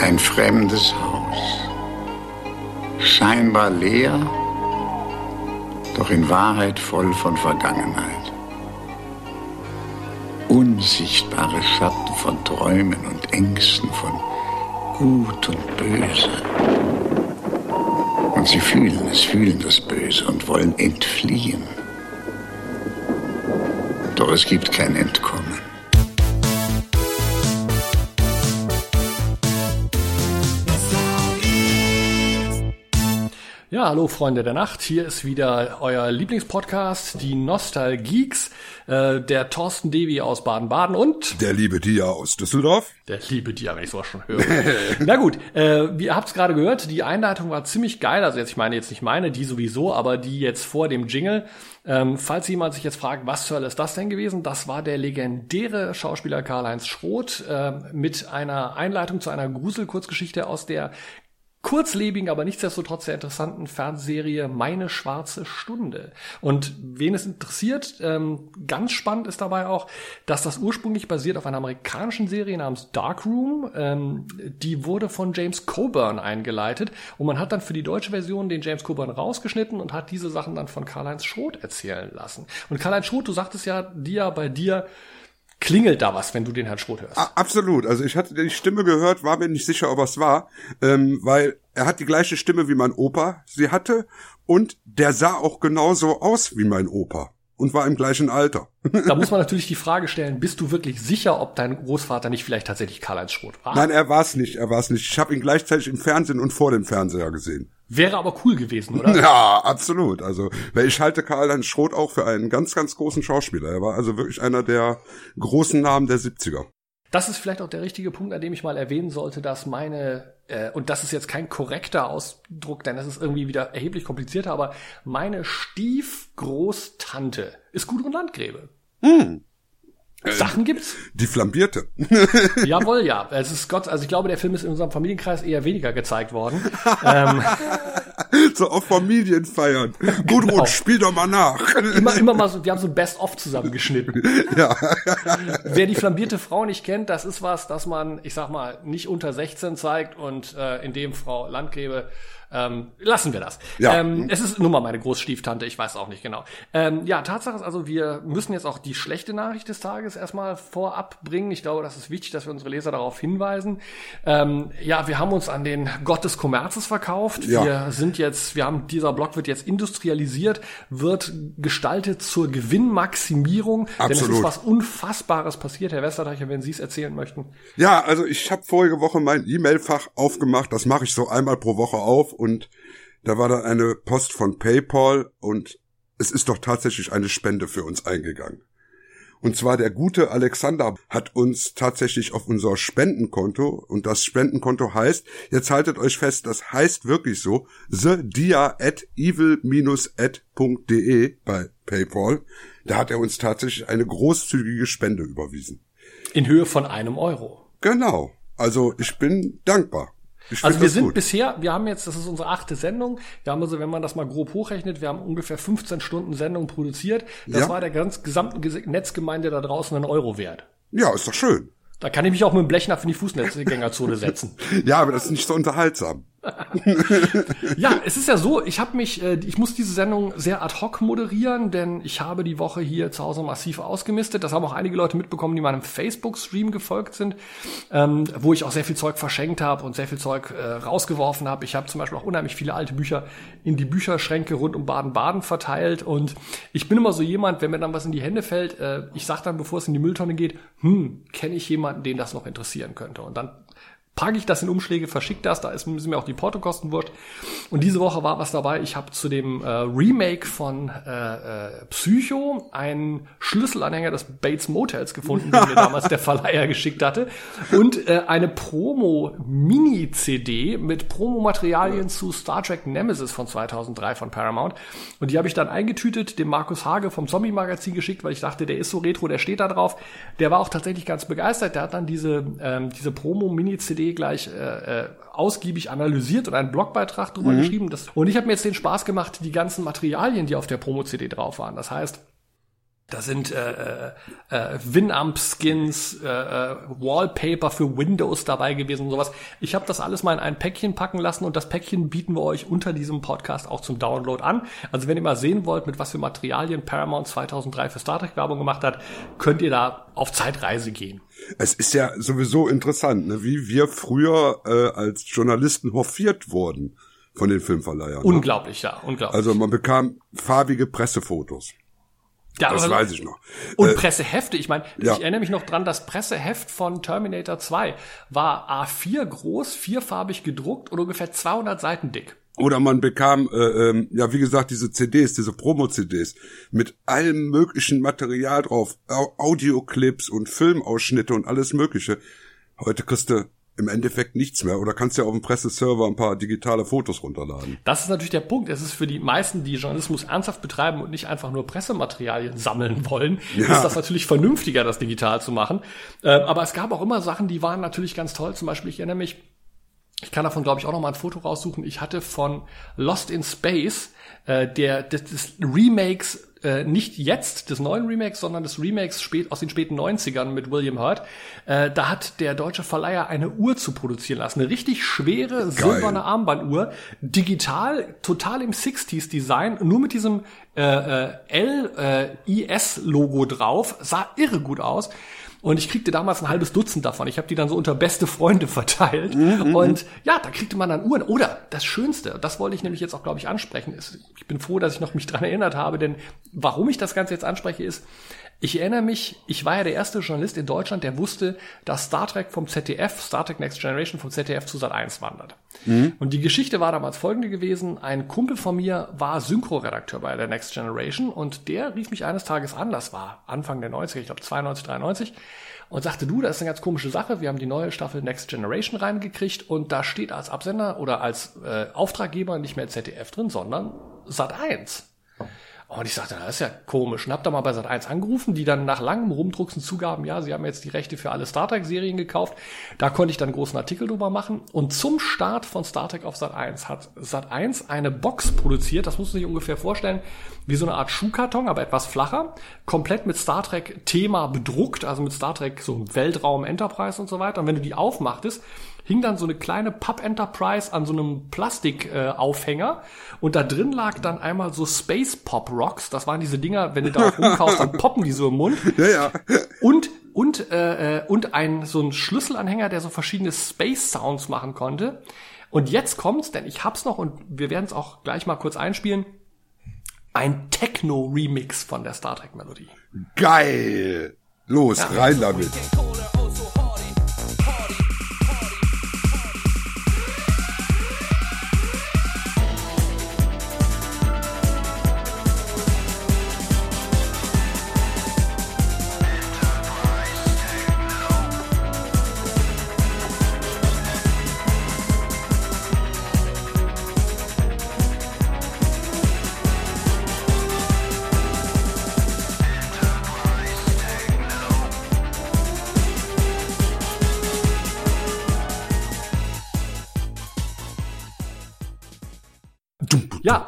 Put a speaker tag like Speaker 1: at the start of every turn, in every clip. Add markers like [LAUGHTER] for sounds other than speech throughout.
Speaker 1: Ein fremdes Haus. Scheinbar leer, doch in Wahrheit voll von Vergangenheit. Unsichtbare Schatten von Träumen und Ängsten, von Gut und Böse. Und sie fühlen es, fühlen das Böse und wollen entfliehen. Doch es gibt kein Entkommen.
Speaker 2: Ja, hallo Freunde der Nacht. Hier ist wieder euer Lieblingspodcast, die Nostalgeeks. Äh, der Thorsten Devi aus Baden-Baden und
Speaker 3: der liebe Dia aus Düsseldorf.
Speaker 2: Der liebe Dia, wenn ich sowas schon höre. [LAUGHS] Na gut, äh, ihr habt es gerade gehört, die Einleitung war ziemlich geil. Also jetzt, ich meine jetzt nicht meine, die sowieso, aber die jetzt vor dem Jingle. Ähm, falls jemand sich jetzt fragt, was zur Hölle ist das denn gewesen? Das war der legendäre Schauspieler Karl-Heinz Schroth äh, mit einer Einleitung zu einer Gruselkurzgeschichte aus der kurzlebigen, aber nichtsdestotrotz sehr interessanten Fernsehserie Meine schwarze Stunde. Und wen es interessiert, ähm, ganz spannend ist dabei auch, dass das ursprünglich basiert auf einer amerikanischen Serie namens Darkroom. Ähm, die wurde von James Coburn eingeleitet und man hat dann für die deutsche Version den James Coburn rausgeschnitten und hat diese Sachen dann von Karl-Heinz Schroth erzählen lassen. Und Karl-Heinz Schroth, du sagtest ja, dir bei dir klingelt da was, wenn du den Herrn Schroth hörst.
Speaker 3: absolut. Also ich hatte die Stimme gehört, war mir nicht sicher, ob es war, ähm, weil er hat die gleiche Stimme wie mein Opa sie hatte und der sah auch genauso aus wie mein Opa und war im gleichen Alter.
Speaker 2: Da [LAUGHS] muss man natürlich die Frage stellen, bist du wirklich sicher, ob dein Großvater nicht vielleicht tatsächlich Karl-Heinz Schroth war?
Speaker 3: Nein, er war es nicht, er war es nicht. Ich habe ihn gleichzeitig im Fernsehen und vor dem Fernseher gesehen.
Speaker 2: Wäre aber cool gewesen, oder?
Speaker 3: Ja, absolut. Also, weil ich halte Karl-Heinz Schroth auch für einen ganz, ganz großen Schauspieler. Er war also wirklich einer der großen Namen der 70er.
Speaker 2: Das ist vielleicht auch der richtige Punkt, an dem ich mal erwähnen sollte, dass meine, äh, und das ist jetzt kein korrekter Ausdruck, denn das ist irgendwie wieder erheblich komplizierter, aber meine Stiefgroßtante ist Gudrun Landgräbe.
Speaker 3: Hm.
Speaker 2: Sachen gibt's.
Speaker 3: Die flambierte. [LAUGHS]
Speaker 2: Jawohl, ja. Es ist Gott, also ich glaube, der Film ist in unserem Familienkreis eher weniger gezeigt worden. [LAUGHS] ähm,
Speaker 3: so auf Familienfeiern. Gudrun, genau. spiel doch mal nach.
Speaker 2: Immer, immer mal so, wir haben so ein Best-of zusammengeschnitten. [LAUGHS]
Speaker 3: ja.
Speaker 2: Wer die flambierte Frau nicht kennt, das ist was, das man, ich sag mal, nicht unter 16 zeigt und äh, in dem Frau Landgräbe ähm, lassen wir das.
Speaker 3: Ja.
Speaker 2: Ähm, es ist nun mal meine Großstieftante, ich weiß auch nicht genau. Ähm, ja, Tatsache ist also, wir müssen jetzt auch die schlechte Nachricht des Tages erstmal vorab bringen. Ich glaube, das ist wichtig, dass wir unsere Leser darauf hinweisen. Ähm, ja, wir haben uns an den Gott des Kommerzes verkauft.
Speaker 3: Ja.
Speaker 2: Wir sind jetzt, wir haben, dieser Blog wird jetzt industrialisiert, wird gestaltet zur Gewinnmaximierung.
Speaker 3: Absolut.
Speaker 2: Denn es ist was Unfassbares passiert, Herr Westerdeicher, wenn Sie es erzählen möchten.
Speaker 3: Ja, also ich habe vorige Woche mein E-Mail-Fach aufgemacht. Das mache ich so einmal pro Woche auf und da war dann eine Post von PayPal und es ist doch tatsächlich eine Spende für uns eingegangen. Und zwar der gute Alexander hat uns tatsächlich auf unser Spendenkonto und das Spendenkonto heißt, jetzt haltet euch fest, das heißt wirklich so, thedia at evil-at.de bei PayPal. Da hat er uns tatsächlich eine großzügige Spende überwiesen.
Speaker 2: In Höhe von einem Euro.
Speaker 3: Genau. Also ich bin dankbar.
Speaker 2: Also wir sind gut. bisher, wir haben jetzt, das ist unsere achte Sendung. Wir haben also, wenn man das mal grob hochrechnet, wir haben ungefähr 15 Stunden Sendung produziert. Das ja. war der ganz gesamten Netzgemeinde da draußen ein Euro wert.
Speaker 3: Ja, ist doch schön.
Speaker 2: Da kann ich mich auch mit dem Blechnapf in die Fußnetzgängerzone setzen. [LAUGHS]
Speaker 3: ja, aber das ist nicht so unterhaltsam. [LAUGHS]
Speaker 2: ja, es ist ja so, ich habe mich, äh, ich muss diese Sendung sehr ad hoc moderieren, denn ich habe die Woche hier zu Hause massiv ausgemistet. Das haben auch einige Leute mitbekommen, die meinem Facebook-Stream gefolgt sind, ähm, wo ich auch sehr viel Zeug verschenkt habe und sehr viel Zeug äh, rausgeworfen habe. Ich habe zum Beispiel auch unheimlich viele alte Bücher in die Bücherschränke rund um Baden-Baden verteilt und ich bin immer so jemand, wenn mir dann was in die Hände fällt, äh, ich sage dann, bevor es in die Mülltonne geht, hm, kenne ich jemanden, den das noch interessieren könnte. Und dann packe ich das in Umschläge, verschicke das, da ist, sind mir auch die Portokosten wurscht. Und diese Woche war was dabei. Ich habe zu dem äh, Remake von äh, äh, Psycho einen Schlüsselanhänger des Bates Motels gefunden, den mir [LAUGHS] damals der Verleiher geschickt hatte. Und äh, eine Promo-Mini-CD mit Promomaterialien zu Star Trek Nemesis von 2003 von Paramount. Und die habe ich dann eingetütet, dem Markus Hage vom Zombie-Magazin geschickt, weil ich dachte, der ist so retro, der steht da drauf. Der war auch tatsächlich ganz begeistert. Der hat dann diese, ähm, diese Promo-Mini-CD gleich äh, äh, ausgiebig analysiert und einen Blogbeitrag drüber mhm. geschrieben. Das, und ich habe mir jetzt den Spaß gemacht, die ganzen Materialien, die auf der Promo-CD drauf waren. Das heißt, Da sind äh, äh, Winamp-Skins, äh, äh, Wallpaper für Windows dabei gewesen und sowas. Ich habe das alles mal in ein Päckchen packen lassen und das Päckchen bieten wir euch unter diesem Podcast auch zum Download an. Also wenn ihr mal sehen wollt, mit was für Materialien Paramount 2003 für Star Trek Werbung gemacht hat, könnt ihr da auf Zeitreise gehen.
Speaker 3: Es ist ja sowieso interessant, ne, wie wir früher äh, als Journalisten hofiert wurden von den Filmverleihern.
Speaker 2: Ne? Unglaublich, ne? ja, unglaublich.
Speaker 3: Also man bekam farbige Pressefotos. Ja, das weiß ich noch.
Speaker 2: Und äh, Pressehefte, ich meine, ja. ich erinnere mich noch dran, das Presseheft von Terminator 2 war A4 groß, vierfarbig gedruckt und ungefähr 200 Seiten dick.
Speaker 3: Oder man bekam, äh, ähm, ja, wie gesagt, diese CDs, diese Promo-CDs mit allem möglichen Material drauf, Audioclips und Filmausschnitte und alles Mögliche. Heute kriegst du im Endeffekt nichts mehr oder kannst ja auf dem Presseserver ein paar digitale Fotos runterladen.
Speaker 2: Das ist natürlich der Punkt. Es ist für die meisten, die Journalismus ernsthaft betreiben und nicht einfach nur Pressematerialien sammeln wollen, ja. ist das natürlich vernünftiger, das digital zu machen. Äh, aber es gab auch immer Sachen, die waren natürlich ganz toll. Zum Beispiel, ich erinnere mich, ich kann davon, glaube ich, auch noch mal ein Foto raussuchen. Ich hatte von Lost in Space äh, der des, des Remakes äh, nicht jetzt des neuen Remakes, sondern des Remakes spät, aus den späten 90ern mit William Hurt. Äh, da hat der deutsche Verleiher eine Uhr zu produzieren lassen. Eine richtig schwere Geil. silberne Armbanduhr. Digital, total im 60s Design, nur mit diesem äh, äh, LIS-Logo drauf. Sah irre gut aus. Und ich kriegte damals ein halbes Dutzend davon. Ich habe die dann so unter beste Freunde [LAUGHS] verteilt. Mhm, und ja, da kriegte man dann Uhren. Oder das Schönste, das wollte ich nämlich jetzt auch, glaube ich, ansprechen. Ist, ich bin froh, dass ich noch mich dran erinnert habe, denn warum ich das Ganze jetzt anspreche, ist, ich erinnere mich, ich war ja der erste Journalist in Deutschland, der wusste, dass Star Trek vom ZDF, Star Trek Next Generation vom ZDF zu Sat 1 wandert. Mhm. Und die Geschichte war damals folgende gewesen. Ein Kumpel von mir war Synchroredakteur bei der Next Generation und der rief mich eines Tages an, das war Anfang der 90er, ich glaube 92, 93, und sagte, du, das ist eine ganz komische Sache, wir haben die neue Staffel Next Generation reingekriegt und da steht als Absender oder als äh, Auftraggeber nicht mehr ZDF drin, sondern Sat 1. Und ich sagte, das ist ja komisch. Und hab da mal bei Sat1 angerufen, die dann nach langem Rumdrucksen zugaben, ja, sie haben jetzt die Rechte für alle Star Trek-Serien gekauft. Da konnte ich dann einen großen Artikel drüber machen. Und zum Start von Star Trek auf Sat1 hat Sat1 eine Box produziert, das muss man sich ungefähr vorstellen, wie so eine Art Schuhkarton, aber etwas flacher, komplett mit Star Trek-Thema bedruckt, also mit Star Trek so Weltraum, Enterprise und so weiter. Und wenn du die aufmachtest, hing dann so eine kleine Pub Enterprise an so einem Plastikaufhänger äh, und da drin lag dann einmal so Space Pop Rocks. Das waren diese Dinger, wenn du da rumkaust, dann poppen die so im Mund.
Speaker 3: Ja, ja.
Speaker 2: Und und äh, äh, und ein so ein Schlüsselanhänger, der so verschiedene Space Sounds machen konnte. Und jetzt kommt's, denn ich hab's noch und wir werden es auch gleich mal kurz einspielen. Ein Techno-Remix von der Star Trek-Melodie.
Speaker 3: Geil! Los, ja. rein damit.
Speaker 2: Ja.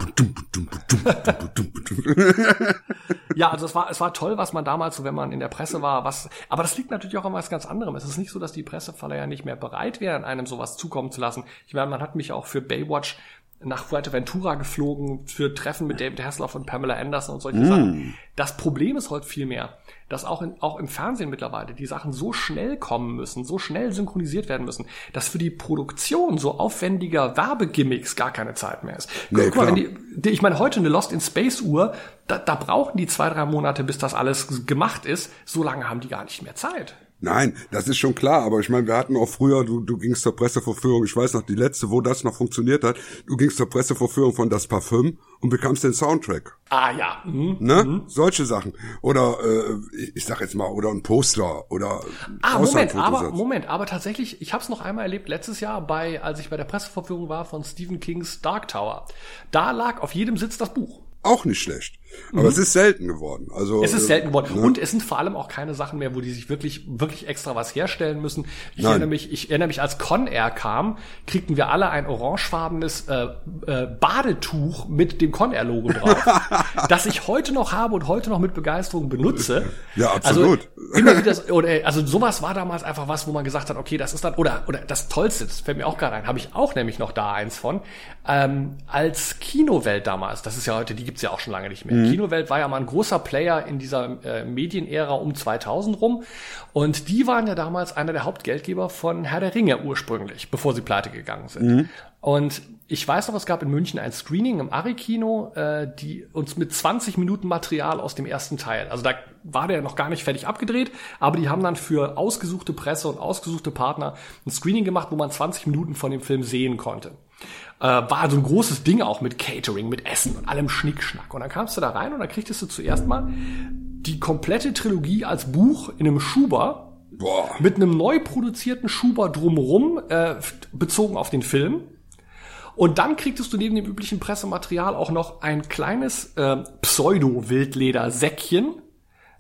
Speaker 2: ja, also es war, es war toll, was man damals, so wenn man in der Presse war, was, aber das liegt natürlich auch an was ganz anderem. Es ist nicht so, dass die Presseverleiher nicht mehr bereit wären, einem sowas zukommen zu lassen. Ich meine, man hat mich auch für Baywatch nach Fuerteventura geflogen für Treffen mit David Hasselhoff und Pamela Anderson und solche mm. Sachen. Das Problem ist heute viel mehr, dass auch, in, auch im Fernsehen mittlerweile die Sachen so schnell kommen müssen, so schnell synchronisiert werden müssen, dass für die Produktion so aufwendiger Werbegimmicks gar keine Zeit mehr ist. Nee, Guck mal, wenn die, die, ich meine, heute eine Lost in Space Uhr, da, da brauchen die zwei, drei Monate, bis das alles gemacht ist. So lange haben die gar nicht mehr Zeit.
Speaker 3: Nein, das ist schon klar, aber ich meine, wir hatten auch früher, du, du gingst zur Presseverführung, ich weiß noch, die letzte, wo das noch funktioniert hat, du gingst zur Presseverführung von Das Parfüm und bekamst den Soundtrack.
Speaker 2: Ah ja.
Speaker 3: Mhm. Ne? Mhm. Solche Sachen. Oder äh, ich sag jetzt mal, oder ein Poster oder
Speaker 2: Ah, Moment, aber Moment, aber tatsächlich, ich habe es noch einmal erlebt letztes Jahr bei, als ich bei der Presseverführung war von Stephen Kings Dark Tower. Da lag auf jedem Sitz das Buch.
Speaker 3: Auch nicht schlecht. Aber mhm. es ist selten geworden. Also
Speaker 2: es ist selten geworden ne? und es sind vor allem auch keine Sachen mehr, wo die sich wirklich wirklich extra was herstellen müssen. Ich Nein. erinnere mich, ich erinnere mich, als Con Air kam, kriegten wir alle ein orangefarbenes äh, äh, Badetuch mit dem Con Air Logo drauf, [LAUGHS] das ich heute noch habe und heute noch mit Begeisterung benutze.
Speaker 3: Ja, absolut.
Speaker 2: Also, immer wieder, [LAUGHS] oder, also sowas war damals einfach was, wo man gesagt hat, okay, das ist dann oder oder das Tollste, das fällt mir auch gerade ein, habe ich auch nämlich noch da eins von ähm, als Kinowelt damals. Das ist ja heute, die gibt's ja auch schon lange nicht mehr. Mhm. Kinowelt war ja mal ein großer Player in dieser äh, Medienära um 2000 rum. Und die waren ja damals einer der Hauptgeldgeber von Herr der Ringe ursprünglich, bevor sie pleite gegangen sind. Mhm. Und ich weiß noch, es gab in München ein Screening im Ari-Kino, äh, die uns mit 20 Minuten Material aus dem ersten Teil, also da war der noch gar nicht fertig abgedreht, aber die haben dann für ausgesuchte Presse und ausgesuchte Partner ein Screening gemacht, wo man 20 Minuten von dem Film sehen konnte. Äh, war so ein großes Ding auch mit Catering, mit Essen und allem Schnickschnack. Und dann kamst du da rein und dann kriegtest du zuerst mal die komplette Trilogie als Buch in einem Schuber Boah. mit einem neu produzierten Schuber drumrum, äh, bezogen auf den Film. Und dann kriegtest du neben dem üblichen Pressematerial auch noch ein kleines äh, Pseudo-Wildleder-Säckchen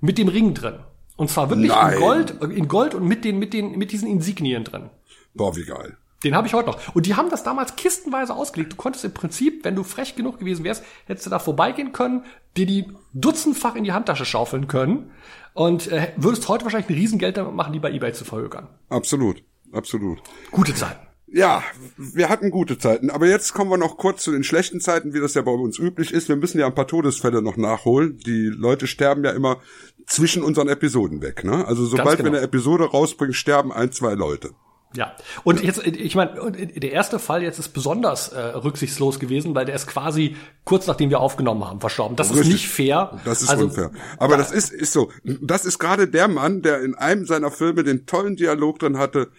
Speaker 2: mit dem Ring drin. Und zwar wirklich Nein. in Gold, in Gold und mit den, mit den, mit diesen Insignien drin.
Speaker 3: Boah, wie geil.
Speaker 2: Den habe ich heute noch. Und die haben das damals kistenweise ausgelegt. Du konntest im Prinzip, wenn du frech genug gewesen wärst, hättest du da vorbeigehen können, dir die dutzendfach in die Handtasche schaufeln können und äh, würdest heute wahrscheinlich ein Riesengeld damit machen, die bei eBay zu verhökern.
Speaker 3: Absolut, absolut.
Speaker 2: Gute Zeiten.
Speaker 3: Ja, wir hatten gute Zeiten. Aber jetzt kommen wir noch kurz zu den schlechten Zeiten, wie das ja bei uns üblich ist. Wir müssen ja ein paar Todesfälle noch nachholen. Die Leute sterben ja immer zwischen unseren Episoden weg. Ne? Also sobald genau. wir eine Episode rausbringen, sterben ein, zwei Leute.
Speaker 2: Ja, und jetzt, ich meine, der erste Fall jetzt ist besonders äh, rücksichtslos gewesen, weil der ist quasi kurz nachdem wir aufgenommen haben verstorben. Das Richtig. ist nicht fair.
Speaker 3: Das ist also, unfair. Aber das ist, ist so. Das ist gerade der Mann, der in einem seiner Filme den tollen Dialog drin hatte.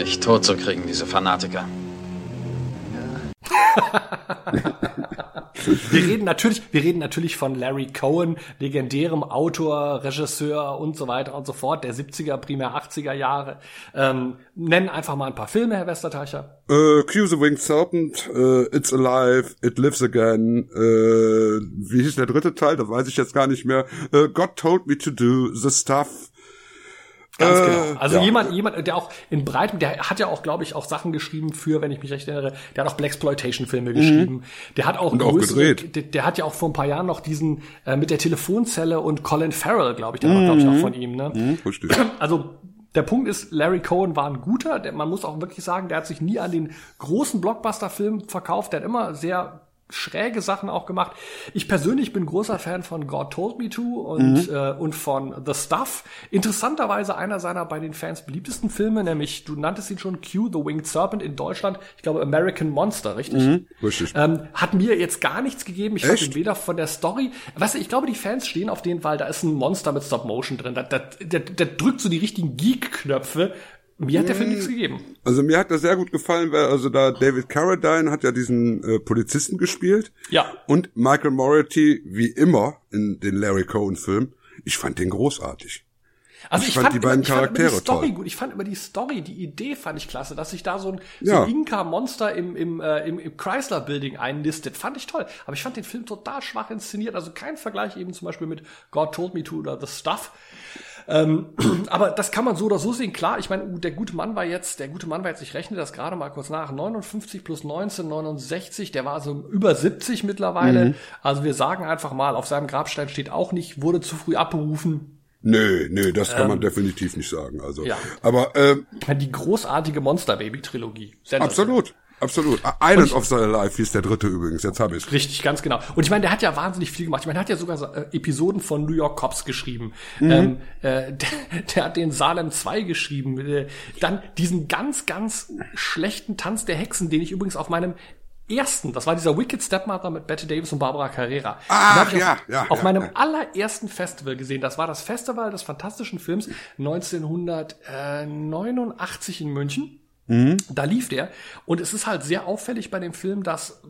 Speaker 4: Nicht tot zu kriegen, diese Fanatiker. [LAUGHS]
Speaker 2: wir reden natürlich, wir reden natürlich von Larry Cohen, legendärem Autor, Regisseur und so weiter und so fort, der 70er, primär 80er Jahre. Ähm, nennen einfach mal ein paar Filme, Herr Westerteicher.
Speaker 3: Uh, Q the Winged Serpent, uh, It's Alive, It Lives Again, uh, wie hieß der dritte Teil? Das weiß ich jetzt gar nicht mehr. Uh, God Told Me to Do, The Stuff,
Speaker 2: Ganz äh, genau. Also ja. jemand, jemand, der auch in breitem, der hat ja auch, glaube ich, auch Sachen geschrieben für, wenn ich mich recht erinnere, der hat auch Blaxploitation-Filme mhm. geschrieben. Der hat auch,
Speaker 3: und auch gedreht.
Speaker 2: Der, der, hat ja auch vor ein paar Jahren noch diesen äh, mit der Telefonzelle und Colin Farrell, glaube ich, der mhm. war, glaube ich, auch von ihm. Ne? Mhm, [CLEARS THROAT] Also der Punkt ist, Larry Cohen war ein guter. Der, man muss auch wirklich sagen, der hat sich nie an den großen Blockbuster-Film verkauft. Der hat immer sehr schräge Sachen auch gemacht. Ich persönlich bin großer Fan von God Told Me To und, mhm. äh, und von The Stuff. Interessanterweise einer seiner bei den Fans beliebtesten Filme, nämlich, du nanntest ihn schon, Q, The Winged Serpent in Deutschland. Ich glaube, American Monster, richtig? Mhm.
Speaker 3: Richtig.
Speaker 2: Ähm, hat mir jetzt gar nichts gegeben. Ich fand weder von der Story, weißt du, ich glaube, die Fans stehen auf den, weil da ist ein Monster mit Stop Motion drin. Da, da, der, der drückt so die richtigen Geek-Knöpfe mir hat der Film nichts gegeben.
Speaker 3: Also mir hat das sehr gut gefallen, weil also da David Carradine hat ja diesen äh, Polizisten gespielt.
Speaker 2: Ja.
Speaker 3: Und Michael Moretti, wie immer in den Larry Cohen Filmen. Ich fand den großartig.
Speaker 2: Also ich, ich fand, fand, die beiden immer, Charaktere ich fand die Story toll. gut. Ich fand immer die Story, die Idee fand ich klasse, dass sich da so ein, so ja. Inka-Monster im, im, äh, im, im Chrysler Building einlistet. Fand ich toll. Aber ich fand den Film total schwach inszeniert. Also kein Vergleich eben zum Beispiel mit God Told Me To oder The Stuff. Ähm, [CLEARS THROAT] aber das kann man so oder so sehen. Klar, ich meine, der gute Mann war jetzt, der gute Mann war jetzt, ich rechne das gerade mal kurz nach, 59 plus 19, 69, der war also über 70 mittlerweile. Mhm. Also wir sagen einfach mal, auf seinem Grabstein steht auch nicht, wurde zu früh abberufen.
Speaker 3: Nö, nö, das kann ähm, man definitiv nicht sagen. Also,
Speaker 2: ja.
Speaker 3: aber ähm,
Speaker 2: die großartige Monster Baby Trilogie.
Speaker 3: Absolut. Absolut. Island of the Alive hieß der dritte übrigens, jetzt habe ich
Speaker 2: Richtig, ganz genau. Und ich meine, der hat ja wahnsinnig viel gemacht. Ich meine, der hat ja sogar äh, Episoden von New York Cops geschrieben. Mhm. Ähm, äh, [LAUGHS] der, der, hat den Salem 2 geschrieben. Äh, dann diesen ganz, ganz schlechten Tanz der Hexen, den ich übrigens auf meinem ersten, das war dieser Wicked Stepmother mit Betty Davis und Barbara Carrera.
Speaker 3: Ah, ja,
Speaker 2: auf,
Speaker 3: ja.
Speaker 2: Auf
Speaker 3: ja,
Speaker 2: meinem
Speaker 3: ja.
Speaker 2: allerersten Festival gesehen. Das war das Festival des fantastischen Films 1989 in München. Mhm. Da lief der. Und es ist halt sehr auffällig bei dem Film, dass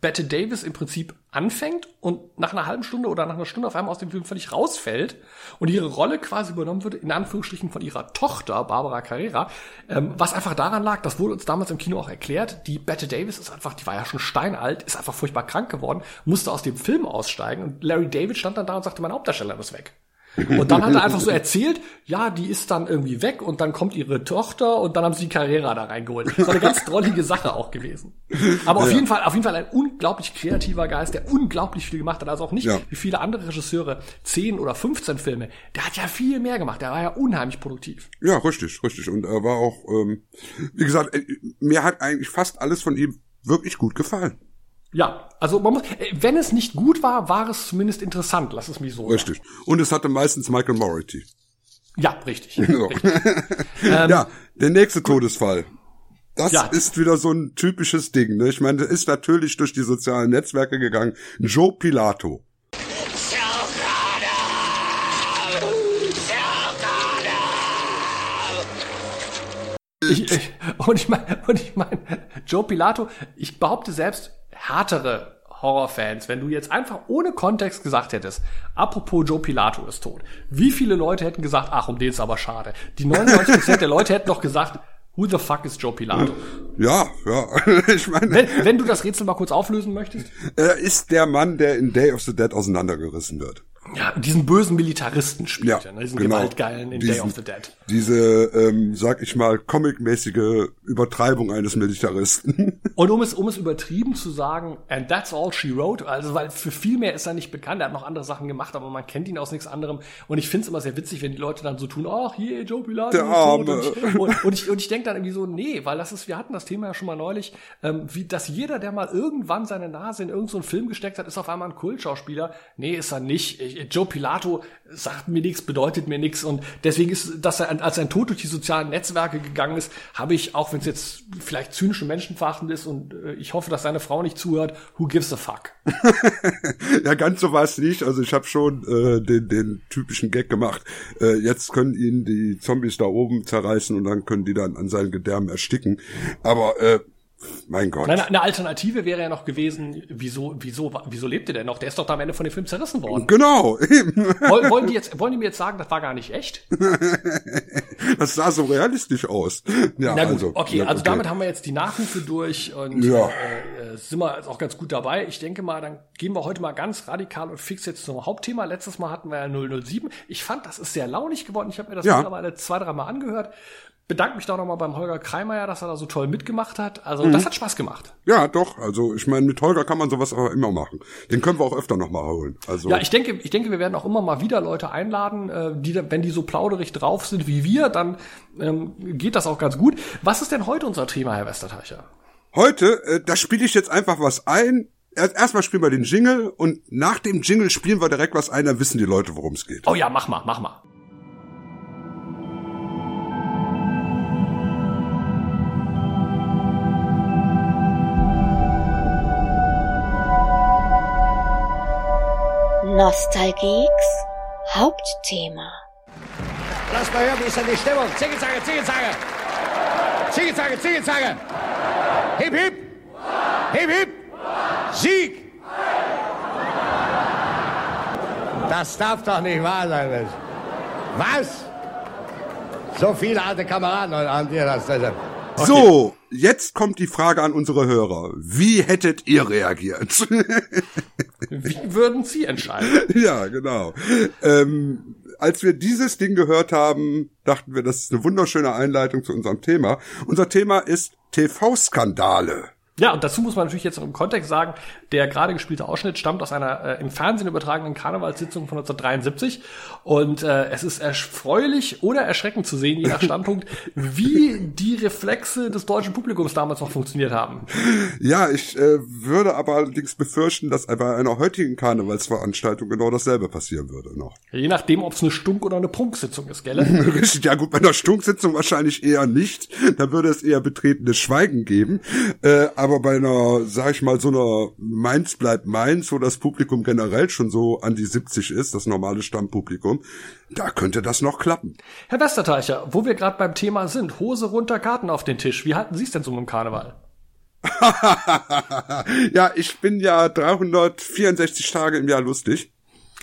Speaker 2: Bette Davis im Prinzip anfängt und nach einer halben Stunde oder nach einer Stunde auf einmal aus dem Film völlig rausfällt und ihre Rolle quasi übernommen wird, in Anführungsstrichen von ihrer Tochter, Barbara Carrera, ähm, was einfach daran lag, das wurde uns damals im Kino auch erklärt, die Bette Davis ist einfach, die war ja schon steinalt, ist einfach furchtbar krank geworden, musste aus dem Film aussteigen und Larry David stand dann da und sagte, mein Hauptdarsteller ist weg. Und dann hat er einfach so [LAUGHS] erzählt, ja, die ist dann irgendwie weg und dann kommt ihre Tochter und dann haben sie die Carrera da reingeholt. Das war eine ganz drollige Sache auch gewesen. Aber auf ja. jeden Fall, auf jeden Fall ein unglaublich kreativer Geist, der unglaublich viel gemacht hat. Also auch nicht ja. wie viele andere Regisseure, 10 oder 15 Filme. Der hat ja viel mehr gemacht. Der war ja unheimlich produktiv.
Speaker 3: Ja, richtig, richtig. Und er war auch, ähm, wie gesagt, äh, mir hat eigentlich fast alles von ihm wirklich gut gefallen.
Speaker 2: Ja, also man muss, äh, wenn es nicht gut war, war es zumindest interessant, lass es mich so.
Speaker 3: Richtig. Sagen. Und es hatte meistens Michael Mority.
Speaker 2: Ja, richtig. [LAUGHS]
Speaker 3: So.
Speaker 2: richtig. [LAUGHS]
Speaker 3: Ähm, ja, der nächste Todesfall. Das ja. ist wieder so ein typisches Ding. Ne? Ich meine, der ist natürlich durch die sozialen Netzwerke gegangen. Joe Pilato.
Speaker 2: Ich, ich, und ich meine, und ich meine, Joe Pilato, ich behaupte selbst, härtere Horrorfans, wenn du jetzt einfach ohne Kontext gesagt hättest, apropos Joe Pilato ist tot, wie viele Leute hätten gesagt, ach, um den ist aber schade. Die 99% der Leute hätten doch gesagt, who the fuck is Joe Pilato?
Speaker 3: Ja, ja, [LAUGHS] ich meine.
Speaker 2: Wenn, wenn du das Rätsel mal kurz auflösen möchtest.
Speaker 3: Er ist der Mann, der in Day of the Dead auseinandergerissen wird
Speaker 2: ja, diesen bösen Militaristen spielt, ja, ne? diesen genau. Gewaltgeilen in diesen, Day of the Dead.
Speaker 3: Diese, ähm, sag ich mal, comicmäßige Übertreibung eines Militaristen. [LAUGHS]
Speaker 2: Und um es, um es übertrieben zu sagen, and that's all she wrote, also weil für viel mehr ist er nicht bekannt, er hat noch andere Sachen gemacht, aber man kennt ihn aus nichts anderem. Und ich finde es immer sehr witzig, wenn die Leute dann so tun, ach, hier, Joe Pilato.
Speaker 3: Der Arme.
Speaker 2: Und ich, und, und ich, und ich denke dann irgendwie so, nee, weil das ist, wir hatten das Thema ja schon mal neulich, ähm, wie, dass jeder, der mal irgendwann seine Nase in irgendeinen so Film gesteckt hat, ist auf einmal ein Kultschauspieler. Nee, ist er nicht. Ich, Joe Pilato sagt mir nichts, bedeutet mir nichts und deswegen ist, dass er als ein Tod durch die sozialen Netzwerke gegangen ist, habe ich, auch wenn es jetzt vielleicht zynisch und menschenverachtend ist und äh, ich hoffe, dass seine Frau nicht zuhört, who gives a fuck? [LAUGHS]
Speaker 3: ja, ganz so war es nicht. Also ich habe schon äh, den, den typischen Gag gemacht. Äh, jetzt können ihn die Zombies da oben zerreißen und dann können die dann an seinen Gedärmen ersticken. Aber äh, mein Gott.
Speaker 2: Eine, eine Alternative wäre ja noch gewesen, wieso, wieso, wieso lebt er denn noch? Der ist doch da am Ende von dem Film zerrissen worden.
Speaker 3: Genau. [LAUGHS]
Speaker 2: Wollen, wollen die jetzt, wollen die mir jetzt sagen, das war gar nicht echt? [LAUGHS]
Speaker 3: das sah so realistisch aus.
Speaker 2: Ja, Na gut, also, okay, ja, also okay. damit haben wir jetzt die Nachrufe durch und ja. äh, sind wir auch ganz gut dabei. Ich denke mal, dann gehen wir heute mal ganz radikal und fix jetzt zum Hauptthema. Letztes Mal hatten wir ja 007. Ich fand, das ist sehr launig geworden. Ich habe mir das ja. mittlerweile zwei, dreimal angehört bedanke mich da nochmal beim Holger Kreimeier, dass er da so toll mitgemacht hat. Also mhm. das hat Spaß gemacht.
Speaker 3: Ja, doch. Also ich meine, mit Holger kann man sowas aber immer machen. Den können wir auch öfter nochmal holen. Also
Speaker 2: ja, ich denke, ich denke, wir werden auch immer mal wieder Leute einladen, äh, die, wenn die so plauderig drauf sind wie wir, dann ähm, geht das auch ganz gut. Was ist denn heute unser Thema, Herr Westerteicher?
Speaker 3: Heute, äh, da spiele ich jetzt einfach was ein. Erstmal spielen wir den Jingle und nach dem Jingle spielen wir direkt was ein, dann wissen die Leute, worum es geht.
Speaker 2: Oh ja, mach mal, mach mal.
Speaker 5: Nostalgieks Hauptthema.
Speaker 6: Lass mal hören, wie ist denn die Stimmung? Zingezange, Zingezange! Zingezange, Zingezange! Hip, hip! Hip, hip! Sieg! Das darf doch nicht wahr sein. Was? So viele alte Kameraden an dir das. Okay.
Speaker 3: So, jetzt kommt die Frage an unsere Hörer. Wie hättet ihr reagiert? [LAUGHS]
Speaker 2: Wie würden Sie entscheiden?
Speaker 3: Ja, genau. Ähm, als wir dieses Ding gehört haben, dachten wir, das ist eine wunderschöne Einleitung zu unserem Thema. Unser Thema ist TV-Skandale.
Speaker 2: Ja, und dazu muss man natürlich jetzt im Kontext sagen, der gerade gespielte Ausschnitt stammt aus einer äh, im Fernsehen übertragenen Karnevalssitzung von 1973 und äh, es ist erfreulich oder erschreckend zu sehen, je nach [LAUGHS] Standpunkt, wie die Reflexe des deutschen Publikums damals noch funktioniert haben.
Speaker 3: Ja, ich äh, würde aber allerdings befürchten, dass bei einer heutigen Karnevalsveranstaltung genau dasselbe passieren würde noch.
Speaker 2: Je nachdem, ob es eine Stunk- oder eine Prunksitzung ist, gell? [LAUGHS]
Speaker 3: Richtig, ja gut, bei einer Stunksitzung wahrscheinlich eher nicht. Da würde es eher betretenes Schweigen geben. Äh, aber bei einer, sag ich mal, so einer Mainz bleibt Mainz, wo das Publikum generell schon so an die 70 ist, das normale Stammpublikum, da könnte das noch klappen.
Speaker 2: Herr Westerteicher, wo wir gerade beim Thema sind, Hose runter, Karten auf den Tisch. Wie halten Sie es denn so mit dem Karneval? [LAUGHS]
Speaker 3: ja, ich bin ja 364 Tage im Jahr lustig.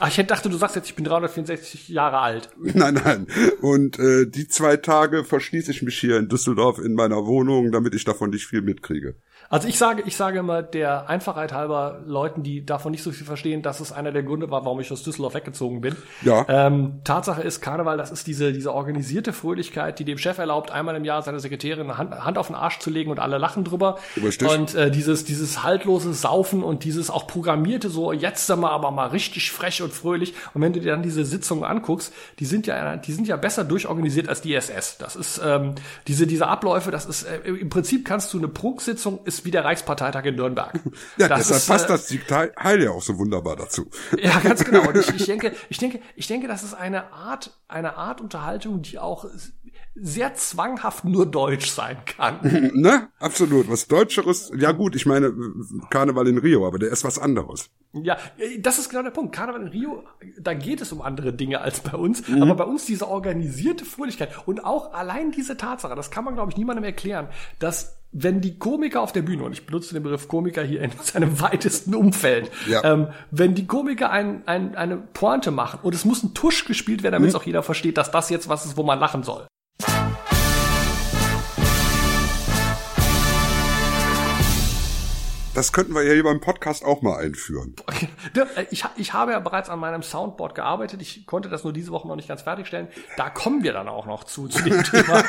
Speaker 2: Ach, ich dachte, du sagst jetzt, ich bin 364 Jahre alt. [LAUGHS]
Speaker 3: Nein, nein. Und äh, die zwei Tage verschließe ich mich hier in Düsseldorf in meiner Wohnung, damit ich davon nicht viel mitkriege.
Speaker 2: Also ich sage, ich sage immer der Einfachheit halber Leuten, die davon nicht so viel verstehen, dass es einer der Gründe war, warum ich aus Düsseldorf weggezogen bin.
Speaker 3: Ja.
Speaker 2: Ähm, Tatsache ist, Karneval, das ist diese, diese organisierte Fröhlichkeit, die dem Chef erlaubt, einmal im Jahr seiner Sekretärin Hand, Hand auf den Arsch zu legen und alle lachen drüber.
Speaker 3: Richtig.
Speaker 2: Und äh, dieses, dieses haltlose Saufen und dieses auch programmierte so, jetzt sind wir aber mal richtig frech und fröhlich. Und wenn du dir dann diese Sitzungen anguckst, die sind ja, die sind ja besser durchorganisiert als die SS. Das ist ähm, diese, diese Abläufe, das ist äh, im Prinzip kannst du eine Prunksitzung ist wie der Reichsparteitag in Nürnberg.
Speaker 3: Ja,
Speaker 2: Das
Speaker 3: deshalb
Speaker 2: ist,
Speaker 3: passt
Speaker 2: äh,
Speaker 3: das Sieg Heil ja auch so wunderbar dazu.
Speaker 2: Ja, ganz genau. Und ich, [LAUGHS] ich denke, ich denke, ich denke, das ist eine Art, eine Art Unterhaltung, die auch sehr zwanghaft nur deutsch sein kann. [LAUGHS]
Speaker 3: ne? Absolut. Was Deutscheres. Ja gut, ich meine Karneval in Rio, aber der ist was anderes.
Speaker 2: Ja, das ist genau der Punkt. Karneval in Rio, da geht es um andere Dinge als bei uns. Aber bei uns diese organisierte Fröhlichkeit und auch allein diese Tatsache, das kann man, glaube ich, niemandem erklären, dass wenn die Komiker auf der Bühne, und ich benutze den Begriff Komiker hier in seinem [LAUGHS] weitesten Umfeld,
Speaker 3: Ja.
Speaker 2: ähm, wenn die Komiker ein, ein, eine Pointe machen und es muss ein Tusch gespielt werden, damit es auch jeder versteht, dass das jetzt was ist, wo man lachen soll.
Speaker 3: Das könnten wir ja hier beim Podcast auch mal einführen.
Speaker 2: Äh, Ich, ich habe ja bereits an meinem Soundboard gearbeitet. Ich konnte das nur diese Woche noch nicht ganz fertigstellen. Da kommen wir dann auch noch zu, zu dem Thema.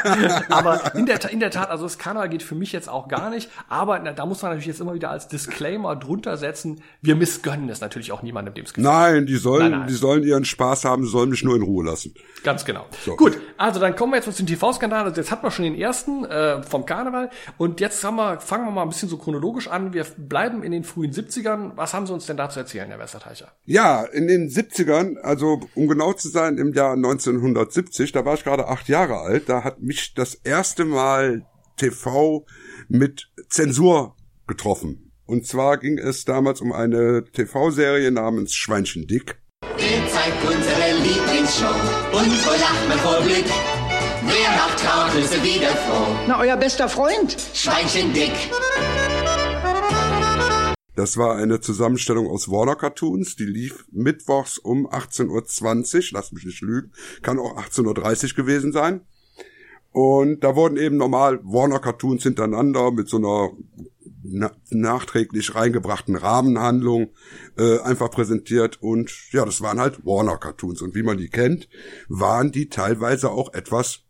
Speaker 2: [LAUGHS] Aber in der, in der Tat, also das Karneval geht für mich jetzt auch gar nicht. Aber na, da muss man natürlich jetzt immer wieder als Disclaimer drunter setzen. Wir missgönnen es natürlich auch niemandem, dem es gefällt.
Speaker 3: Nein, die sollen,
Speaker 2: Nein, nein.
Speaker 3: die sollen ihren Spaß haben, sie sollen mich nur in Ruhe lassen.
Speaker 2: Ganz genau.
Speaker 3: So.
Speaker 2: Gut, also dann kommen wir jetzt mal zum TV-Skandal. Also jetzt hatten wir schon den ersten äh, vom Karneval. Und jetzt haben wir, fangen wir mal ein bisschen so chronologisch an. Wir bleiben in den frühen 70ern. Was haben Sie uns denn da zu erzählen, Herr Westerteicher?
Speaker 3: Ja, in den 70ern, also um genau zu sein, im Jahr 1970, da war ich gerade acht Jahre alt, da hat mich das erste Mal TV mit Zensur getroffen. Und zwar ging es damals um eine TV-Serie namens Schweinchen Dick.
Speaker 7: Ihr zeigt unsere Lieblingsshow und vor lacht man vor Glück. Wer macht Traumküsse wieder froh?
Speaker 8: Na, euer bester Freund.
Speaker 7: Schweinchen dick.
Speaker 3: Das war eine Zusammenstellung aus Warner Cartoons, die lief mittwochs um 18.20 Uhr, lass mich nicht lügen, kann auch 18.30 Uhr gewesen sein. Und da wurden eben normal Warner Cartoons hintereinander mit so einer na nachträglich reingebrachten Rahmenhandlung äh, einfach präsentiert und ja, das waren halt Warner Cartoons und wie man die kennt, waren die teilweise auch etwas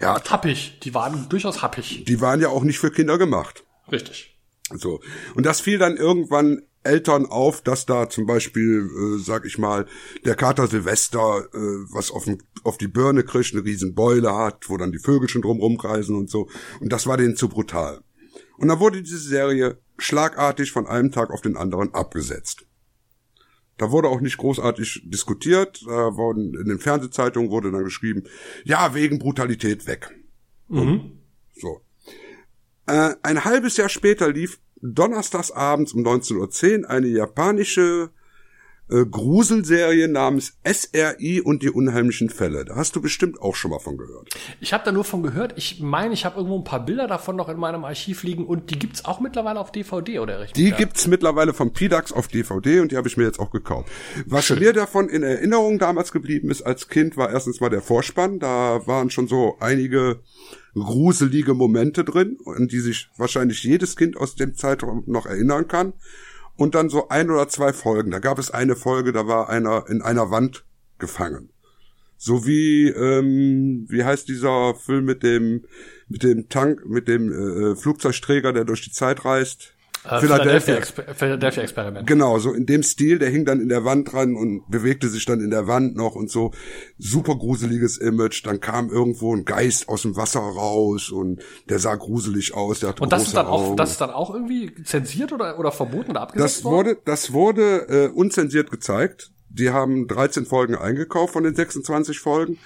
Speaker 3: ja,
Speaker 2: Happig. Die waren durchaus happig.
Speaker 3: die waren ja auch nicht für Kinder gemacht.
Speaker 2: Richtig.
Speaker 3: So. Und das fiel dann irgendwann Eltern auf, dass da zum Beispiel, äh, sag ich mal, der Kater Silvester äh, was auf, den- auf die Birne kriegt, eine riesen Beule hat, wo dann die Vögel schon drum rumkreisen und so. Und das war denen zu brutal. Und dann wurde diese Serie schlagartig von einem Tag auf den anderen abgesetzt. Da wurde auch nicht großartig diskutiert. Da wurden, in den Fernsehzeitungen wurde dann geschrieben, ja, wegen Brutalität weg. So. Äh, ein halbes Jahr später lief donnerstags abends um 19.10 Uhr eine japanische äh, Gruselserie namens SRI und die unheimlichen Fälle. Da hast du bestimmt auch schon mal von gehört.
Speaker 2: Ich habe da nur von gehört. Ich meine, ich habe irgendwo ein paar Bilder davon noch in meinem Archiv liegen und die gibt's auch mittlerweile auf DVD, oder richtig?
Speaker 3: Die gibt's mittlerweile vom PDAX auf DVD und die habe ich mir jetzt auch gekauft. Was mir davon in Erinnerung damals geblieben ist als Kind, war erstens mal der Vorspann. Da waren schon so einige gruselige Momente drin, an die sich wahrscheinlich jedes Kind aus dem Zeitraum noch erinnern kann. Und dann so ein oder zwei Folgen. Da gab es eine Folge, da war einer in einer Wand gefangen. So wie, ähm, wie heißt dieser Film mit dem, mit dem Tank, mit dem äh, Flugzeugträger, der durch die Zeit reist?
Speaker 2: Äh, Philadelphia, Exper Philadelphia Experiment.
Speaker 3: Genau, so in dem Stil, der hing dann in der Wand dran und bewegte sich dann in der Wand noch und so. Super gruseliges Image. Dann kam irgendwo ein Geist aus dem Wasser raus und der sah gruselig aus. Der hatte
Speaker 2: Und das ist dann auch,
Speaker 3: Augen.
Speaker 2: das ist dann auch irgendwie zensiert oder, oder verboten oder abgesetzt
Speaker 3: Das
Speaker 2: worden?
Speaker 3: wurde, das wurde äh, unzensiert gezeigt. Die haben 13 Folgen eingekauft von den 26 Folgen.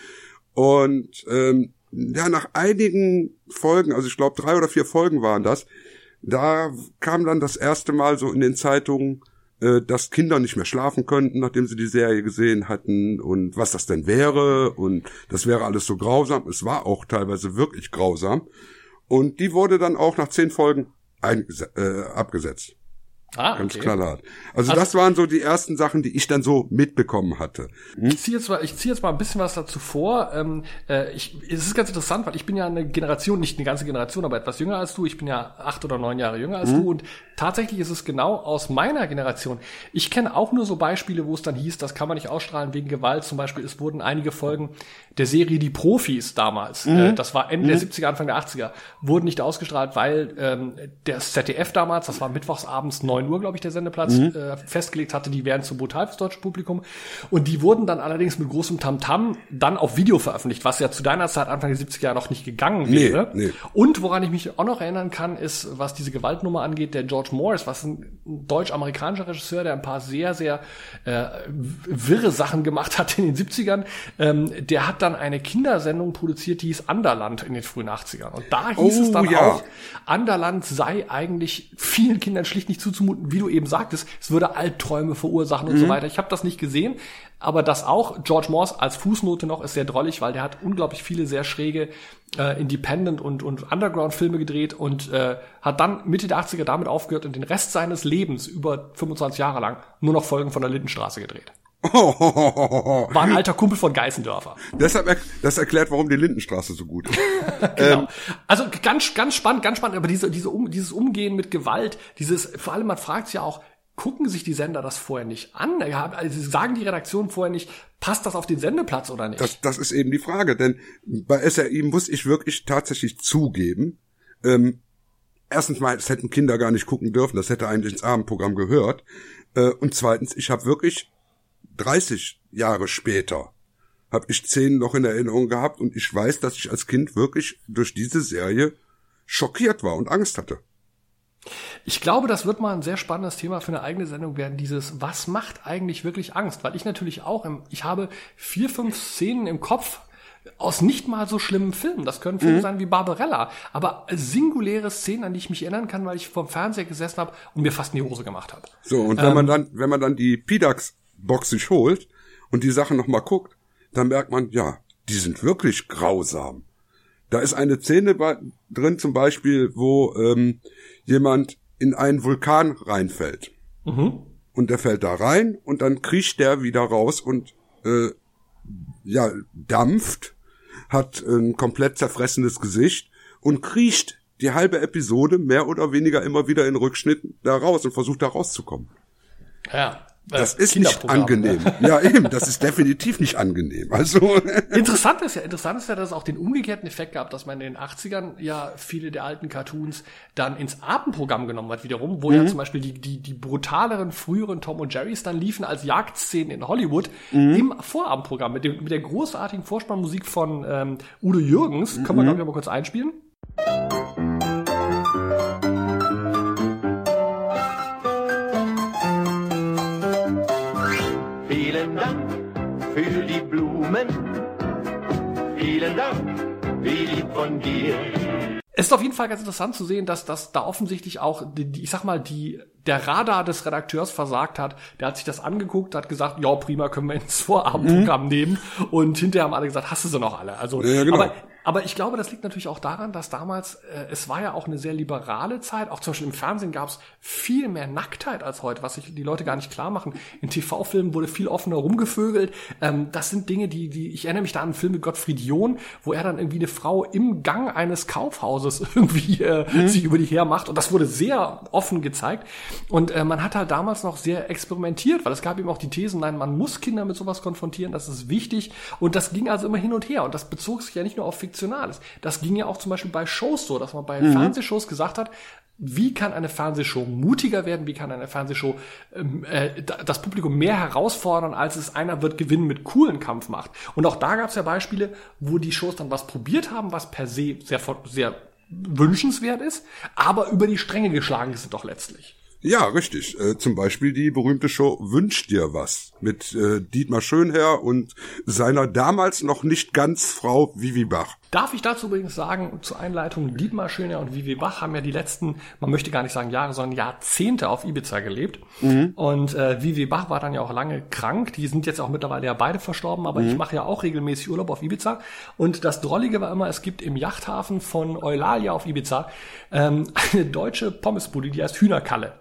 Speaker 3: Und ähm, ja, nach einigen Folgen, also ich glaube drei oder vier Folgen waren das, da kam dann das erste Mal so in den Zeitungen, äh, dass Kinder nicht mehr schlafen könnten, nachdem sie die Serie gesehen hatten und was das denn wäre und das wäre alles so grausam. Es war auch teilweise wirklich grausam. Und die wurde dann auch nach zehn Folgen äh, abgesetzt.
Speaker 2: Ah,
Speaker 3: Ganz
Speaker 2: okay.
Speaker 3: knallhart. Also,
Speaker 2: Also-
Speaker 3: das waren so die ersten Sachen, die ich dann so mitbekommen hatte.
Speaker 2: Ich ziehe jetzt, mal- ich zieh jetzt mal ein bisschen was dazu vor. Ähm, äh, ich, es ist ganz interessant, weil ich bin ja eine Generation, nicht eine ganze Generation, aber etwas jünger als du. Ich bin ja acht oder neun Jahre jünger als du. Und tatsächlich ist es genau aus meiner Generation. Ich kenne auch nur so Beispiele, wo es dann hieß, das kann man nicht ausstrahlen wegen Gewalt. Zum Beispiel, es wurden einige Folgen der Serie Die Profis damals, äh, das war Ende der 70er, Anfang der 80er, wurden nicht ausgestrahlt, weil ähm, der ZDF damals, das war mittwochsabends 9 Uhr, glaube ich, der Sendeplatz, äh, festgelegt hatte, die wären zu brutal fürs deutsche Publikum. Und die wurden dann allerdings mit großem Tamtam dann auf Video veröffentlicht, was ja zu deiner Zeit, Anfang der 70er Jahre noch nicht gegangen
Speaker 3: Nee,
Speaker 2: wäre.
Speaker 3: nee.
Speaker 2: Und woran ich mich auch noch erinnern kann, ist, was diese Gewaltnummer angeht, der George Morris, was ein deutsch-amerikanischer Regisseur, der ein paar sehr, sehr äh, wirre Sachen gemacht hat in den 70ern, ähm, der hat dann eine Kindersendung produziert, die hieß Anderland in den frühen 80ern. Und da hieß
Speaker 3: Oh,
Speaker 2: es dann
Speaker 3: ja.
Speaker 2: auch, Anderland sei eigentlich vielen Kindern schlicht nicht zuzumuten, wie du eben sagtest, es würde Albträume verursachen und so weiter. Ich habe das nicht gesehen, aber das auch. George Morse als Fußnote noch ist sehr drollig, weil der hat unglaublich viele sehr schräge äh, Independent- und, und Underground-Filme gedreht und äh, hat dann Mitte der 80er damit aufgehört und den Rest seines Lebens, über 25 Jahre lang, nur noch Folgen von der Lindenstraße gedreht. [LAUGHS] War ein alter Kumpel von Geißendörfer.
Speaker 3: Deshalb, das erklärt, warum die Lindenstraße so gut ist. [LAUGHS]
Speaker 2: Genau. also ganz, ganz spannend, ganz spannend, aber diese, diese um, dieses Umgehen mit Gewalt, dieses, vor allem man fragt sich ja auch, gucken sich die Sender das vorher nicht an? Also sagen die Redaktionen vorher nicht, passt das auf den Sendeplatz oder nicht?
Speaker 3: Das, das ist eben die Frage, denn bei SRI muss ich wirklich tatsächlich zugeben, ähm, erstens mal, das hätten Kinder gar nicht gucken dürfen, das hätte eigentlich ins Abendprogramm gehört. Äh, und zweitens, ich habe wirklich 30 Jahre später habe ich Szenen noch in Erinnerung gehabt und ich weiß, dass ich als Kind wirklich durch diese Serie schockiert war und Angst hatte.
Speaker 2: Ich glaube, das wird mal ein sehr spannendes Thema für eine eigene Sendung werden, dieses, was macht eigentlich wirklich Angst? Weil ich natürlich auch, im, ich habe vier, fünf Szenen im Kopf aus nicht mal so schlimmen Filmen. Das können Filme sein wie Barbarella, aber singuläre Szenen, an die ich mich erinnern kann, weil ich vorm Fernseher gesessen habe und mir fast in die Hose gemacht habe.
Speaker 3: So, und wenn man dann, wenn man dann die PDAX-Box sich holt und die Sachen nochmal guckt, dann merkt man, ja, die sind wirklich grausam. Da ist eine Szene drin zum Beispiel, wo ähm, jemand in einen Vulkan reinfällt. Und der fällt da rein und dann kriecht der wieder raus und äh, ja, dampft, hat ein komplett zerfressenes Gesicht und kriecht die halbe Episode mehr oder weniger immer wieder in Rückschnitten da raus und versucht da rauszukommen.
Speaker 2: Ja.
Speaker 3: Das
Speaker 2: äh,
Speaker 3: ist nicht
Speaker 2: Kinderprogramm,
Speaker 3: angenehm.
Speaker 2: ne?
Speaker 3: Ja, eben, das ist definitiv nicht angenehm. Also, [LAUGHS]
Speaker 2: Interessant ist ja, interessant ist ja, dass es auch den umgekehrten Effekt gab, dass man in den 80ern ja viele der alten Cartoons dann ins Abendprogramm genommen hat wiederum, wo ja zum Beispiel die, die, die brutaleren, früheren Tom und Jerrys dann liefen als Jagdszenen in Hollywood im Vorabendprogramm mit, dem, mit der großartigen Vorspannmusik von ähm, Udo Jürgens. Können wir, glaube ich, mal kurz einspielen?
Speaker 8: Für die Blumen. Vielen Dank, wie lieb von dir.
Speaker 2: Es ist auf jeden Fall ganz interessant zu sehen, dass das da offensichtlich auch, die, die, ich sag mal, die, der Radar des Redakteurs versagt hat. Der hat sich das angeguckt, hat gesagt, ja, prima, können wir ins Vorabendprogramm nehmen. Und hinterher haben alle gesagt, hast du sie noch alle? Also,
Speaker 3: Ja, genau.
Speaker 2: aber, aber ich glaube, das liegt natürlich auch daran, dass damals, äh, es war ja auch eine sehr liberale Zeit. Auch zum Beispiel im Fernsehen gab es viel mehr Nacktheit als heute, was sich die Leute gar nicht klar machen. In TV-Filmen wurde viel offener rumgevögelt. Ähm, das sind Dinge, die, die, ich erinnere mich da an einen Film mit Gottfried John, wo er dann irgendwie eine Frau im Gang eines Kaufhauses [LAUGHS] irgendwie äh, sich über die hermacht. Und das wurde sehr offen gezeigt. Und äh, man hat halt damals noch sehr experimentiert, weil es gab eben auch die Thesen, nein, man muss Kinder mit sowas konfrontieren, das ist wichtig. Und das ging also immer hin und her. Und das bezog sich ja nicht nur auf Fiktionales. Das ging ja auch zum Beispiel bei Shows so, dass man bei Fernsehshows gesagt hat, wie kann eine Fernsehshow mutiger werden? Wie kann eine Fernsehshow ähm, äh, da- das Publikum mehr herausfordern, als es einer wird gewinnen mit coolen Kampfmacht? Und auch da gab es ja Beispiele, wo die Shows dann was probiert haben, was per se sehr, sehr wünschenswert ist, aber über die Stränge geschlagen sind doch letztlich.
Speaker 3: ja, richtig. Äh, zum Beispiel die berühmte Show Wünsch dir was mit äh, Dietmar Schönherr und seiner damals noch nicht ganz Frau Vivi Bach.
Speaker 2: Darf ich dazu übrigens sagen, zur Einleitung, Dietmar Schöner und Vivi Bach haben ja die letzten, man möchte gar nicht sagen Jahre, sondern Jahrzehnte auf Ibiza gelebt. Und äh, Vivi Bach war dann ja auch lange krank. Die sind jetzt auch mittlerweile ja beide verstorben, aber ich mache ja auch regelmäßig Urlaub auf Ibiza. Und das Drollige war immer, es gibt im Yachthafen von Eulalia auf Ibiza ähm, eine deutsche Pommesbude, die heißt Hühnerkalle.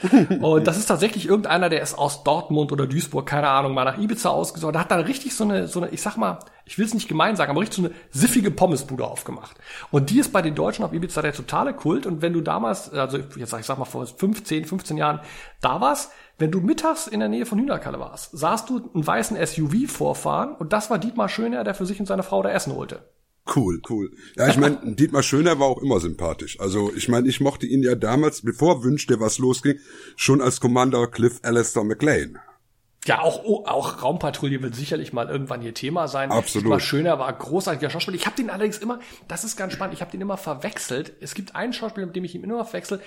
Speaker 2: [LAUGHS] Und das ist tatsächlich irgendeiner, der ist aus Dortmund oder Duisburg, keine Ahnung, mal nach Ibiza ausgesucht. Der hat dann richtig so eine, so eine, ich sag mal, ich will es nicht gemein sagen, aber richtig so eine siffige Pommesbude aufgemacht. Und die ist bei den Deutschen auf Ibiza der totale Kult. Und wenn du damals, also jetzt sag ich sag mal vor 15, 15 Jahren da warst, wenn du mittags in der Nähe von Hühnerkalle warst, sahst du einen weißen SUV vorfahren und das war Dietmar Schöner, der für sich und seine Frau da Essen holte.
Speaker 3: Cool, cool. Ja, ich meine, Dietmar Schöner war auch immer sympathisch. Also ich meine, ich mochte ihn ja damals, bevor Wünsch dir was losging, schon als Commander Cliff Alistair McLean.
Speaker 2: Ja, auch, oh, auch Raumpatrouille wird sicherlich mal irgendwann hier Thema sein.
Speaker 3: Absolut.
Speaker 2: Dietmar Schöner war großartiger Schauspieler. Ich habe den allerdings immer, das ist ganz spannend, ich habe den immer verwechselt. Es gibt einen Schauspieler, mit dem ich ihn immer verwechsel.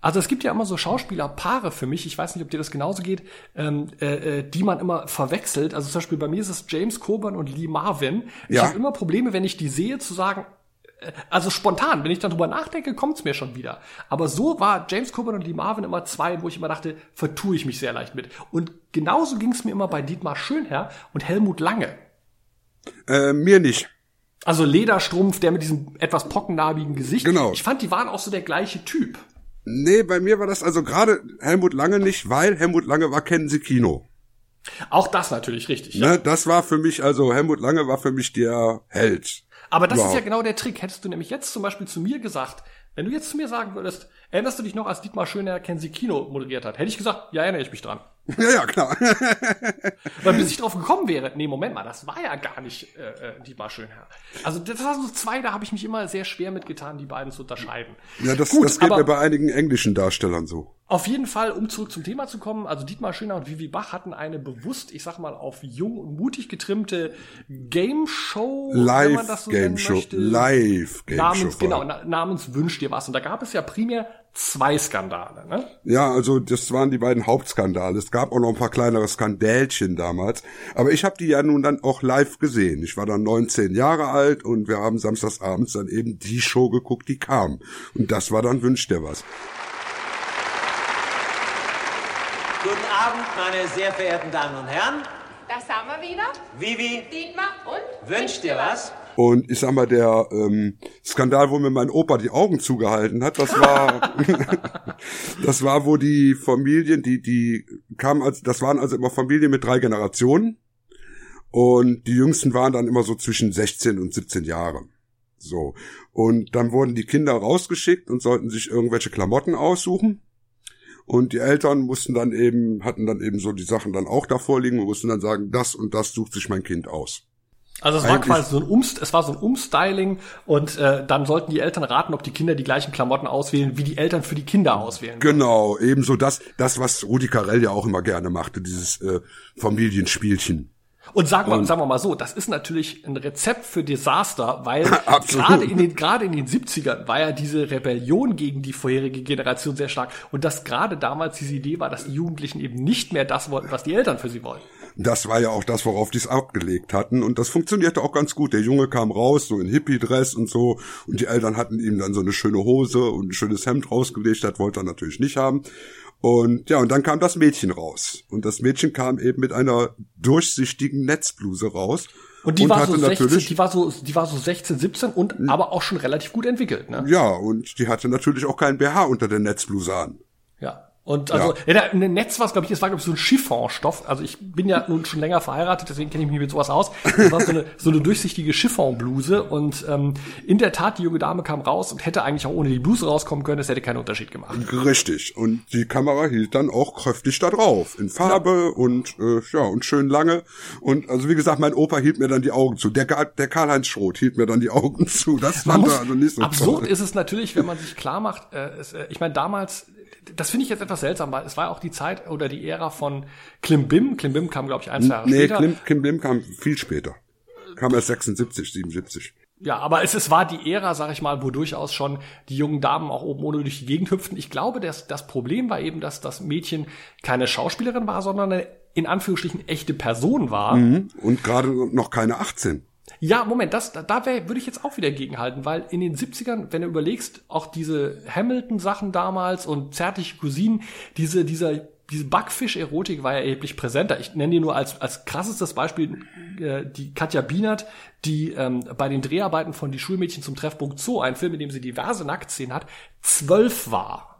Speaker 2: Also es gibt ja immer so Schauspielerpaare für mich, ich weiß nicht, ob dir das genauso geht, ähm, äh, äh, die man immer verwechselt. Also zum Beispiel bei mir ist es James Coburn und Lee Marvin. Ich
Speaker 3: Ja.
Speaker 2: habe immer Probleme, wenn ich die sehe, zu sagen, äh, also spontan, wenn ich dann drüber nachdenke, kommt's mir schon wieder. Aber so war James Coburn und Lee Marvin immer zwei, wo ich immer dachte, vertue ich mich sehr leicht mit. Und genauso ging's mir immer bei Dietmar Schönherr und Helmut Lange.
Speaker 3: Äh, mir nicht.
Speaker 2: Also Lederstrumpf, der mit diesem etwas pockennarbigen Gesicht.
Speaker 3: Genau.
Speaker 2: Ich fand, die waren auch so der gleiche Typ.
Speaker 3: Nee, bei mir war das also gerade Helmut Lange nicht, weil Helmut Lange war kennen Sie Kino.
Speaker 2: Auch das natürlich richtig. Ja.
Speaker 3: Ne, das war für mich, also Helmut Lange war für mich der Held.
Speaker 2: Aber das ist
Speaker 3: Wow.
Speaker 2: ja genau der Trick. Hättest du nämlich jetzt zum Beispiel zu mir gesagt, wenn du jetzt zu mir sagen würdest, erinnerst du dich noch, als Dietmar Schöner Kennen Sie Kino moderiert hat, hätte ich gesagt, ja, erinnere ich mich dran. [LAUGHS]
Speaker 3: Ja, ja, klar. [LAUGHS]
Speaker 2: Weil bis ich drauf gekommen wäre, nee, Moment mal, das war ja gar nicht äh, äh, Dietmar Schönherr. Also das waren so zwei, da habe ich mich immer sehr schwer mitgetan, die beiden zu unterscheiden.
Speaker 3: ja, das,
Speaker 2: Gut,
Speaker 3: das geht
Speaker 2: aber-
Speaker 3: mir bei einigen englischen Darstellern so.
Speaker 2: Auf jeden Fall, um zurück zum Thema zu kommen, also Dietmar Schöner und Vivi Bach hatten eine bewusst, ich sag mal, auf jung und mutig getrimmte Game Show, wenn man
Speaker 3: Live
Speaker 2: das so
Speaker 3: Game
Speaker 2: nennen
Speaker 3: Show.
Speaker 2: möchte.
Speaker 3: Live Game
Speaker 2: namens,
Speaker 3: Show.
Speaker 2: genau, na, namens Wünsch dir was. Und da gab es ja primär zwei Skandale, ne?
Speaker 3: Ja, also das waren die beiden Hauptskandale. Es gab auch noch ein paar kleinere Skandälchen damals. Aber ich habe die ja nun dann auch live gesehen. Ich war dann 19 Jahre alt und wir haben samstagsabends dann eben die Show geguckt, die kam. Und das war dann Wünsch dir was.
Speaker 9: Guten Abend, meine sehr verehrten Damen und Herren.
Speaker 10: Das haben wir wieder.
Speaker 9: Vivi,
Speaker 10: Dietmar und?
Speaker 9: wünscht dir was?
Speaker 3: Und ich sag mal, der ähm, Skandal, wo mir mein Opa die Augen zugehalten hat, das war, [LAUGHS] das war, wo die Familien, die, die kamen als, das waren also immer Familien mit drei Generationen. Und die jüngsten waren dann immer so zwischen 16 und 17 Jahre. So. Und dann wurden die Kinder rausgeschickt und sollten sich irgendwelche Klamotten aussuchen. Und die Eltern mussten dann eben, hatten dann eben so die Sachen dann auch da vorliegen und mussten dann sagen, das und das sucht sich mein Kind aus.
Speaker 2: Also es war quasi so ein Umst es war so ein Umstyling und äh, dann sollten die Eltern raten, ob die Kinder die gleichen Klamotten auswählen, wie die Eltern für die Kinder auswählen.
Speaker 3: Genau, ebenso das, das, was Rudi Carell ja auch immer gerne machte, dieses äh, Familienspielchen.
Speaker 2: Und sagen wir, sagen wir mal so, das ist natürlich ein Rezept für Desaster, weil [LAUGHS] gerade in den gerade in den 70ern war ja diese Rebellion gegen die vorherige Generation sehr stark und dass gerade damals diese Idee war, dass die Jugendlichen eben nicht mehr das wollten, was die Eltern für sie wollen.
Speaker 3: Das war ja auch das, worauf die es abgelegt hatten. Und das funktionierte auch ganz gut. Der Junge kam raus, so in Hippie-Dress und so. Und die Eltern hatten ihm dann so eine schöne Hose und ein schönes Hemd rausgelegt. Das wollte er natürlich nicht haben. Und ja, und dann kam das Mädchen raus. Und das Mädchen kam eben mit einer durchsichtigen Netzbluse raus.
Speaker 2: Und die war so
Speaker 3: hatte
Speaker 2: 16,
Speaker 3: natürlich,
Speaker 2: die war so die war so 16, 17 und aber auch schon relativ gut entwickelt, ne?
Speaker 3: ja, und die hatte natürlich auch keinen BH unter der Netzbluse an.
Speaker 2: Ja. Und also, ja. Ja, ein Netz war es, glaube ich, es war, glaube ich, so ein Chiffonstoff. Also ich bin ja nun schon länger verheiratet, deswegen kenne ich mich mit sowas aus. Das war so eine, so eine durchsichtige Chiffonbluse und ähm, in der Tat, die junge Dame kam raus und hätte eigentlich auch ohne die Bluse rauskommen können, das hätte keinen Unterschied gemacht.
Speaker 3: Richtig. Und die Kamera hielt dann auch kräftig da drauf. In Farbe und äh, ja, und schön lange. Und also wie gesagt, mein Opa hielt mir dann die Augen zu. Der, der Karl-Heinz Schroth hielt mir dann die Augen zu. Das fand er also nicht so
Speaker 2: absurd
Speaker 3: toll.
Speaker 2: ist es natürlich, wenn man sich klar macht, äh, es, äh, ich meine, damals, das finde ich jetzt etwas seltsam, weil es war auch die Zeit oder die Ära von Klimbim. Klimbim kam, glaube ich, ein, zwei Jahre
Speaker 3: Nee,
Speaker 2: später.
Speaker 3: Kim, Kim Lim kam viel später. Kam erst 76, 77.
Speaker 2: Ja, aber es, es war die Ära, sag ich mal, wo durchaus schon die jungen Damen auch oben ohne durch die Gegend hüpften. Ich glaube, das, das Problem war eben, dass das Mädchen keine Schauspielerin war, sondern eine in Anführungsstrichen echte Person war.
Speaker 3: Mhm. Und gerade noch keine 18.
Speaker 2: Ja, Moment, das, da, da wär, würde ich jetzt auch wieder gegenhalten, weil in den 70ern, wenn du überlegst, auch diese Hamilton-Sachen damals und zärtliche Cousinen, diese, dieser, diese Backfisch-Erotik war ja erheblich präsenter. Ich nenne dir nur als, als krassestes Beispiel äh, die Katja Bienert, die ähm, bei den Dreharbeiten von Die Schulmädchen zum Treffpunkt Zoo, ein Film, in dem sie diverse Nacktszenen hat, zwölf war.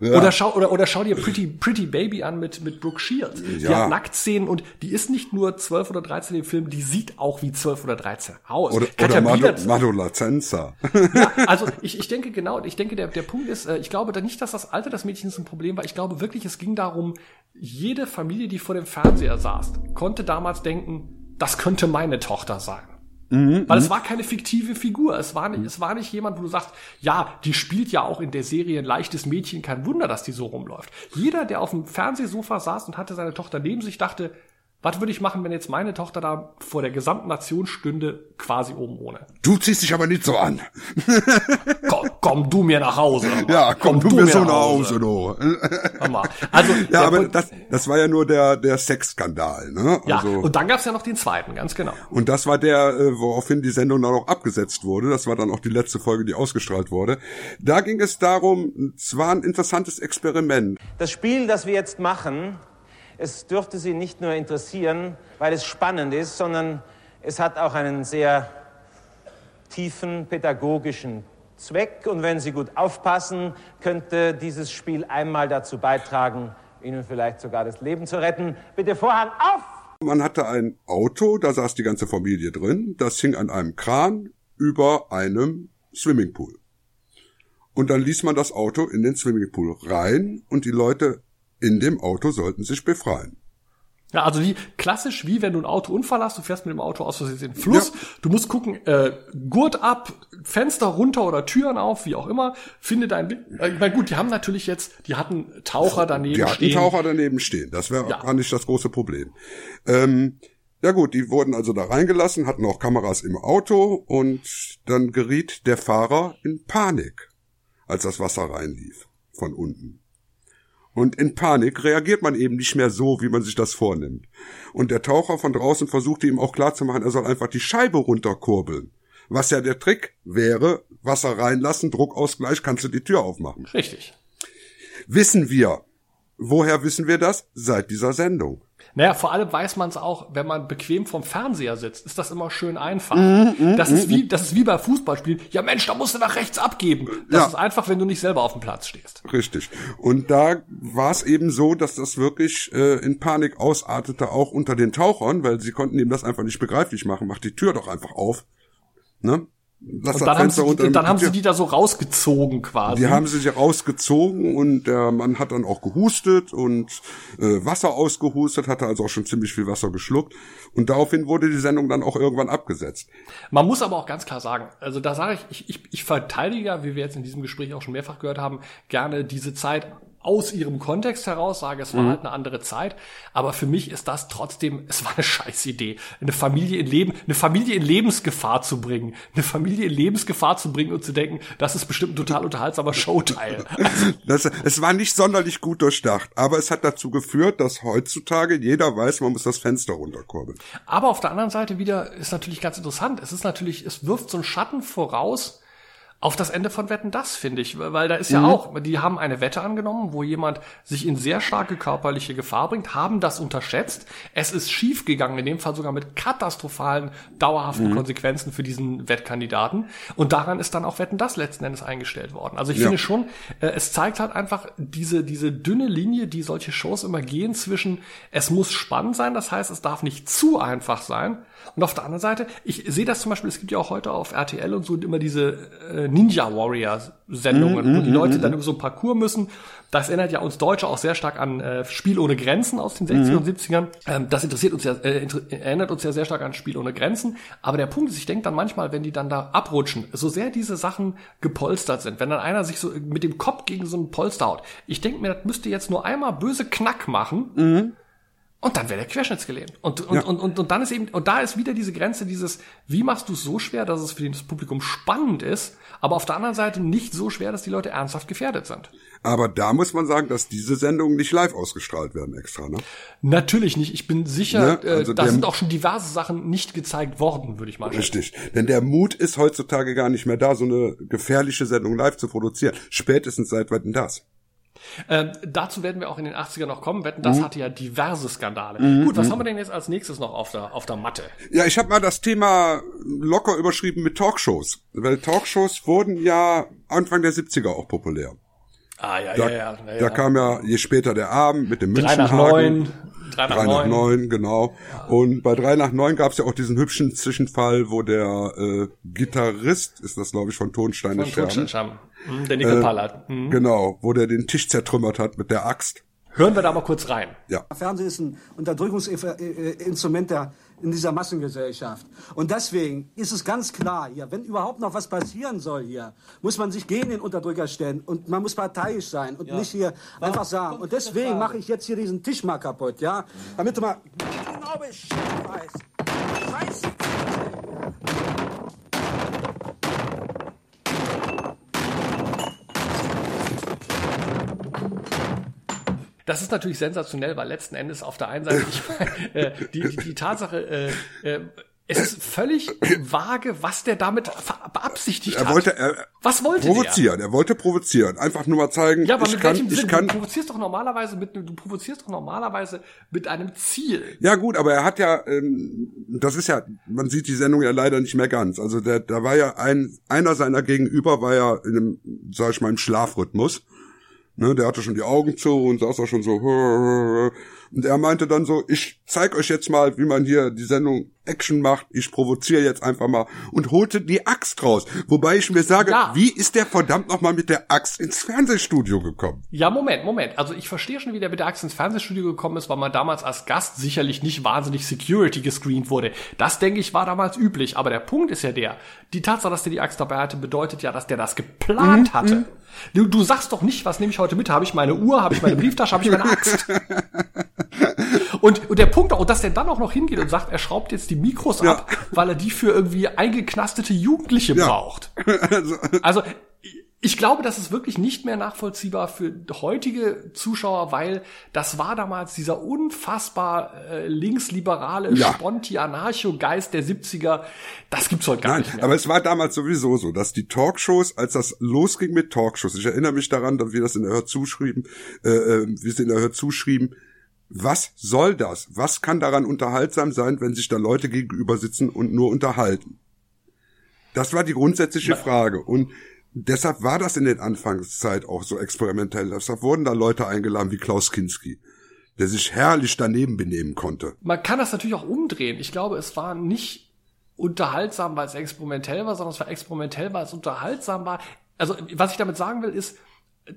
Speaker 3: Ja.
Speaker 2: Oder schau oder oder schau dir Pretty Pretty Baby an mit mit Brooke Shields. Die
Speaker 3: Ja.
Speaker 2: hat Nacktszenen und die ist nicht nur 12 oder 13 im Film, die sieht auch wie 12 oder 13 aus.
Speaker 3: Oder,
Speaker 2: Katja
Speaker 3: oder Madolazenza.
Speaker 2: ja, [LAUGHS] also ich, ich denke genau, ich denke der der Punkt ist, äh, ich glaube da nicht, dass das Alter des Mädchens ein Problem war. Ich glaube wirklich, es ging darum, jede Familie, die vor dem Fernseher saß, konnte damals denken, das könnte meine Tochter sein. Weil es war keine fiktive Figur. Es war, nicht, es war nicht jemand, wo du sagst, ja, die spielt ja auch in der Serie ein leichtes Mädchen, kein Wunder, dass die so rumläuft. Jeder, der auf dem Fernsehsofa saß und hatte seine Tochter neben sich, dachte, was würde ich machen, wenn jetzt meine Tochter da vor der gesamten Nation stünde, quasi oben ohne?
Speaker 3: Du ziehst dich aber nicht so an. [LAUGHS]
Speaker 2: Komm, komm du mir nach Hause.
Speaker 3: Ja, komm, du mir so nach Hause, du.
Speaker 2: Also, [LAUGHS]
Speaker 3: Ja, aber
Speaker 2: Punkt-
Speaker 3: das, das war ja nur der, der Sexskandal, ne?
Speaker 2: ja,
Speaker 3: Also,
Speaker 2: und dann gab's ja noch den zweiten, ganz genau.
Speaker 3: Und das war der, äh, woraufhin die Sendung dann auch abgesetzt wurde. Das war dann auch die letzte Folge, die ausgestrahlt wurde. Da ging es darum, es war ein interessantes Experiment.
Speaker 9: Das Spiel, das wir jetzt machen, es dürfte Sie nicht nur interessieren, weil es spannend ist, sondern es hat auch einen sehr tiefen pädagogischen Zweck. Und wenn Sie gut aufpassen, könnte dieses Spiel einmal dazu beitragen, Ihnen vielleicht sogar das Leben zu retten. Bitte Vorhang auf!
Speaker 3: Man hatte ein Auto, da saß die ganze Familie drin, das hing an einem Kran über einem Swimmingpool. Und dann ließ man das Auto in den Swimmingpool rein und die Leute in dem Auto sollten sich befreien.
Speaker 2: Ja, also wie klassisch, wie wenn du ein Autounfall hast, du fährst mit dem Auto aus Versehen in den Fluss, du musst gucken, äh, Gurt ab, Fenster runter oder Türen auf, wie auch immer, finde dein, äh, ich meine, gut, die haben natürlich jetzt, die hatten Taucher daneben
Speaker 3: Die hatten
Speaker 2: stehen.
Speaker 3: Taucher daneben stehen. Das wäre
Speaker 2: Ja.
Speaker 3: gar nicht das große Problem. Ähm, ja gut, die wurden also da reingelassen, hatten auch Kameras im Auto und dann geriet der Fahrer in Panik, als das Wasser reinlief von unten. Und in Panik reagiert man eben nicht mehr so, wie man sich das vornimmt. Und der Taucher von draußen versuchte ihm auch klarzumachen, er soll einfach die Scheibe runterkurbeln. Was ja der Trick wäre, Wasser reinlassen, Druckausgleich, kannst du die Tür aufmachen.
Speaker 2: Richtig.
Speaker 3: Wissen wir. Woher wissen wir das? Seit dieser Sendung.
Speaker 2: Naja, vor allem weiß man es auch, wenn man bequem vom Fernseher sitzt, ist das immer schön einfach.
Speaker 3: Mhm,
Speaker 2: das ist wie, das ist wie bei Fußballspielen. Ja Mensch, da musst du nach rechts abgeben. Das
Speaker 3: Ja.
Speaker 2: ist einfach, wenn du nicht selber auf dem Platz stehst.
Speaker 3: Richtig. Und da war es eben so, dass das wirklich äh, in Panik ausartete, auch unter den Tauchern, weil sie konnten ihm das einfach nicht begreiflich machen. Mach die Tür doch einfach auf. Ne? Lass
Speaker 2: Und dann, haben sie, die,
Speaker 3: damit
Speaker 2: dann haben sie die da so rausgezogen quasi.
Speaker 3: Die haben sie sich rausgezogen und der Mann hat dann auch gehustet und äh, Wasser ausgehustet, hatte also auch schon ziemlich viel Wasser geschluckt. Und daraufhin wurde die Sendung dann auch irgendwann abgesetzt.
Speaker 2: Man muss aber auch ganz klar sagen, also da sage ich, ich, ich, ich verteidige ja, wie wir jetzt in diesem Gespräch auch schon mehrfach gehört haben, gerne diese Zeit aus ihrem Kontext heraus, sage, es war
Speaker 3: Mhm.
Speaker 2: halt eine andere Zeit, aber für mich ist das trotzdem, es war eine scheiß Idee, eine Familie in Leben, eine Familie in Lebensgefahr zu bringen, eine Familie in Lebensgefahr zu bringen und zu denken, das ist bestimmt ein total unterhaltsamer Showteil. [LAUGHS]
Speaker 3: Das, es war nicht sonderlich gut durchdacht, aber es hat dazu geführt, dass heutzutage jeder weiß, man muss das Fenster runterkurbeln.
Speaker 2: Aber auf der anderen Seite wieder ist natürlich ganz interessant. Es ist natürlich, es wirft so einen Schatten voraus auf das Ende von Wetten das, finde ich. Weil da ist ja
Speaker 3: Mhm.
Speaker 2: auch, die haben eine Wette angenommen, wo jemand sich in sehr starke körperliche Gefahr bringt, haben das unterschätzt. Es ist schief gegangen, in dem Fall sogar mit katastrophalen, dauerhaften
Speaker 3: Mhm.
Speaker 2: Konsequenzen für diesen Wettkandidaten. Und daran ist dann auch Wetten das letzten Endes eingestellt worden. Also ich
Speaker 3: Ja.
Speaker 2: finde schon, äh, es zeigt halt einfach diese, diese dünne Linie, die solche Shows immer gehen zwischen, es muss spannend sein, das heißt, es darf nicht zu einfach sein. Und auf der anderen Seite, ich sehe das zum Beispiel, es gibt ja auch heute auf RTL und so immer diese äh, Ninja Warrior Sendungen,
Speaker 3: Mhm,
Speaker 2: wo die
Speaker 3: mhm,
Speaker 2: Leute
Speaker 3: mhm.
Speaker 2: dann über so ein Parcours müssen. Das erinnert ja uns Deutsche auch sehr stark an äh, Spiel ohne Grenzen aus den 60er
Speaker 3: Mhm.
Speaker 2: und 70ern. Ähm, das interessiert uns ja, äh, erinnert uns ja sehr stark an Spiel ohne Grenzen. Aber der Punkt ist, ich denke dann manchmal, wenn die dann da abrutschen, so sehr diese Sachen gepolstert sind, wenn dann einer sich so mit dem Kopf gegen so einen Polster haut, ich denke mir, das müsste jetzt nur einmal böse Knack machen. Und dann wäre der querschnittsgelähmt. Und, und,
Speaker 3: Ja.
Speaker 2: und, und, und dann ist eben, und da ist wieder diese Grenze dieses, wie machst du es so schwer, dass es für das Publikum spannend ist, aber auf der anderen Seite nicht so schwer, dass die Leute ernsthaft gefährdet sind.
Speaker 3: Aber da muss man sagen, dass diese Sendungen nicht live ausgestrahlt werden extra, ne?
Speaker 2: Natürlich nicht. Ich bin sicher,
Speaker 3: Ne, also
Speaker 2: äh, da sind auch schon diverse Sachen nicht gezeigt worden, würde ich mal sagen.
Speaker 3: Richtig. Denn der Mut ist heutzutage gar nicht mehr da, so eine gefährliche Sendung live zu produzieren. Spätestens seit Wetten das.
Speaker 2: Ähm, dazu werden wir auch in den 80ern noch kommen. Wetten, das
Speaker 3: Mhm.
Speaker 2: hatte ja diverse Skandale.
Speaker 3: Mhm,
Speaker 2: Gut, was
Speaker 3: mhm.
Speaker 2: haben wir denn jetzt als nächstes noch auf der, auf der Matte?
Speaker 3: Ja, ich habe mal das Thema locker überschrieben mit Talkshows. Weil Talkshows wurden ja Anfang der 70er auch populär.
Speaker 2: Ah, ja,
Speaker 3: Da,
Speaker 2: ja, ja. ja,
Speaker 3: da
Speaker 2: ja.
Speaker 3: kam ja je später der Abend mit dem
Speaker 2: Drei nach
Speaker 3: Münchenhagen.
Speaker 2: neun. Drei nach
Speaker 3: Drei nach
Speaker 2: neun.
Speaker 3: neun, genau. Und bei drei nach neun gab es ja auch diesen hübschen Zwischenfall, wo der äh, Gitarrist, ist das glaube ich von Tonsteine Scherben,
Speaker 2: Tonstein der Nickel
Speaker 3: Äh,
Speaker 2: Pallard. Mhm.
Speaker 3: Genau, wo der den Tisch zertrümmert hat mit der Axt.
Speaker 2: Hören wir da mal kurz rein.
Speaker 3: Ja.
Speaker 11: Fernsehen ist ein Unterdrückungsinstrument der, in dieser Massengesellschaft. Und deswegen ist es ganz klar hier, wenn überhaupt noch was passieren soll hier, muss man sich gegen den Unterdrücker stellen und man muss parteiisch sein und nicht hier einfach sagen. Und deswegen mache ich jetzt hier diesen Tisch mal kaputt, ja? Damit du mal genau Bescheid weißt. Scheiße.
Speaker 2: Das ist natürlich sensationell, weil letzten Endes auf der einen Seite, ich meine, äh, die, die, die Tatsache, äh, äh, es ist völlig vage, was der damit beabsichtigt
Speaker 3: Er
Speaker 2: hat.
Speaker 3: wollte er,
Speaker 2: was wollte
Speaker 3: provozieren, er wollte provozieren, einfach nur mal zeigen,
Speaker 2: der? Ja, aber
Speaker 3: ich
Speaker 2: mit
Speaker 3: kann,
Speaker 2: welchem
Speaker 3: ich
Speaker 2: Sinn?
Speaker 3: kann,
Speaker 2: du provozierst doch normalerweise mit, du provozierst doch normalerweise mit einem Ziel.
Speaker 3: Ja gut, aber er hat ja, ähm, das ist ja, man sieht die Sendung ja leider nicht mehr ganz. Also der, da war ja ein, einer seiner Gegenüber war ja in einem, sag ich mal, im Schlafrhythmus. Ne, der hatte schon die Augen zu und saß da schon so. Und er meinte dann so, ich zeig euch jetzt mal, wie man hier die Sendung Action macht. Ich provoziere jetzt einfach mal und holte die Axt raus. Wobei ich mir sage,
Speaker 2: Ja.
Speaker 3: wie ist der verdammt noch mal mit der Axt ins Fernsehstudio gekommen?
Speaker 2: Ja, Moment, Moment. Also ich verstehe schon, wie der mit der Axt ins Fernsehstudio gekommen ist, weil man damals als Gast sicherlich nicht wahnsinnig Security gescreent wurde. Das, denke ich, war damals üblich. Aber der Punkt ist ja der, die Tatsache, dass der die Axt dabei hatte, bedeutet ja, dass der das geplant
Speaker 3: Mhm,
Speaker 2: hatte. Du, du sagst doch nicht, was nehme ich heute mit? Habe ich meine Uhr, habe ich meine Brieftasche, habe ich meine Axt? [LAUGHS] Und, und der Punkt auch, dass der dann auch noch hingeht und sagt, er schraubt jetzt die Mikros ab, weil er die für irgendwie eingeknastete Jugendliche
Speaker 3: Ja.
Speaker 2: braucht. Also ich glaube, das ist wirklich nicht mehr nachvollziehbar für heutige Zuschauer, weil das war damals dieser unfassbar äh, linksliberale
Speaker 3: Ja.
Speaker 2: Sponti-Anarcho-Geist der 70er. Das gibt's heute gar
Speaker 3: Nein,
Speaker 2: nicht mehr.
Speaker 3: aber es war damals sowieso so, dass die Talkshows, als das losging mit Talkshows, ich erinnere mich daran, dass wir das in der Hör zuschrieben, äh, äh, wie sie in der Hör zuschrieben, was soll das? Was kann daran unterhaltsam sein, wenn sich da Leute gegenüber sitzen und nur unterhalten? Das war die grundsätzliche Frage. Und deshalb war das in der Anfangszeit auch so experimentell. Deshalb wurden da Leute eingeladen wie Klaus Kinski, der sich herrlich daneben benehmen konnte.
Speaker 2: Man kann das natürlich auch umdrehen. Ich glaube, es war nicht unterhaltsam, weil es experimentell war, sondern es war experimentell, weil es unterhaltsam war. Also, was ich damit sagen will, ist,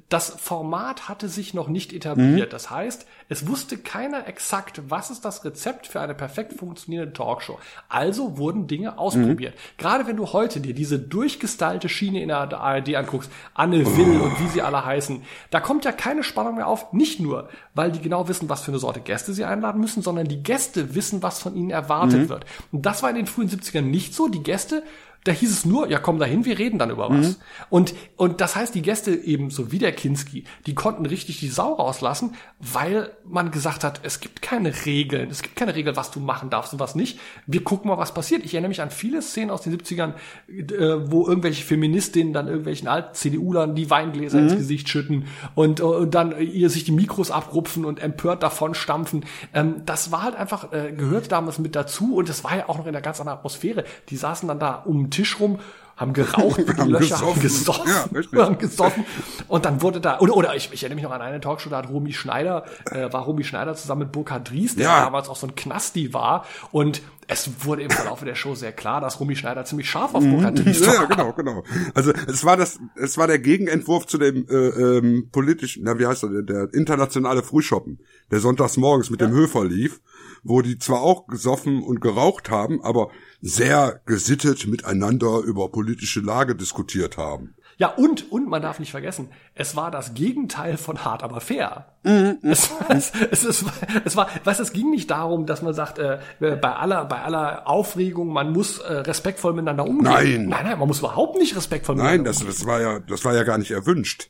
Speaker 2: das Format hatte sich noch nicht etabliert.
Speaker 3: Mhm.
Speaker 2: Das heißt, es wusste keiner exakt, was ist das Rezept für eine perfekt funktionierende Talkshow. Also wurden Dinge ausprobiert.
Speaker 3: Mhm.
Speaker 2: Gerade wenn du heute dir diese durchgestylte Schiene in der ARD anguckst, Anne Will und wie sie alle heißen, da kommt ja keine Spannung mehr auf. Nicht nur, weil die genau wissen, was für eine Sorte Gäste sie einladen müssen, sondern die Gäste wissen, was von ihnen erwartet
Speaker 3: Mhm.
Speaker 2: wird. Und das war in den frühen 70ern nicht so. Die Gäste da hieß es nur, ja komm dahin, wir reden dann über was.
Speaker 3: Mhm.
Speaker 2: Und, und das heißt, die Gäste ebenso wie der Kinski, die konnten richtig die Sau rauslassen, weil man gesagt hat, es gibt keine Regeln, es gibt keine Regel, was du machen darfst und was nicht. Wir gucken mal, was passiert. Ich erinnere mich an viele Szenen aus den 70ern, äh, wo irgendwelche Feministinnen dann irgendwelchen alten CDU-Lern die Weingläser
Speaker 3: Mhm.
Speaker 2: ins Gesicht schütten und, äh, und dann ihr sich die Mikros abrupfen und empört davon stampfen. Ähm, das war halt einfach, äh, gehört damals mit dazu und das war ja auch noch in einer ganz anderen Atmosphäre. Die saßen dann da um Tisch rum, haben geraucht, [LAUGHS] die
Speaker 3: Haben
Speaker 2: Löcher, haben
Speaker 3: gesoffen.
Speaker 2: gesoffen,
Speaker 3: Ja, [LAUGHS]
Speaker 2: haben gesoffen. Und dann wurde da, oder, oder ich, ich erinnere mich noch an eine Talkshow, da hat Romy Schneider, äh, war Romy Schneider zusammen mit Burkhard Dries, der
Speaker 3: Ja.
Speaker 2: damals auch so ein Knasti war. Und es wurde im Verlauf der Show sehr klar, dass Romy Schneider ziemlich scharf auf Burkhard Dries
Speaker 3: Mhm. Ja,
Speaker 2: war.
Speaker 3: ja, genau, genau. Also es war das, es war der Gegenentwurf zu dem äh, ähm, politischen, na wie heißt der, der internationale Frühschoppen, der sonntags morgens mit dem Höfer lief, wo die zwar auch gesoffen und geraucht haben, aber sehr gesittet miteinander über politische Lage diskutiert haben.
Speaker 2: Ja, und, und man darf nicht vergessen, es war das Gegenteil von hart, aber fair.
Speaker 3: Mhm. [LAUGHS]
Speaker 2: Es, es, es, es, es war, weißt, es ging nicht darum, dass man sagt, äh, bei aller, bei aller Aufregung, man muss äh, respektvoll miteinander umgehen.
Speaker 3: Nein.
Speaker 2: Nein, nein, man muss überhaupt nicht respektvoll
Speaker 3: Nein,
Speaker 2: miteinander
Speaker 3: das,
Speaker 2: umgehen.
Speaker 3: das war ja, das war ja gar nicht erwünscht.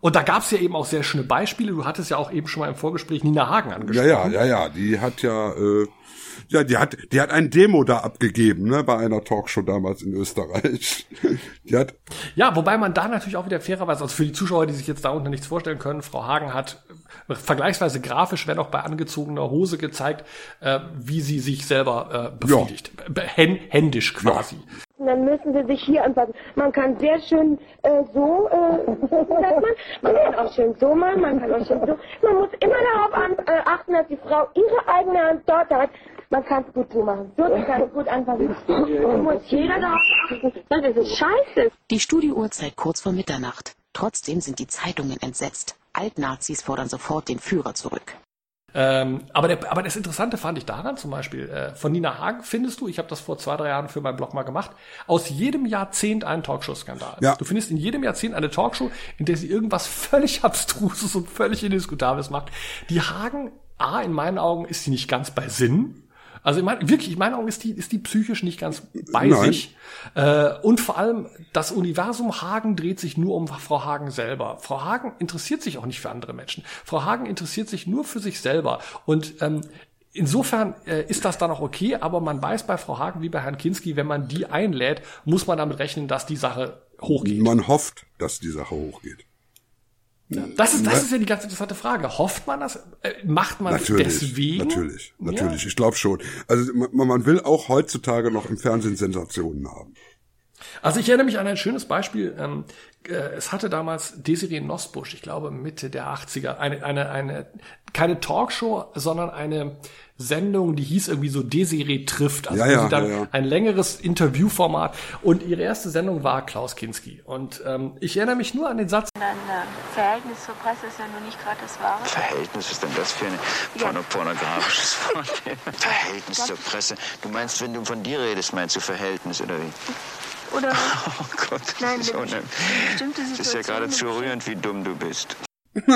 Speaker 2: Und da gab's ja eben auch sehr schöne Beispiele. Du hattest ja auch eben schon mal im Vorgespräch Nina Hagen
Speaker 3: Ja,
Speaker 2: angesprochen.
Speaker 3: ja, ja, ja, die hat ja, äh, ja, die hat, die hat ein Demo da abgegeben, ne, bei einer Talkshow damals in Österreich. [LAUGHS] Die hat,
Speaker 2: Ja, wobei man da natürlich auch wieder fairerweise, also für die Zuschauer, die sich jetzt darunter nichts vorstellen können, Frau Hagen hat äh, vergleichsweise grafisch, wenn auch bei angezogener Hose gezeigt, äh, wie sie sich selber äh, befriedigt. Be- Hän händisch quasi.
Speaker 12: Und dann müssen sie sich hier anpassen. Man kann sehr schön äh, so, äh, sagt man, man kann auch schön so machen, man kann auch schön so. Man muss immer darauf an, äh, achten, dass die Frau ihre eigene Hand dort hat. Man kann es gut so machen. So, man kann es gut anpassen. Und muss jeder darauf achten. Das ist scheiße.
Speaker 13: Die Studiouhrzeit kurz vor Mitternacht. Trotzdem sind die Zeitungen entsetzt. Altnazis fordern sofort den Führer zurück.
Speaker 2: Ähm, aber, der, aber das Interessante fand ich daran zum Beispiel, äh, von Nina Hagen findest du, ich habe das vor zwei, drei Jahren für meinen Blog mal gemacht, aus jedem Jahrzehnt einen Talkshow-Skandal.
Speaker 3: Ja.
Speaker 2: Du findest in jedem Jahrzehnt eine Talkshow, in der sie irgendwas [LAUGHS] völlig Abstruses und völlig Indiskutables macht. Die Hagen, A, in meinen Augen ist sie nicht ganz bei Sinn. Also ich meine, wirklich, in meinen Augen ist die, ist die psychisch nicht ganz bei
Speaker 3: Nein.
Speaker 2: sich. Äh, und vor allem, das Universum Hagen dreht sich nur um Frau Hagen selber. Frau Hagen interessiert sich auch nicht für andere Menschen. Frau Hagen interessiert sich nur für sich selber. Und ähm, insofern äh, ist das dann auch okay, aber man weiß bei Frau Hagen wie bei Herrn Kinski, wenn man die einlädt, muss man damit rechnen, dass die Sache hochgeht.
Speaker 3: man hofft, dass die Sache hochgeht.
Speaker 2: Das ist, das ist ja die ganz interessante Frage. Hofft man das? Äh, macht man
Speaker 3: Natürlich,
Speaker 2: deswegen?
Speaker 3: natürlich,
Speaker 2: Ja.
Speaker 3: natürlich. Ich glaube schon. Also man, man will auch heutzutage noch im Fernsehen Sensationen haben.
Speaker 2: Also ich erinnere mich an ein schönes Beispiel. Ähm, äh, es hatte damals Desiree Nosbusch, ich glaube Mitte der 80er, eine, eine, eine, keine Talkshow, sondern eine Sendung, die hieß irgendwie so Desiree trifft. Also
Speaker 3: Ja, ja,
Speaker 2: sie dann
Speaker 3: ja, ja.
Speaker 2: ein längeres Interviewformat. Und ihre erste Sendung war Klaus Kinski. Und ähm, ich erinnere mich nur an den Satz,
Speaker 14: Dein äh, Verhältnis zur Presse ist ja nun nicht gerade das Wahre.
Speaker 15: Verhältnis ist denn das für ein porno pornografisches Wort? [LAUGHS] Verhältnis zur Presse. Du meinst, wenn du von dir redest, meinst du Verhältnis oder wie?
Speaker 14: Oder [LAUGHS]
Speaker 15: Oh Gott,
Speaker 14: Nein,
Speaker 15: das ist,
Speaker 14: wenn
Speaker 15: unheim-
Speaker 14: bestimmte
Speaker 15: das ist ja geradezu rührend, wie dumm du bist. [LAUGHS]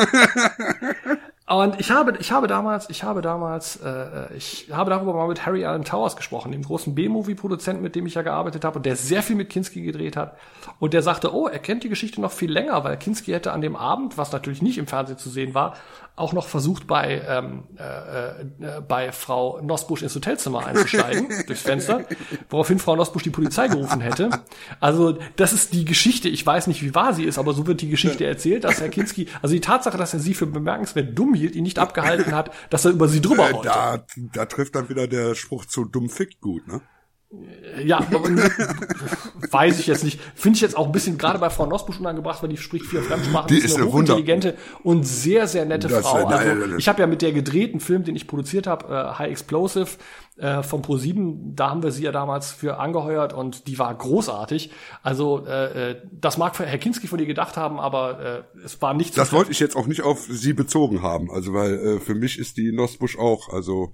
Speaker 2: Und ich habe, ich habe damals, ich habe damals, äh, ich habe darüber mal mit Harry Allen Towers gesprochen, dem großen B-Movie-Produzenten, mit dem ich ja gearbeitet habe und der sehr viel mit Kinski gedreht hat. Und der sagte, oh, er kennt die Geschichte noch viel länger, weil Kinski hätte an dem Abend, was natürlich nicht im Fernsehen zu sehen war, auch noch versucht, bei, ähm, äh, äh, bei Frau Nosbusch ins Hotelzimmer einzusteigen, [LAUGHS] durchs Fenster, woraufhin Frau Nosbusch die Polizei gerufen hätte. Also, das ist die Geschichte. Ich weiß nicht, wie wahr sie ist, aber so wird die Geschichte erzählt, dass Herr Kinski, also die Tatsache, dass er sie für bemerkenswert dumm hielt, ihn nicht abgehalten hat, dass er über sie drüber
Speaker 3: Äh,
Speaker 2: wollte.
Speaker 3: da, da trifft dann wieder der Spruch zu dumm fickt gut, ne?
Speaker 2: Ja, weiß ich jetzt nicht. Finde ich jetzt auch ein bisschen gerade bei Frau Nosbusch unangebracht, weil die spricht vier Fremdsprachen.
Speaker 3: Die
Speaker 2: ist
Speaker 3: ist
Speaker 2: eine
Speaker 3: eine
Speaker 2: hochintelligente und sehr, sehr nette
Speaker 3: Das-
Speaker 2: Frau. Also,
Speaker 3: nein,
Speaker 2: ich habe ja mit der gedrehten Film, den ich produziert habe, äh, High Explosive äh, von Pro7, da haben wir sie ja damals für angeheuert und die war großartig. Also äh, äh, das mag Herr Kinski von ihr gedacht haben, aber äh, es war nicht
Speaker 3: Das wollte ich jetzt auch nicht auf sie bezogen haben, also weil äh, für mich ist die Nosbusch auch, also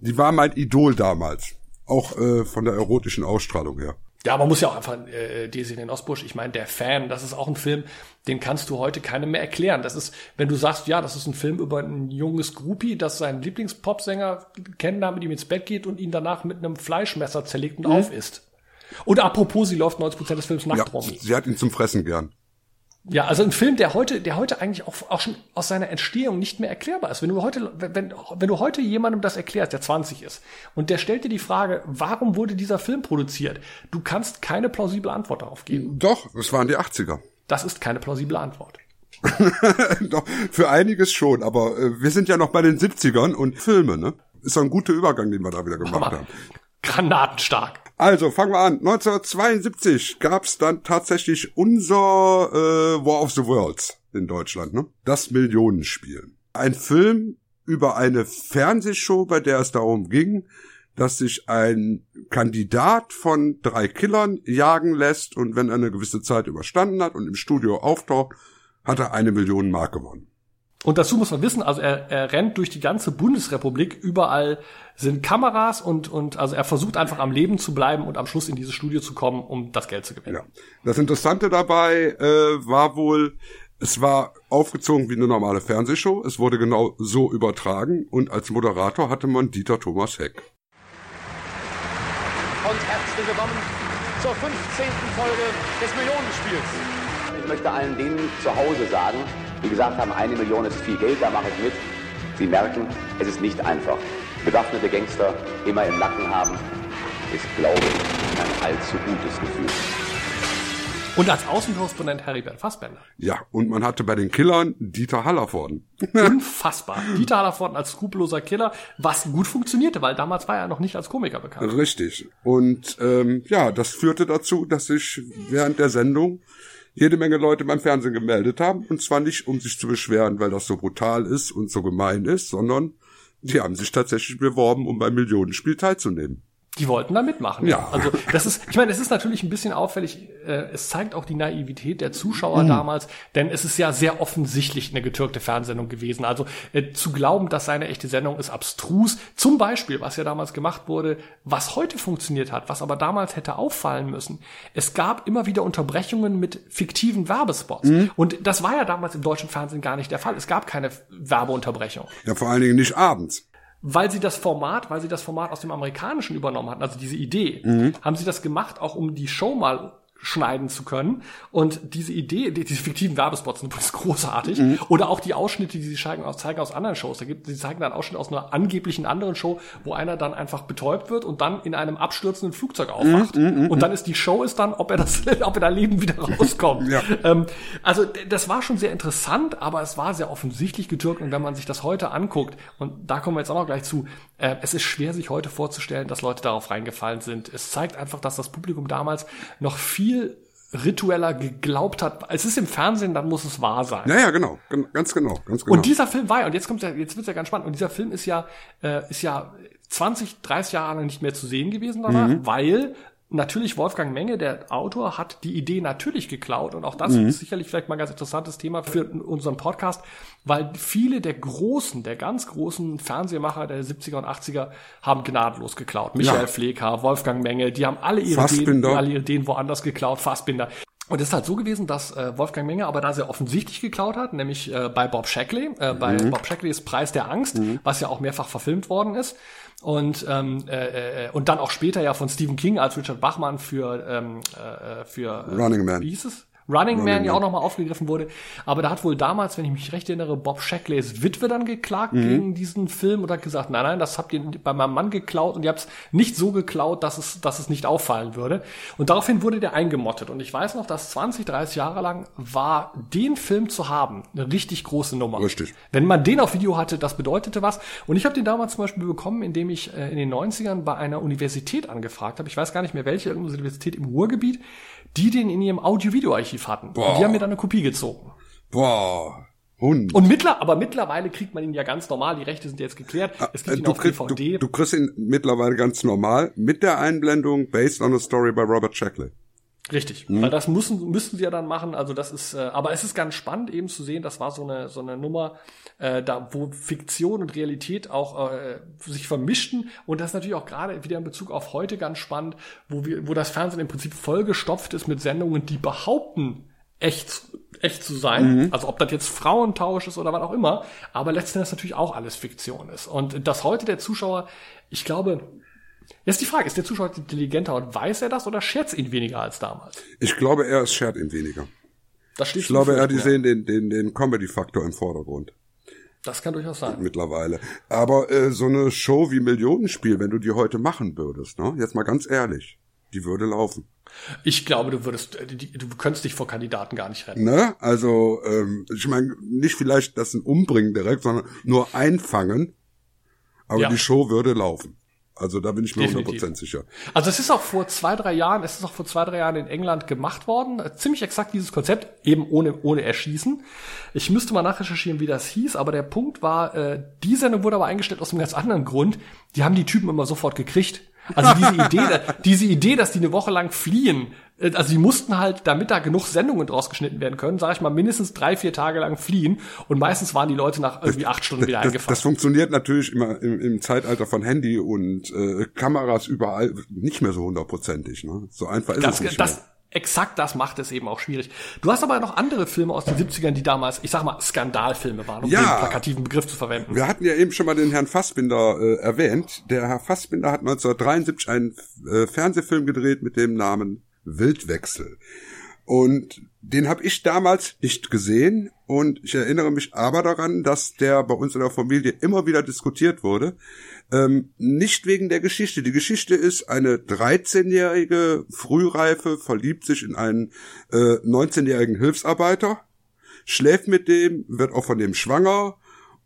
Speaker 3: die war mein Idol damals, auch äh, von der erotischen Ausstrahlung her.
Speaker 2: Ja, man muss ja auch einfach äh, Desiree Nosbusch, ich meine, der Fan, das ist auch ein Film, den kannst du heute keinem mehr erklären. Das ist, wenn du sagst, ja, das ist ein Film über ein junges Groupie, das seinen Lieblingspopsänger kennenlernt, mit ihm ins Bett geht und ihn danach mit einem Fleischmesser zerlegt und
Speaker 3: Mhm.
Speaker 2: aufisst. Und apropos, sie läuft 90% des Films nackt
Speaker 3: Ja,
Speaker 2: rum.
Speaker 3: sie hat ihn zum Fressen gern.
Speaker 2: Ja, also ein Film, der heute, der heute eigentlich auch, auch schon aus seiner Entstehung nicht mehr erklärbar ist. Wenn du heute, wenn, wenn du heute jemandem das erklärst, der 20 ist, und der stellt dir die Frage, warum wurde dieser Film produziert? Du kannst keine plausible Antwort darauf geben.
Speaker 3: Doch, das waren die 80er.
Speaker 2: Das ist keine plausible Antwort. [LAUGHS]
Speaker 3: Doch, für einiges schon, aber äh, wir sind ja noch bei den 70ern und Filme, ne? Ist doch ein guter Übergang, den wir da wieder gemacht
Speaker 2: Hammer.
Speaker 3: haben.
Speaker 2: Granatenstark.
Speaker 3: Also, fangen wir an. 1972 gab's dann tatsächlich unser äh, War of the Worlds in Deutschland, ne? Das Millionenspiel. Ein Film über eine Fernsehshow, bei der es darum ging, dass sich ein Kandidat von drei Killern jagen lässt und wenn er eine gewisse Zeit überstanden hat und im Studio auftaucht, hat er eine Million Mark gewonnen.
Speaker 2: Und dazu muss man wissen, also er, er rennt durch die ganze Bundesrepublik, überall sind Kameras und, und also er versucht einfach am Leben zu bleiben und am Schluss in dieses Studio zu kommen, um das Geld zu gewinnen.
Speaker 3: Ja. Das Interessante dabei äh, war wohl, es war aufgezogen wie eine normale Fernsehshow, es wurde genau so übertragen und als Moderator hatte man Dieter Thomas Heck.
Speaker 16: Und herzlich willkommen zur 15. Folge des Millionenspiels.
Speaker 17: Ich möchte allen denen zu Hause sagen, die gesagt haben, eine Million ist viel Geld, da mache ich mit. Sie merken, es ist nicht einfach. Bewaffnete Gangster immer im Nacken haben, ist, glaube ich, kein allzu gutes Gefühl.
Speaker 2: Und als Außenkorrespondent Heribert Fassbender.
Speaker 3: Ja, und man hatte bei den Killern Dieter Hallervorden. [LAUGHS]
Speaker 2: Unfassbar. Dieter Hallervorden als skrupelloser Killer, was gut funktionierte, weil damals war er noch nicht als Komiker bekannt.
Speaker 3: Richtig. Und ähm, ja, das führte dazu, dass sich während der Sendung jede Menge Leute beim Fernsehen gemeldet haben. Und zwar nicht, um sich zu beschweren, weil das so brutal ist und so gemein ist, sondern die haben sich tatsächlich beworben, um beim Millionenspiel teilzunehmen.
Speaker 2: Die wollten da mitmachen.
Speaker 3: Ja.
Speaker 2: Also das ist, ich meine, es ist natürlich ein bisschen auffällig. Äh, es zeigt auch die Naivität der Zuschauer
Speaker 3: Mhm.
Speaker 2: damals, denn es ist ja sehr offensichtlich eine getürkte Fernsehsendung gewesen. Also äh, zu glauben, dass seine echte Sendung ist abstrus. Zum Beispiel, was ja damals gemacht wurde, was heute funktioniert hat, was aber damals hätte auffallen müssen. Es gab immer wieder Unterbrechungen mit fiktiven Werbespots.
Speaker 3: Mhm.
Speaker 2: Und das war ja damals im deutschen Fernsehen gar nicht der Fall. Es gab keine Werbeunterbrechung
Speaker 3: Ja, vor allen Dingen nicht abends.
Speaker 2: Weil sie das Format, weil sie das Format aus dem Amerikanischen übernommen hatten, also diese Idee,
Speaker 3: Mhm.
Speaker 2: haben sie das gemacht, auch um die Show mal schneiden zu können. Und diese Idee, die, diese fiktiven Werbespots sind übrigens großartig.
Speaker 3: Mhm.
Speaker 2: Oder auch die Ausschnitte, die sie zeigen aus, zeigen aus anderen Shows. Da gibt, sie zeigen dann Ausschnitte aus einer angeblichen anderen Show, wo einer dann einfach betäubt wird und dann in einem abstürzenden Flugzeug aufwacht.
Speaker 3: Mhm, mhm,
Speaker 2: und dann ist die Show ist dann, ob er das, [LAUGHS] ob er da lebend wieder [LAUGHS] rauskommt. ähm, also das war schon sehr interessant, aber es war sehr offensichtlich getürkt. Und wenn man sich das heute anguckt, und da kommen wir jetzt auch noch gleich zu, äh, es ist schwer, sich heute vorzustellen, dass Leute darauf reingefallen sind. Es zeigt einfach, dass das Publikum damals noch viel ritueller geglaubt hat. Es ist im Fernsehen, dann muss es wahr sein.
Speaker 3: Ja, ja, genau. Gen- Ganz genau. Ganz genau.
Speaker 2: Und dieser Film war ja, und jetzt kommt ja, jetzt wird's ja ganz spannend. Und dieser Film ist ja, äh, ist ja 20, 30 Jahre lang nicht mehr zu sehen gewesen danach,
Speaker 3: Mhm.
Speaker 2: weil natürlich Wolfgang Menge, der Autor, hat die Idee natürlich geklaut. Und auch das
Speaker 3: Mhm.
Speaker 2: ist sicherlich vielleicht mal ein ganz interessantes Thema für unseren Podcast, weil viele der großen, der ganz großen Fernsehmacher der 70er und 80er haben gnadenlos geklaut. Michael
Speaker 3: Ja.
Speaker 2: Flecker, Wolfgang Menge, die haben alle ihre, Ideen, alle ihre Ideen woanders geklaut, Fassbinder. Und es ist halt so gewesen, dass äh, Wolfgang Menge aber da sehr offensichtlich geklaut hat, nämlich äh, bei Bob Shackley. Äh, bei
Speaker 3: Mhm.
Speaker 2: Bob Shackley's Preis der Angst, was ja auch mehrfach verfilmt worden ist. Und, ähm, äh, äh, und dann auch später ja von Stephen King als Richard Bachmann für, ähm, äh, für äh,
Speaker 3: Running Man.
Speaker 2: Wie hieß es? Running,
Speaker 3: Running
Speaker 2: Man ja auch nochmal aufgegriffen wurde. Aber da hat wohl damals, wenn ich mich recht erinnere, Bob Shackleys Witwe dann geklagt
Speaker 3: Mhm.
Speaker 2: gegen diesen Film und hat gesagt, nein, nein, das habt ihr bei meinem Mann geklaut und ihr habt es nicht so geklaut, dass es, dass es nicht auffallen würde. Und daraufhin wurde der eingemottet. Und ich weiß noch, dass 20, 30 Jahre lang war, den Film zu haben, eine richtig große Nummer.
Speaker 3: Richtig.
Speaker 2: Wenn man den auf Video hatte, das bedeutete was. Und ich habe den damals zum Beispiel bekommen, indem ich äh, in den 90ern bei einer Universität angefragt habe. Ich weiß gar nicht mehr welche, irgendeine Universität im Ruhrgebiet, die den in ihrem Audio-Video-Archiv hatten.
Speaker 3: Boah.
Speaker 2: Und die haben mir dann eine Kopie gezogen.
Speaker 3: Boah. Hund.
Speaker 2: Und mittler, aber mittlerweile kriegt man ihn ja ganz normal. Die Rechte sind jetzt geklärt. Es gibt
Speaker 3: Äh,
Speaker 2: ihn
Speaker 3: Du
Speaker 2: auf
Speaker 3: kriegst,
Speaker 2: DVD.
Speaker 3: du, du kriegst ihn mittlerweile ganz normal mit der Einblendung based on a story by Robert Shackley.
Speaker 2: Richtig,
Speaker 3: Mhm.
Speaker 2: weil das müssen müssten sie ja dann machen. Also das ist, äh, aber es ist ganz spannend eben zu sehen. Das war so eine so eine Nummer, äh, da wo Fiktion und Realität auch äh, sich vermischten. Und das ist natürlich auch gerade wieder in Bezug auf heute ganz spannend, wo wir, wo das Fernsehen im Prinzip vollgestopft ist mit Sendungen, die behaupten echt echt zu sein.
Speaker 3: Mhm.
Speaker 2: Also ob das jetzt Frauentausch ist oder was auch immer. Aber letzten Endes natürlich auch alles Fiktion ist. Und dass heute der Zuschauer, ich glaube, Jetzt die Frage, ist der Zuschauer intelligenter und weiß er das oder scherzt ihn weniger als damals?
Speaker 3: Ich glaube, er ist schert ihn weniger. Ich glaube, er die sehen den, den, den Comedy-Faktor im Vordergrund.
Speaker 2: Das kann durchaus sein.
Speaker 3: mittlerweile. Aber äh, so eine Show wie Millionenspiel, wenn du die heute machen würdest, ne? Jetzt mal ganz ehrlich, die würde laufen.
Speaker 2: Ich glaube, du würdest, äh, du könntest dich vor Kandidaten gar nicht retten.
Speaker 3: Ne? Also, ähm, ich meine, nicht vielleicht das ein Umbringen direkt, sondern nur einfangen. Aber
Speaker 2: Ja.
Speaker 3: die Show würde laufen. Also da bin ich mir. 100% sicher.
Speaker 2: Also es ist auch vor zwei, drei Jahren, es ist auch vor zwei, drei Jahren in England gemacht worden. Ziemlich exakt dieses Konzept, eben ohne, ohne Erschießen. Ich müsste mal nachrecherchieren, wie das hieß, aber der Punkt war, äh, die Sendung wurde aber eingestellt aus einem ganz anderen Grund. Die haben die Typen immer sofort gekriegt. Also diese Idee, diese Idee, dass die eine Woche lang fliehen, äh, also die mussten halt, damit da genug Sendungen draus geschnitten werden können, sage ich mal, mindestens drei, vier Tage lang fliehen und meistens waren die Leute nach irgendwie acht Stunden wieder
Speaker 3: das,
Speaker 2: eingefahren.
Speaker 3: das funktioniert natürlich immer im, im Zeitalter von Handy und äh, Kameras überall nicht mehr so hundertprozentig. Ne? So einfach ist
Speaker 2: das,
Speaker 3: es nicht
Speaker 2: das,
Speaker 3: mehr.
Speaker 2: Exakt das macht es eben auch schwierig. Du hast aber noch andere Filme aus den 70ern, die damals, ich sag mal, Skandalfilme waren, um
Speaker 3: Ja.
Speaker 2: den plakativen Begriff zu verwenden.
Speaker 3: Wir hatten ja eben schon mal den Herrn Fassbinder äh, erwähnt. Der Herr Fassbinder hat 1973 einen äh, Fernsehfilm gedreht mit dem Namen Wildwechsel. Und den habe ich damals nicht gesehen und ich erinnere mich aber daran, dass der bei uns in der Familie immer wieder diskutiert wurde. Ähm, nicht wegen der Geschichte. Die Geschichte ist, eine 13-jährige Frühreife verliebt sich in einen äh, 19-jährigen Hilfsarbeiter, schläft mit dem, wird auch von dem schwanger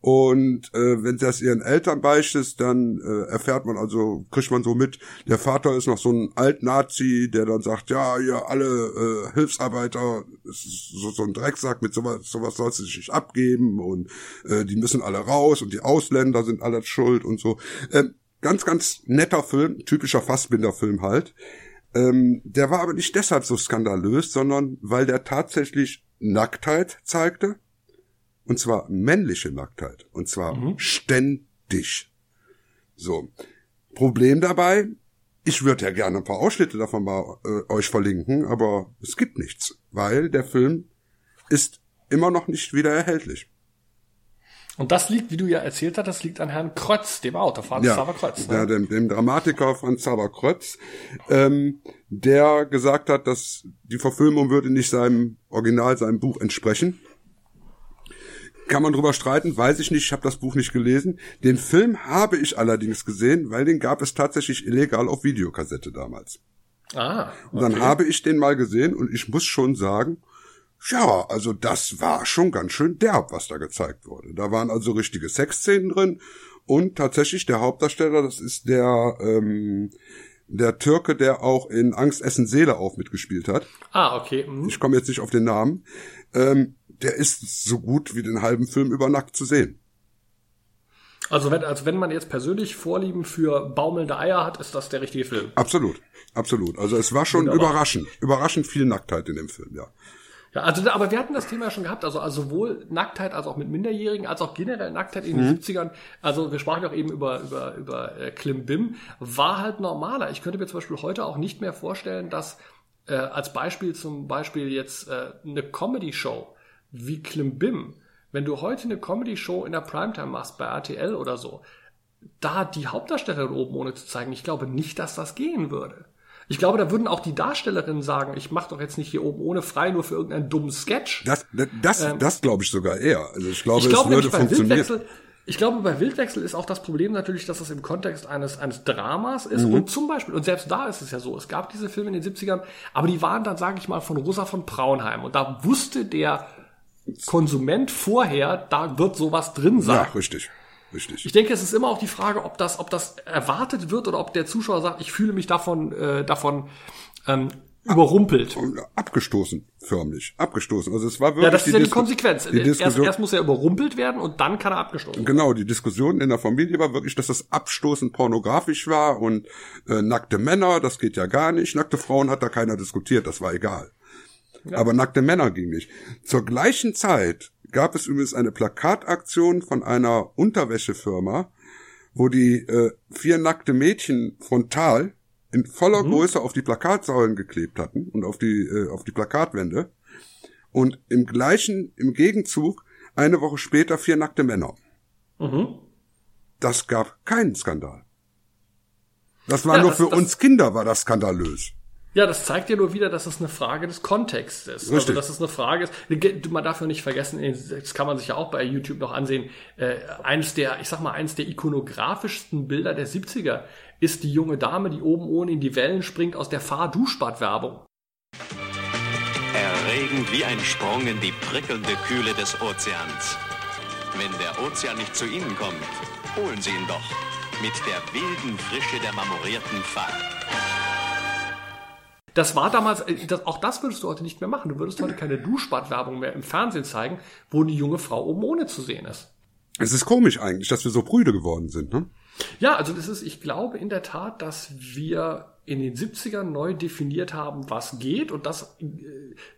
Speaker 3: und äh, wenn das ihren Eltern beichtet, dann äh, erfährt man also, kriegt man so mit, der Vater ist noch so ein Alt-Nazi, der dann sagt, ja, ihr alle äh, Hilfsarbeiter, so, so ein Drecksack, mit sowas, sowas sollst du dich nicht abgeben und äh, die müssen alle raus und die Ausländer sind alle schuld und so. Ähm, ganz, ganz netter Film, typischer Fassbinder-Film halt. Ähm, der war aber nicht deshalb so skandalös, sondern weil der tatsächlich Nacktheit zeigte. Und zwar männliche Nacktheit. Und zwar ständig. So. Problem dabei, ich würde ja gerne ein paar Ausschnitte davon mal äh, euch verlinken, aber es gibt nichts, weil der Film ist immer noch nicht wieder erhältlich.
Speaker 2: Und das liegt, wie du ja erzählt hast, das liegt an Herrn Krötz, dem Autor, Franz Xaver Krötz. Ne?
Speaker 3: Ja, dem, dem Dramatiker Franz Xaver Krötz, ähm, der gesagt hat, dass die Verfilmung würde nicht seinem Original, seinem Buch entsprechen. Kann man drüber streiten, weiß ich nicht, ich habe das Buch nicht gelesen. Den Film habe ich allerdings gesehen, weil den gab es tatsächlich illegal auf Videokassette damals.
Speaker 2: Ah,
Speaker 3: Und dann habe ich den mal gesehen und ich muss schon sagen, ja, also das war schon ganz schön derb, was da gezeigt wurde. Da waren also richtige Sexszenen drin und tatsächlich der Hauptdarsteller, das ist der ähm, der Türke, der auch in Angst Essen Seele auf mitgespielt hat.
Speaker 2: Ah, okay. Mhm.
Speaker 3: Ich komme jetzt nicht auf den Namen. Ähm, der ist so gut wie den halben Film über nackt zu sehen.
Speaker 2: Also wenn, also wenn man jetzt persönlich Vorlieben für baumelnde Eier hat, ist das der richtige Film.
Speaker 3: Absolut, absolut. Also es war schon
Speaker 2: Wunderbar.
Speaker 3: überraschend, überraschend viel Nacktheit in dem Film, ja.
Speaker 2: Ja, also, aber wir hatten das Thema schon gehabt, also, also sowohl Nacktheit als auch mit Minderjährigen, als auch generell Nacktheit in den
Speaker 3: Mhm.
Speaker 2: 70ern. Also wir sprachen ja auch eben über, über, über äh, Klimbim, war halt normaler. Ich könnte mir zum Beispiel heute auch nicht mehr vorstellen, dass äh, als Beispiel zum Beispiel jetzt äh, eine Comedy-Show wie Klimbim, wenn du heute eine Comedy-Show in der Primetime machst bei RTL oder so, da die Hauptdarstellerin oben ohne zu zeigen, ich glaube nicht, dass das gehen würde. Ich glaube, da würden auch die Darstellerinnen sagen, ich mache doch jetzt nicht hier oben ohne frei nur für irgendeinen dummen Sketch.
Speaker 3: Das, das,
Speaker 2: Ähm,
Speaker 3: das glaube ich sogar eher. Also ich glaube,
Speaker 2: ich glaube
Speaker 3: es würde funktionieren.
Speaker 2: Wildwechsel, ich glaube, bei Wildwechsel ist auch das Problem natürlich, dass es im Kontext eines, eines Dramas ist.
Speaker 3: Mhm.
Speaker 2: Und zum Beispiel, und selbst da ist es ja so, es gab diese Filme in den 70ern, aber die waren dann, sage ich mal, von Rosa von Braunheim. Und da wusste der Konsument vorher, da wird sowas drin sein.
Speaker 3: Ja, richtig, richtig.
Speaker 2: Ich denke, es ist immer auch die Frage, ob das, ob das erwartet wird oder ob der Zuschauer sagt, ich fühle mich davon, äh, davon ähm, überrumpelt.
Speaker 3: Abgestoßen, förmlich. Abgestoßen. Also es war wirklich
Speaker 2: Ja, das ist ja die
Speaker 3: Disku-
Speaker 2: Konsequenz.
Speaker 3: Die
Speaker 2: erst,
Speaker 3: Diskussion,
Speaker 2: erst muss er überrumpelt werden und dann kann er abgestoßen werden.
Speaker 3: Genau, die Diskussion in der Familie war wirklich, dass das Abstoßen pornografisch war und äh, nackte Männer, das geht ja gar nicht. Nackte Frauen hat da keiner diskutiert, das war egal.
Speaker 2: Ja.
Speaker 3: Aber nackte Männer ging nicht. Zur gleichen Zeit gab es übrigens eine Plakataktion von einer Unterwäschefirma, wo die äh, vier nackte Mädchen frontal in voller
Speaker 2: Mhm.
Speaker 3: Größe auf die Plakatsäulen geklebt hatten und auf die äh, auf die Plakatwände und im gleichen im Gegenzug eine Woche später vier nackte Männer.
Speaker 2: Mhm.
Speaker 3: Das gab keinen Skandal. Das war
Speaker 2: Ja,
Speaker 3: nur
Speaker 2: das-
Speaker 3: für
Speaker 2: das-
Speaker 3: uns Kinder war das skandalös.
Speaker 2: Ja, das zeigt ja nur wieder, dass es eine Frage des Kontexts ist. Also, dass es eine Frage ist. Man darf ja nicht vergessen, das kann man sich ja auch bei YouTube noch ansehen, äh, eines der, ich sag mal, eines der ikonografischsten Bilder der 70er ist die junge Dame, die oben ohne in die Wellen springt aus der Fahr-Duschbad-Werbung.
Speaker 18: Erregend wie ein Sprung in die prickelnde Kühle des Ozeans. Wenn der Ozean nicht zu Ihnen kommt, holen Sie ihn doch. Mit der wilden Frische der marmorierten Fahrt.
Speaker 2: Das war damals, äh, das, auch das würdest du heute nicht mehr machen. Du würdest heute keine Duschbad-Werbung mehr im Fernsehen zeigen, wo die junge Frau oben ohne zu sehen ist.
Speaker 3: Es ist komisch eigentlich, dass wir so prüde geworden sind, ne?
Speaker 2: Ja, also das ist, ich glaube in der Tat, dass wir in den 70ern neu definiert haben, was geht. Und das äh,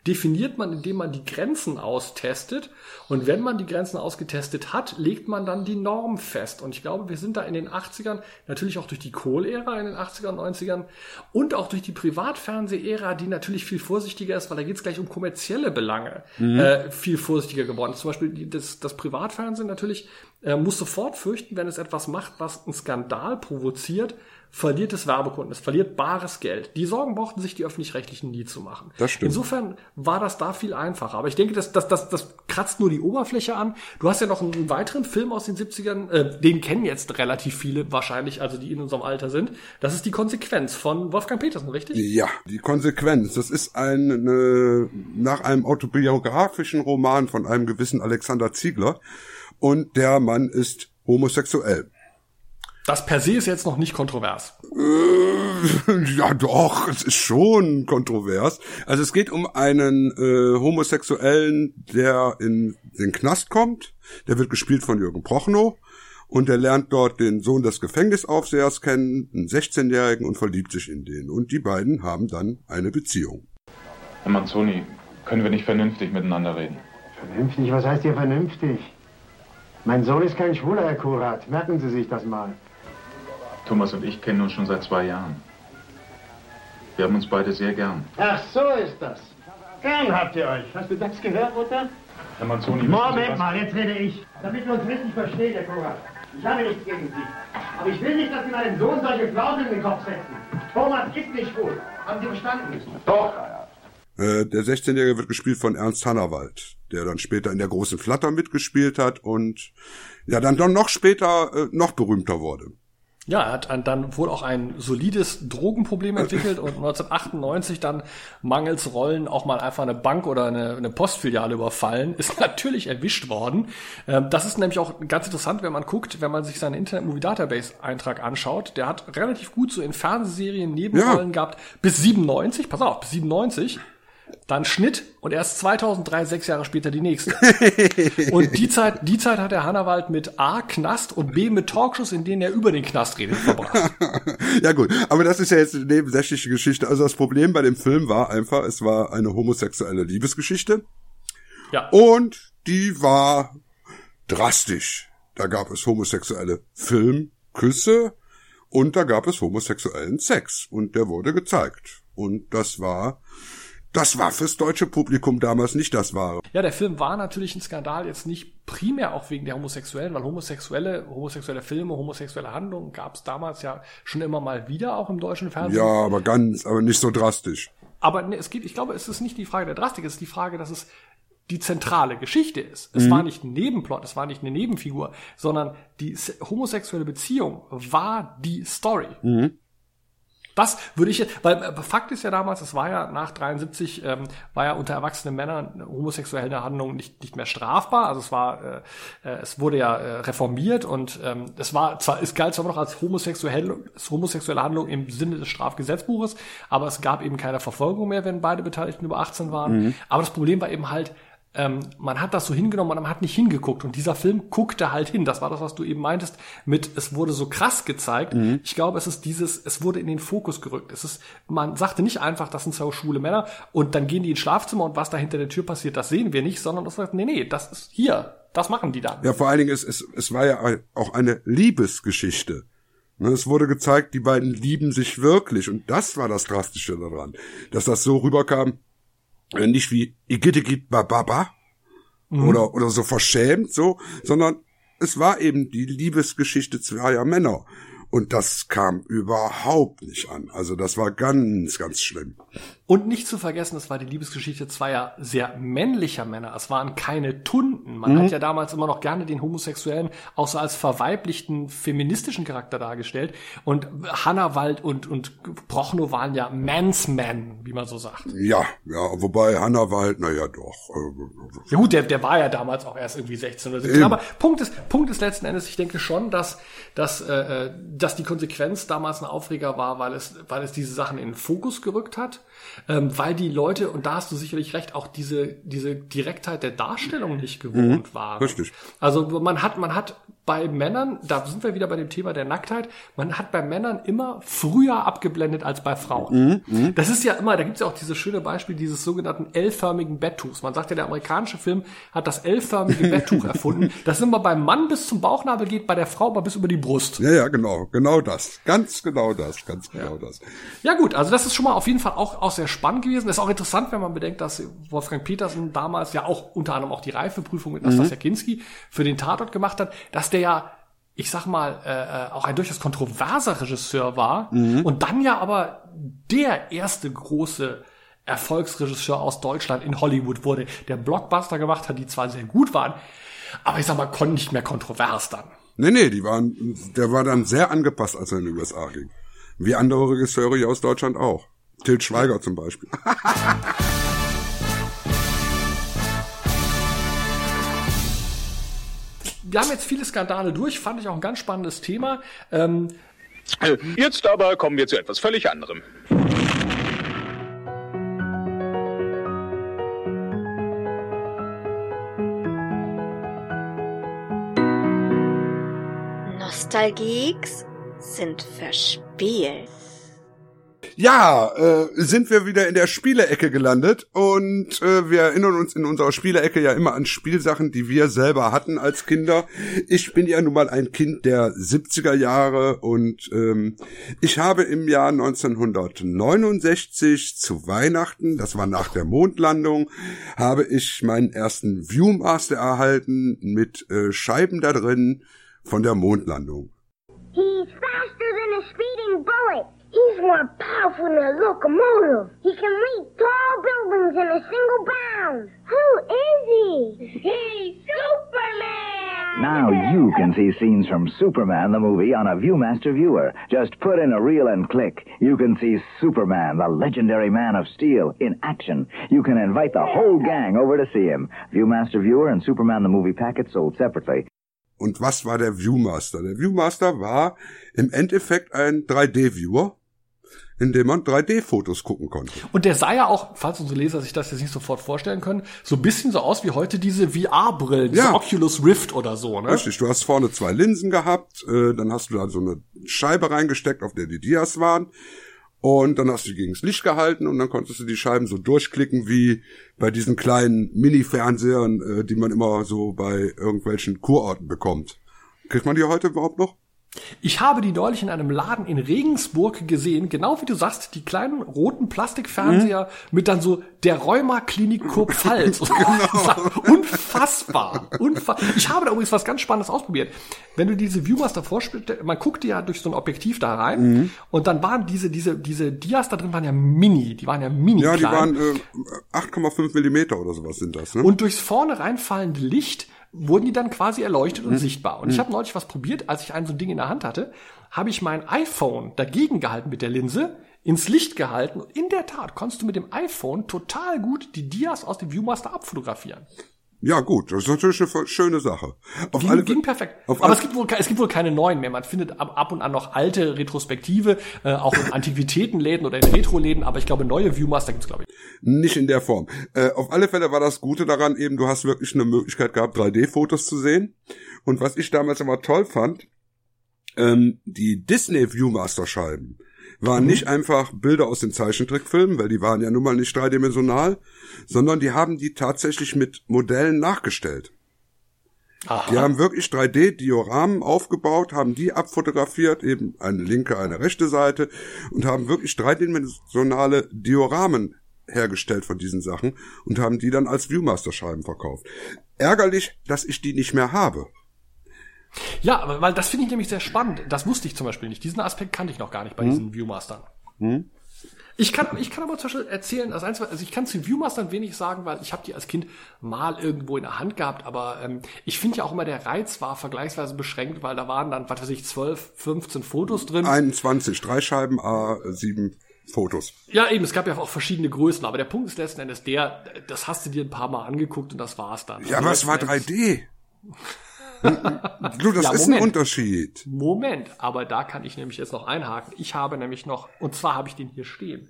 Speaker 2: definiert man, indem man die Grenzen austestet. Und wenn man die Grenzen ausgetestet hat, legt man dann die Norm fest. Und ich glaube, wir sind da in den 80ern, natürlich auch durch die Kohl-Ära in den 80er und 90ern und auch durch die Privatfernseh-Ära, die natürlich viel vorsichtiger ist, weil da geht es gleich um kommerzielle Belange,
Speaker 3: Mhm.
Speaker 2: äh, viel vorsichtiger geworden. Zum Beispiel das, das Privatfernsehen natürlich äh, muss sofort fürchten, wenn es etwas macht, was einen Skandal provoziert, verliert es Werbekunden, es verliert bares Geld. Die Sorgen brauchten sich die öffentlich-rechtlichen nie zu machen.
Speaker 3: Das stimmt.
Speaker 2: Insofern war das da viel einfacher. Aber ich denke, das, das, das, das kratzt nur die Oberfläche an. Du hast ja noch einen weiteren Film aus den 70ern, äh, den kennen jetzt relativ viele wahrscheinlich, also die in unserem Alter sind. Das ist die Konsequenz von Wolfgang Petersen, richtig?
Speaker 3: Ja, die Konsequenz. Das ist ein, äh, nach einem autobiografischen Roman von einem gewissen Alexander Ziegler. Und der Mann ist homosexuell.
Speaker 2: Das per se ist jetzt noch nicht kontrovers.
Speaker 3: Äh, ja, doch, es ist schon kontrovers. Also es geht um einen äh, Homosexuellen, der in den Knast kommt. Der wird gespielt von Jürgen Prochnow. Und er lernt dort den Sohn des Gefängnisaufsehers kennen, einen 16-Jährigen, und verliebt sich in den. Und die beiden haben dann eine Beziehung.
Speaker 19: Herr Manzoni, können wir nicht vernünftig miteinander reden?
Speaker 20: Vernünftig? Was heißt hier vernünftig? Mein Sohn ist kein Schwuler, Herr Kurat. Merken Sie sich das mal.
Speaker 19: Thomas und ich kennen uns schon seit zwei Jahren. Wir haben uns beide sehr gern.
Speaker 20: Ach, so ist das. Gern habt ihr euch. Hast du das gehört, Mutter?
Speaker 19: Herr Manzoni,
Speaker 20: Moment
Speaker 19: was?
Speaker 20: mal, jetzt rede ich. Damit wir uns richtig verstehen, Herr Kurat. Ich habe nichts gegen Sie. Aber ich will nicht, dass Sie meinem Sohn solche Flausen in den Kopf setzen. Thomas ist nicht schwul. Haben Sie verstanden? Doch.
Speaker 3: Äh, der 16-Jährige wird gespielt von Ernst Hannawald, der dann später in der großen Flatter mitgespielt hat und ja dann doch noch später äh, noch berühmter wurde.
Speaker 2: Ja, er hat dann wohl auch ein solides Drogenproblem [LAUGHS] entwickelt und 1998 dann mangels Rollen auch mal einfach eine Bank oder eine, eine Postfiliale überfallen, ist [LAUGHS] natürlich erwischt worden. Ähm, Das ist nämlich auch ganz interessant, wenn man guckt, wenn man sich seinen Internet Movie Database Eintrag anschaut. Der hat relativ gut so in Fernsehserien Nebenrollen gehabt bis 97, pass auf, bis 97. Dann Schnitt und erst 2003, sechs Jahre später die nächste. [LAUGHS] und die Zeit, die Zeit hat der Hannawald mit A, Knast und B, mit Talkshows, in denen er über den Knast redet, verbracht. [LAUGHS]
Speaker 3: ja gut, aber das ist ja jetzt eine nebensächliche Geschichte. Also das Problem bei dem Film war einfach, es war eine homosexuelle Liebesgeschichte.
Speaker 2: Ja.
Speaker 3: Und die war drastisch. Da gab es homosexuelle Filmküsse und da gab es homosexuellen Sex und der wurde gezeigt. Und das war, das war fürs deutsche Publikum damals nicht das Wahre.
Speaker 2: Ja, der Film war natürlich ein Skandal, jetzt nicht primär auch wegen der Homosexuellen, weil homosexuelle, homosexuelle Filme, homosexuelle Handlungen gab es damals ja schon immer mal wieder, auch im deutschen Fernsehen.
Speaker 3: Ja, aber ganz, aber nicht so drastisch.
Speaker 2: Aber ne, es geht, ich glaube, es ist nicht die Frage der Drastik, es ist die Frage, dass es die zentrale Geschichte ist. Es
Speaker 3: Mhm.
Speaker 2: war nicht ein Nebenplot, es war nicht eine Nebenfigur, sondern die se- homosexuelle Beziehung war die Story.
Speaker 3: Mhm.
Speaker 2: Das würde ich, jetzt- weil äh, Fakt ist ja damals, es war ja nach 73, ähm, war ja unter erwachsenen Männern homosexuelle Handlung nicht, nicht mehr strafbar. Also es war, äh, äh, es wurde ja äh, reformiert und ähm, es war zwar, es galt zwar noch als homosexuelle, als homosexuelle Handlung im Sinne des Strafgesetzbuches, aber es gab eben keine Verfolgung mehr, wenn beide Beteiligten über 18 waren.
Speaker 3: Mhm.
Speaker 2: Aber das Problem war eben halt, ähm, man hat das so hingenommen, man hat nicht hingeguckt. Und dieser Film guckte halt hin. Das war das, was du eben meintest, mit es wurde so krass gezeigt.
Speaker 3: Mhm.
Speaker 2: Ich glaube, es ist dieses, es wurde in den Fokus gerückt. Es ist, man sagte nicht einfach, das sind zwei schwule Männer und dann gehen die ins Schlafzimmer und was da hinter der Tür passiert, das sehen wir nicht, sondern das sagt, nee, nee, das ist hier, das machen die da.
Speaker 3: Ja, vor allen Dingen, es, es, es war ja auch eine Liebesgeschichte. Ne, Es wurde gezeigt, die beiden lieben sich wirklich. Und das war das Drastische daran. Dass das so rüberkam, nicht wie Igittigit Bababa
Speaker 2: Mhm.
Speaker 3: oder, oder so verschämt so, sondern es war eben die Liebesgeschichte zweier Männer. Und das kam überhaupt nicht an. Also das war ganz, ganz schlimm.
Speaker 2: Und nicht zu vergessen, es war die Liebesgeschichte zweier sehr männlicher Männer. Es waren keine Tunden. Man
Speaker 3: Mhm.
Speaker 2: hat ja damals immer noch gerne den Homosexuellen auch so als verweiblichten feministischen Charakter dargestellt. Und Hannawald und, und Prochnow waren ja Man's Men, wie man so sagt.
Speaker 3: Ja, ja, wobei halt, naja, doch. äh,
Speaker 2: Ja gut, der, der war ja damals auch erst irgendwie 16 oder 17.
Speaker 3: Eben.
Speaker 2: Aber Punkt ist, Punkt ist letzten Endes, ich denke schon, dass, dass, äh, äh, dass die Konsequenz damals ein Aufreger war, weil es, weil es diese Sachen in den Fokus gerückt hat, ähm, weil die Leute, und da hast du sicherlich recht, auch diese, diese Direktheit der Darstellung nicht gewohnt
Speaker 3: Mhm,
Speaker 2: waren.
Speaker 3: richtig.
Speaker 2: Also man hat, man hat bei Männern, da sind wir wieder bei dem Thema der Nacktheit, man hat bei Männern immer früher abgeblendet als bei Frauen.
Speaker 3: Mhm,
Speaker 2: Das ist ja immer, da gibt's ja auch dieses schöne Beispiel dieses sogenannten L-förmigen Betttuchs. Man sagt ja, der amerikanische Film hat das L-förmige [LAUGHS] Betttuch erfunden, das immer beim Mann bis zum Bauchnabel geht, bei der Frau aber bis über die Brust.
Speaker 3: Ja, ja, genau, genau das. Ganz genau das, ganz genau das.
Speaker 2: Ja gut, also das ist schon mal auf jeden Fall auch, auch sehr spannend gewesen. Ist auch interessant, wenn man bedenkt, dass Wolfgang Petersen damals ja auch unter anderem auch die Reifeprüfung mit Nastasia Kinski für den Tatort gemacht hat, dass der ja, ich sag mal, äh, äh, auch ein durchaus kontroverser Regisseur war und dann ja aber der erste große Erfolgsregisseur aus Deutschland in Hollywood wurde, der Blockbuster gemacht hat, die zwar sehr gut waren, aber ich sag mal, konnten nicht mehr kontrovers dann.
Speaker 3: Nee, nee, die waren, der war dann sehr angepasst, als er in die USA ging. Wie andere Regisseure hier aus Deutschland auch. Til Schweiger zum Beispiel. [LAUGHS]
Speaker 2: Wir haben jetzt viele Skandale durch, fand ich auch ein ganz spannendes Thema. Ähm,
Speaker 21: Jetzt aber kommen wir zu etwas völlig anderem.
Speaker 5: Nostalgieks sind verspielt.
Speaker 3: Ja, äh, sind wir wieder in der Spielecke gelandet und äh, wir erinnern uns in unserer Spielecke ja immer an Spielsachen, die wir selber hatten als Kinder. Ich bin ja nun mal ein Kind der 70er Jahre und ähm, ich habe im Jahr 1969 zu Weihnachten, das war nach der Mondlandung, habe ich meinen ersten Viewmaster erhalten mit äh, Scheiben da drin von der Mondlandung.
Speaker 12: He's faster than a speeding bullet. He's more powerful than a locomotive. He can leap tall buildings in a single bound. Who is he? He's Superman!
Speaker 22: Now you can see scenes from Superman the movie on a Viewmaster viewer. Just put in a reel and click. You can see Superman, the legendary man of steel, in action. You can invite the whole gang over to see him. Viewmaster viewer and Superman the movie packet sold separately.
Speaker 3: Und was war der Viewmaster? Der Viewmaster war im Endeffekt ein 3D-Viewer, in dem man 3D-Fotos gucken konnte.
Speaker 2: Und der sah ja auch, falls unsere Leser sich das jetzt nicht sofort vorstellen können, so ein bisschen so aus wie heute diese VR-Brillen, diese
Speaker 3: Ja.
Speaker 2: Oculus Rift oder so, ne?
Speaker 3: Richtig, du hast vorne zwei Linsen gehabt, äh, dann hast du da so eine Scheibe reingesteckt, auf der die Dias waren. Und dann hast du die gegens Licht gehalten und dann konntest du die Scheiben so durchklicken wie bei diesen kleinen Mini-Fernsehern, äh, die man immer so bei irgendwelchen Kurorten bekommt. Kriegt man die heute überhaupt noch?
Speaker 2: Ich habe die neulich in einem Laden in Regensburg gesehen, genau wie du sagst, die kleinen roten Plastikfernseher mit dann so der Rheuma-Klinik Kurpfalz. [LAUGHS] [LAUGHS] Unfassbar. Unfa ich habe da übrigens was ganz Spannendes ausprobiert. Wenn du diese Viewmaster vorspielst, man guckte ja durch so ein Objektiv da rein
Speaker 3: Mhm.
Speaker 2: und dann waren diese, diese, diese Dias da drin waren ja mini, die waren ja mini
Speaker 3: Ja, die
Speaker 2: klein.
Speaker 3: waren äh, 8,5 Millimeter oder sowas sind das. Ne?
Speaker 2: Und durchs vorne reinfallende Licht wurden die dann quasi erleuchtet und
Speaker 3: Hm.
Speaker 2: sichtbar. Und ich
Speaker 3: Hm.
Speaker 2: habe neulich was probiert, als ich ein so ein Ding in der Hand hatte, habe ich mein iPhone dagegen gehalten mit der Linse, ins Licht gehalten und in der Tat konntest du mit dem iPhone total gut die Dias aus dem Viewmaster abfotografieren.
Speaker 3: Ja gut, das ist natürlich eine schöne Sache. Auf
Speaker 2: Ging,
Speaker 3: alle
Speaker 2: ging perfekt. Aber es gibt, wohl, es gibt wohl keine neuen mehr. Man findet ab, ab und an noch alte Retrospektive, äh, auch in Antiquitätenläden oder in Retroläden, aber ich glaube, neue Viewmaster gibt's glaube ich.
Speaker 3: Nicht in der Form. Äh, auf alle Fälle war das Gute daran eben, du hast wirklich eine Möglichkeit gehabt, 3D-Fotos zu sehen. Und was ich damals immer toll fand, ähm, die Disney Viewmaster-Scheiben waren
Speaker 2: Mhm.
Speaker 3: nicht einfach Bilder aus den Zeichentrickfilmen, weil die waren ja nun mal nicht dreidimensional, sondern die haben die tatsächlich mit Modellen nachgestellt. Die haben wirklich 3D-Dioramen aufgebaut, haben die abfotografiert, eben eine linke, eine rechte Seite und haben wirklich dreidimensionale Dioramen hergestellt von diesen Sachen und haben die dann als Viewmaster-Scheiben verkauft. Ärgerlich, dass ich die nicht mehr habe.
Speaker 2: Ja, weil das finde ich nämlich sehr spannend. Das wusste ich zum Beispiel nicht. Diesen Aspekt kannte ich noch gar nicht bei
Speaker 3: Hm.
Speaker 2: diesen Viewmastern.
Speaker 3: Hm?
Speaker 2: Ich kann, ich kann aber zum Beispiel erzählen, das Einzige, also ich kann zu Viewmastern wenig sagen, weil ich habe die als Kind mal irgendwo in der Hand gehabt, aber ähm, ich finde ja auch immer, der Reiz war vergleichsweise beschränkt, weil da waren dann, was weiß ich, 12, 15 Fotos drin.
Speaker 3: 21, drei Scheiben, A7 Fotos.
Speaker 2: Ja, eben, es gab ja auch verschiedene Größen, aber der Punkt ist letzten Endes der, das hast du dir ein paar Mal angeguckt und das war's dann.
Speaker 3: Ja,
Speaker 2: Also
Speaker 3: aber es war
Speaker 2: letzten Endes-
Speaker 3: 3D. [LAUGHS] du, das
Speaker 2: Ja,
Speaker 3: ist ein
Speaker 2: Moment.
Speaker 3: Unterschied.
Speaker 2: Moment, aber da kann ich nämlich jetzt noch einhaken. Ich habe nämlich noch, und zwar habe ich den hier stehen,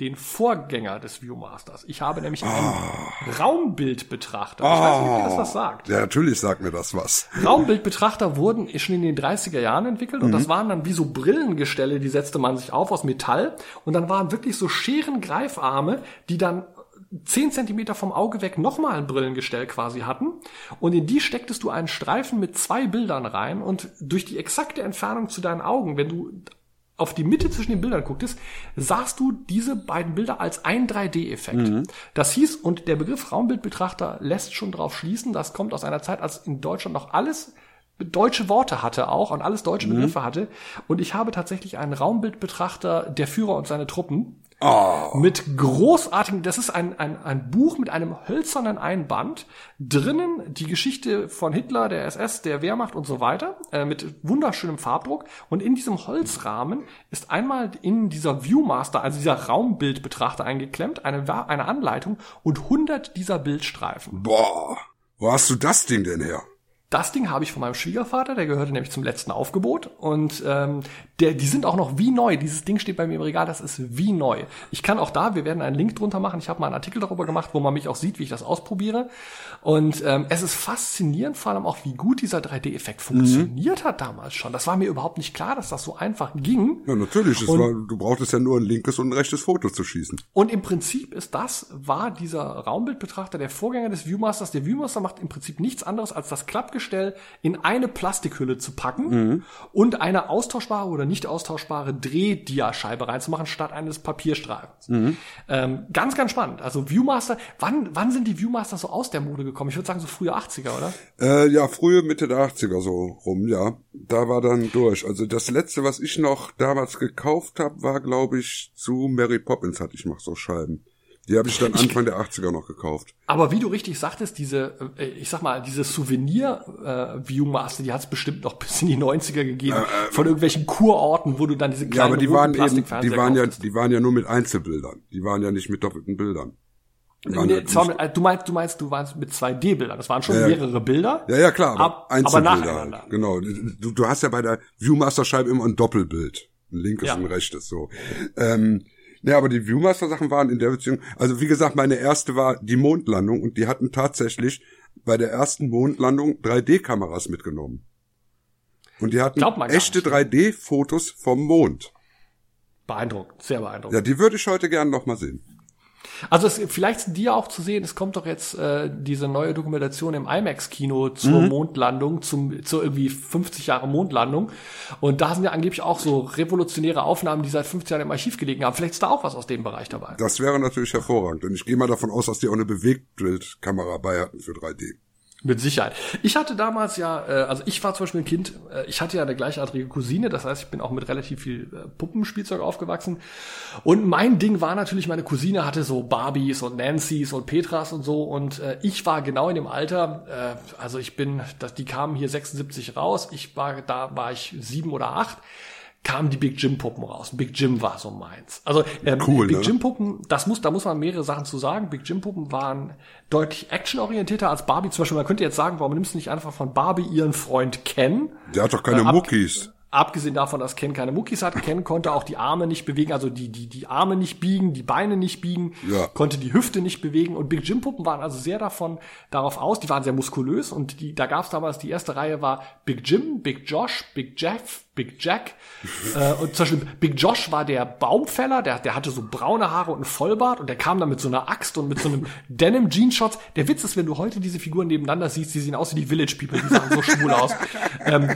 Speaker 2: den Vorgänger des Viewmasters. Ich habe nämlich einen Raumbildbetrachter. Ich weiß nicht, ihr das was sagt.
Speaker 3: Ja, natürlich sagt mir das was.
Speaker 2: Raumbildbetrachter wurden schon in den 30er Jahren entwickelt und das waren dann wie so Brillengestelle, die setzte man sich auf aus Metall und dann waren wirklich so Scherengreifarme, die dann 10 Zentimeter vom Auge weg nochmal ein Brillengestell quasi hatten und in die stecktest du einen Streifen mit zwei Bildern rein und durch die exakte Entfernung zu deinen Augen, wenn du auf die Mitte zwischen den Bildern gucktest, sahst du diese beiden Bilder als ein 3D-Effekt. Das hieß, und der Begriff Raumbildbetrachter lässt schon darauf schließen, das kommt aus einer Zeit, als in Deutschland noch alles deutsche Worte hatte auch und alles deutsche Begriffe hatte. Und ich habe tatsächlich einen Raumbildbetrachter, der Führer und seine Truppen. Mit großartigen, das ist ein, ein, ein Buch mit einem hölzernen Einband. Drinnen die Geschichte von Hitler, der SS, der Wehrmacht und so weiter, äh, mit wunderschönem Farbdruck. Und in diesem Holzrahmen ist einmal in dieser Viewmaster, also dieser Raumbildbetrachter eingeklemmt, eine, eine Anleitung und 100 dieser Bildstreifen.
Speaker 3: Boah, wo hast du das Ding denn her?
Speaker 2: Das Ding habe ich von meinem Schwiegervater, der gehörte nämlich zum letzten Aufgebot und ähm, der, die sind auch noch wie neu. Dieses Ding steht bei mir im Regal, das ist wie neu. Ich kann auch da, wir werden einen Link drunter machen. Ich habe mal einen Artikel darüber gemacht, wo man mich auch sieht, wie ich das ausprobiere. Und ähm, es ist faszinierend, vor allem auch, wie gut dieser 3D-Effekt funktioniert hat damals schon. Das war mir überhaupt nicht klar, dass das so einfach ging.
Speaker 3: Ja, natürlich.
Speaker 2: Und-
Speaker 3: war, du brauchtest ja nur ein linkes und ein rechtes Foto zu schießen.
Speaker 2: Und im Prinzip ist das, war dieser Raumbildbetrachter der Vorgänger des Viewmasters. Der Viewmaster macht im Prinzip nichts anderes, als das Klappgestell in eine Plastikhülle zu packen
Speaker 3: Mhm.
Speaker 2: und eine austauschbare oder nicht austauschbare Drehdiascheibe reinzumachen, statt eines Papierstreifens.
Speaker 3: Mhm.
Speaker 2: Ähm, ganz, ganz spannend. Also Viewmaster, wann, wann sind die Viewmaster so aus der Mode gekommen? Ich würde sagen so frühe 80er, oder?
Speaker 3: Äh, ja, frühe Mitte der 80er so rum, ja. Da war dann durch. Also das letzte, was ich noch damals gekauft habe, war, glaube ich, zu Mary Poppins hatte ich noch so Scheiben. Die habe ich dann Anfang der 80er noch gekauft.
Speaker 2: Aber wie du richtig sagtest, diese, äh, ich sag mal, diese Souvenir-Viewmaster, die hat es bestimmt noch bis in die 90er gegeben, von irgendwelchen Kurorten, wo du dann diese
Speaker 3: Ja,
Speaker 2: kleinen
Speaker 3: aber die waren eben, die waren ja, die waren ja nur mit Einzelbildern. Die waren ja nicht mit doppelten Bildern.
Speaker 2: Nee,
Speaker 3: ja
Speaker 2: äh, du meinst, du meinst, du meinst mit 2D-Bildern. Das waren schon
Speaker 3: Ja, ja.
Speaker 2: mehrere Bilder.
Speaker 3: Ja, ja, klar, aber
Speaker 2: ab, aber
Speaker 3: Einzelbilder.
Speaker 2: nacheinander.
Speaker 3: halt. Genau. Du, du hast ja bei der Viewmaster-Scheibe immer ein Doppelbild. Ein linkes
Speaker 2: Ja.
Speaker 3: und ein rechtes, so. Ähm, ja, aber die Viewmaster-Sachen waren in der Beziehung, also wie gesagt, meine erste war die Mondlandung und die hatten tatsächlich bei der ersten Mondlandung 3D-Kameras mitgenommen. Und die hatten echte 3D-Fotos vom Mond.
Speaker 2: Beeindruckend, sehr beeindruckend.
Speaker 3: Ja, die würde ich heute gerne noch mal sehen.
Speaker 2: Also es, vielleicht sind die ja auch zu sehen, es kommt doch jetzt äh, diese neue Dokumentation im IMAX-Kino zur
Speaker 3: Mhm.
Speaker 2: Mondlandung, zum, zur irgendwie 50 Jahre Mondlandung. Und da sind ja angeblich auch so revolutionäre Aufnahmen, die seit 50 Jahren im Archiv gelegen haben. Vielleicht ist da auch was aus dem Bereich dabei.
Speaker 3: Das wäre natürlich hervorragend. Und ich gehe mal davon aus, dass die auch eine Bewegtbildkamera bei hatten für 3D.
Speaker 2: Mit Sicherheit. Ich hatte damals ja, äh, also ich war zum Beispiel ein Kind, äh, ich hatte ja eine gleichartige Cousine, das heißt, ich bin auch mit relativ viel äh, Puppenspielzeug aufgewachsen. Und mein Ding war natürlich, meine Cousine hatte so Barbies und Nancys und Petras und so. Und äh, ich war genau in dem Alter, äh, also ich bin, das, die kamen hier 76 raus, ich war, da war ich sieben oder acht kamen die Big Jim Puppen raus. Big Jim war so meins. Also ähm,
Speaker 3: Cool,
Speaker 2: Big
Speaker 3: ne?
Speaker 2: Jim Puppen, das muss, da muss man mehrere Sachen zu sagen. Big Jim Puppen waren deutlich actionorientierter als Barbie. Zum Beispiel, man könnte jetzt sagen, warum nimmst du nicht einfach von Barbie ihren Freund Ken?
Speaker 3: Der hat doch keine
Speaker 2: Äh,
Speaker 3: Muckis.
Speaker 2: Abgesehen davon, dass Ken keine Muckis hat, Ken konnte auch die Arme nicht bewegen, also die, die, die Arme nicht biegen, die Beine nicht biegen,
Speaker 3: Ja.
Speaker 2: konnte die Hüfte nicht bewegen und Big Jim Puppen waren also sehr davon, darauf aus, die waren sehr muskulös und die, da gab es damals, die erste Reihe war Big Jim, Big Josh, Big Jeff, Big Jack [LAUGHS] äh, und zum Beispiel Big Josh war der Baumfäller, der, der hatte so braune Haare und einen Vollbart und der kam dann mit so einer Axt und mit so einem [LAUGHS] Denim Jeansshot. Der Witz ist, wenn du heute diese Figuren nebeneinander siehst, die sehen aus wie die Village People, die sahen so schwul aus. [LAUGHS] Ähm,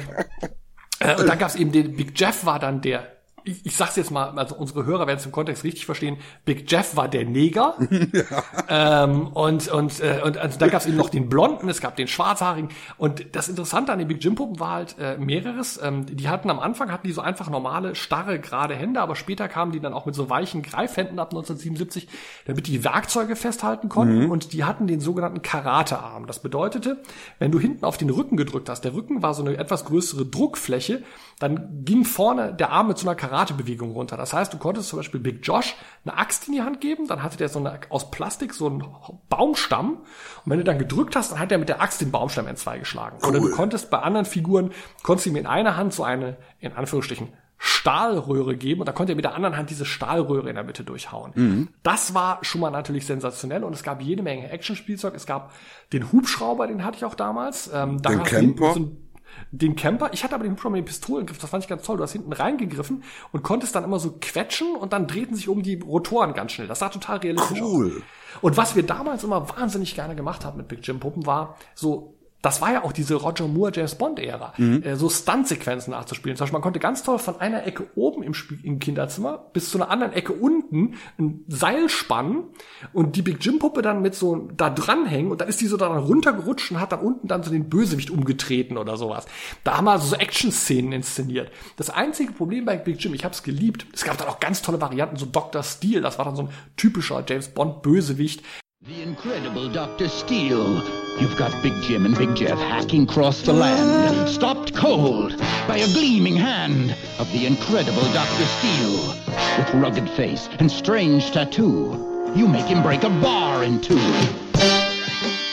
Speaker 2: äh, und dann gab's eben den Big Jeff war dann der ich, ich sag's jetzt mal, also unsere Hörer werden es im Kontext richtig verstehen. Big Jeff war der Neger. [LAUGHS] ähm, und und, äh, und also da gab's eben noch den Blonden, es gab den Schwarzhaarigen. Und das Interessante an den Big Jim Puppen war halt äh, mehreres. Ähm, die hatten am Anfang hatten die so einfach normale, starre, gerade Hände, aber später kamen die dann auch mit so weichen Greifhänden ab 1977, damit die Werkzeuge festhalten konnten.
Speaker 3: Mhm.
Speaker 2: Und die hatten den sogenannten Karatearm. Das bedeutete, wenn du hinten auf den Rücken gedrückt hast, der Rücken war so eine etwas größere Druckfläche, dann ging vorne der Arm mit so einer Karatebewegung runter. Das heißt, du konntest zum Beispiel Big Josh eine Axt in die Hand geben, dann hatte der so eine aus Plastik so einen Baumstamm und wenn du dann gedrückt hast, dann hat er mit der Axt den Baumstamm entzwei geschlagen. Oder du konntest bei anderen Figuren, konntest ihm in einer Hand so eine, in Anführungsstrichen, Stahlröhre geben und da konnte er mit der anderen Hand diese Stahlröhre in der Mitte durchhauen.
Speaker 3: Mhm.
Speaker 2: Das war schon mal natürlich sensationell und es gab jede Menge Actionspielzeug. Es gab den Hubschrauber, den hatte ich auch damals. Ähm,
Speaker 3: Den Camper?
Speaker 2: So ein- den Camper. Ich hatte aber den Hubschrauber mit dem Pistolengriff. Das fand ich ganz toll. Du hast hinten reingegriffen und konntest dann immer so quetschen und dann drehten sich um die Rotoren ganz schnell. Das sah total realistisch aus.
Speaker 3: Cool.
Speaker 2: Und was wir damals immer wahnsinnig gerne gemacht haben mit Big Jim Puppen war so das war ja auch diese Roger Moore James Bond Ära,
Speaker 3: Mhm.
Speaker 2: äh, so Stuntsequenzen nachzuspielen. Zum Beispiel man konnte ganz toll von einer Ecke oben im, Spiel, im Kinderzimmer bis zu einer anderen Ecke unten ein Seil spannen und die Big Jim Puppe dann mit so da dranhängen und dann ist die so dann runtergerutscht und hat dann unten dann so den Bösewicht umgetreten oder sowas. Da haben wir also so Action-Szenen inszeniert. Das einzige Problem bei Big Jim, ich habe es geliebt, es gab dann auch ganz tolle Varianten, so Dr. Steel, das war dann so ein typischer James Bond Bösewicht.
Speaker 23: The incredible Dr. Steele. You've got Big Jim and Big Jeff hacking across the land, stopped cold by a gleaming hand of the incredible Dr. Steele. With rugged face and strange tattoo, you make him break a bar in two.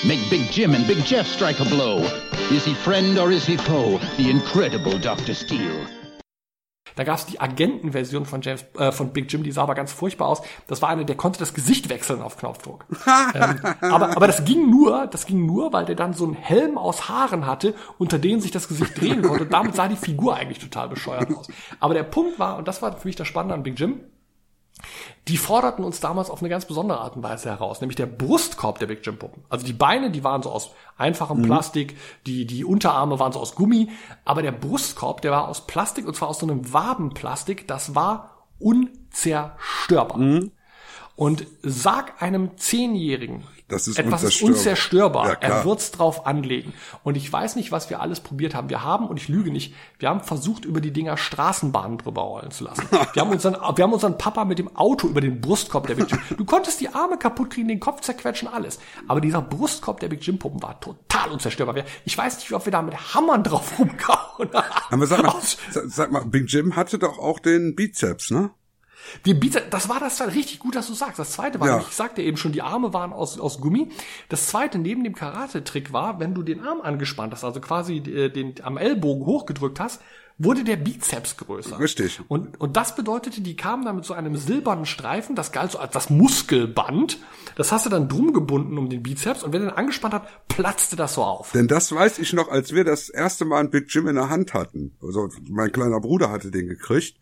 Speaker 23: Make Big Jim and Big Jeff strike a blow. Is he friend or is he foe? The incredible Dr. Steele.
Speaker 2: Da gab es die Agentenversion von James, äh, von Big Jim, die sah aber ganz furchtbar aus. Das war eine, der konnte das Gesicht wechseln auf Knopfdruck. [LAUGHS] ähm, aber, aber das ging nur, das ging nur, weil der dann so einen Helm aus Haaren hatte, unter denen sich das Gesicht drehen konnte. Und damit sah die Figur eigentlich total bescheuert aus. Aber der Punkt war, und das war für mich das Spannende an Big Jim, die forderten uns damals auf eine ganz besondere Art und Weise heraus, nämlich der Brustkorb der Big Jim Puppen. Also die Beine, die waren so aus einfachem
Speaker 3: Mhm.
Speaker 2: Plastik, die, die Unterarme waren so aus Gummi, aber der Brustkorb, der war aus Plastik und zwar aus so einem Wabenplastik, das war unzerstörbar.
Speaker 3: Mhm.
Speaker 2: Und sag einem Zehnjährigen,
Speaker 3: Das ist
Speaker 2: etwas ist
Speaker 3: unzerstörbar.
Speaker 2: unzerstörbar.
Speaker 3: Ja,
Speaker 2: er wird's drauf anlegen. Und ich weiß nicht, was wir alles probiert haben. Wir haben, und ich lüge nicht, wir haben versucht, über die Dinger Straßenbahnen drüber rollen zu lassen. [LAUGHS] Wir haben unseren, wir haben unseren Papa mit dem Auto über den Brustkorb der Big Jim. [LAUGHS] Du konntest die Arme kaputt kriegen, den Kopf zerquetschen, alles. Aber dieser Brustkorb der Big Jim Puppen war total unzerstörbar. Ich weiß nicht, ob wir da mit Hammern drauf haben.
Speaker 3: Aber sag mal, [LAUGHS] sag, sag mal, Big Jim hatte doch auch den Bizeps, ne?
Speaker 2: Die Bizeps, das war das richtig gut, dass du sagst. Das zweite war,
Speaker 3: Ja.
Speaker 2: ich sagte eben schon, die Arme waren aus, aus Gummi. Das zweite neben dem Karate-Trick war, wenn du den Arm angespannt hast, also quasi äh, den am Ellbogen hochgedrückt hast, wurde der Bizeps größer.
Speaker 3: Richtig.
Speaker 2: Und, und das bedeutete, die kamen dann mit so einem silbernen Streifen, das galt so als das Muskelband. Das hast du dann drum gebunden um den Bizeps und wenn er den angespannt hat, platzte das so auf.
Speaker 3: Denn das weiß ich noch, als wir das erste Mal einen Big Jim in der Hand hatten. Also mein kleiner Bruder hatte den gekriegt.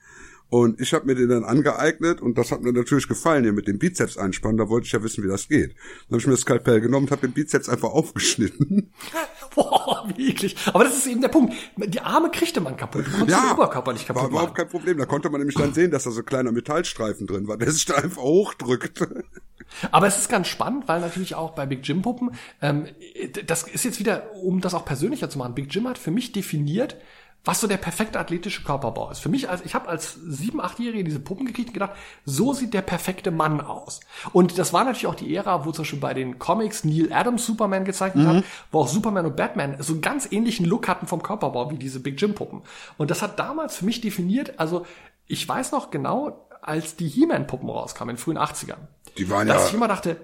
Speaker 3: Und ich habe mir den dann angeeignet und das hat mir natürlich gefallen, hier mit dem Bizeps einspannen. Da wollte ich ja wissen, wie das geht. Dann habe ich mir das Skalpell genommen und habe den Bizeps einfach aufgeschnitten. [LAUGHS]
Speaker 2: Boah, wie eklig. Aber das ist eben der Punkt. Die Arme kriegte man kaputt. Du konntest den Oberkörper nicht
Speaker 3: war
Speaker 2: kaputt machen.
Speaker 3: überhaupt kein Problem. Da konnte man nämlich dann sehen, dass da so ein kleiner Metallstreifen drin war, der sich da einfach hochdrückt.
Speaker 2: Aber es ist ganz spannend, weil natürlich auch bei Big Jim Puppen, ähm, das ist jetzt wieder, um das auch persönlicher zu machen, Big Jim hat für mich definiert, was so der perfekte athletische Körperbau ist. Für mich, als ich habe als sieben, achtjährige diese Puppen gekriegt und gedacht, so sieht der perfekte Mann aus. Und das war natürlich auch die Ära, wo zum Beispiel bei den Comics Neil Adams Superman gezeichnet
Speaker 3: Mhm.
Speaker 2: hat, wo auch Superman und Batman so einen ganz ähnlichen Look hatten vom Körperbau wie diese Big Jim Puppen. Und das hat damals für mich definiert, also ich weiß noch genau, als die He-Man-Puppen rauskamen in den frühen 80ern,
Speaker 3: Die waren
Speaker 2: dass
Speaker 3: ja
Speaker 2: ich immer dachte,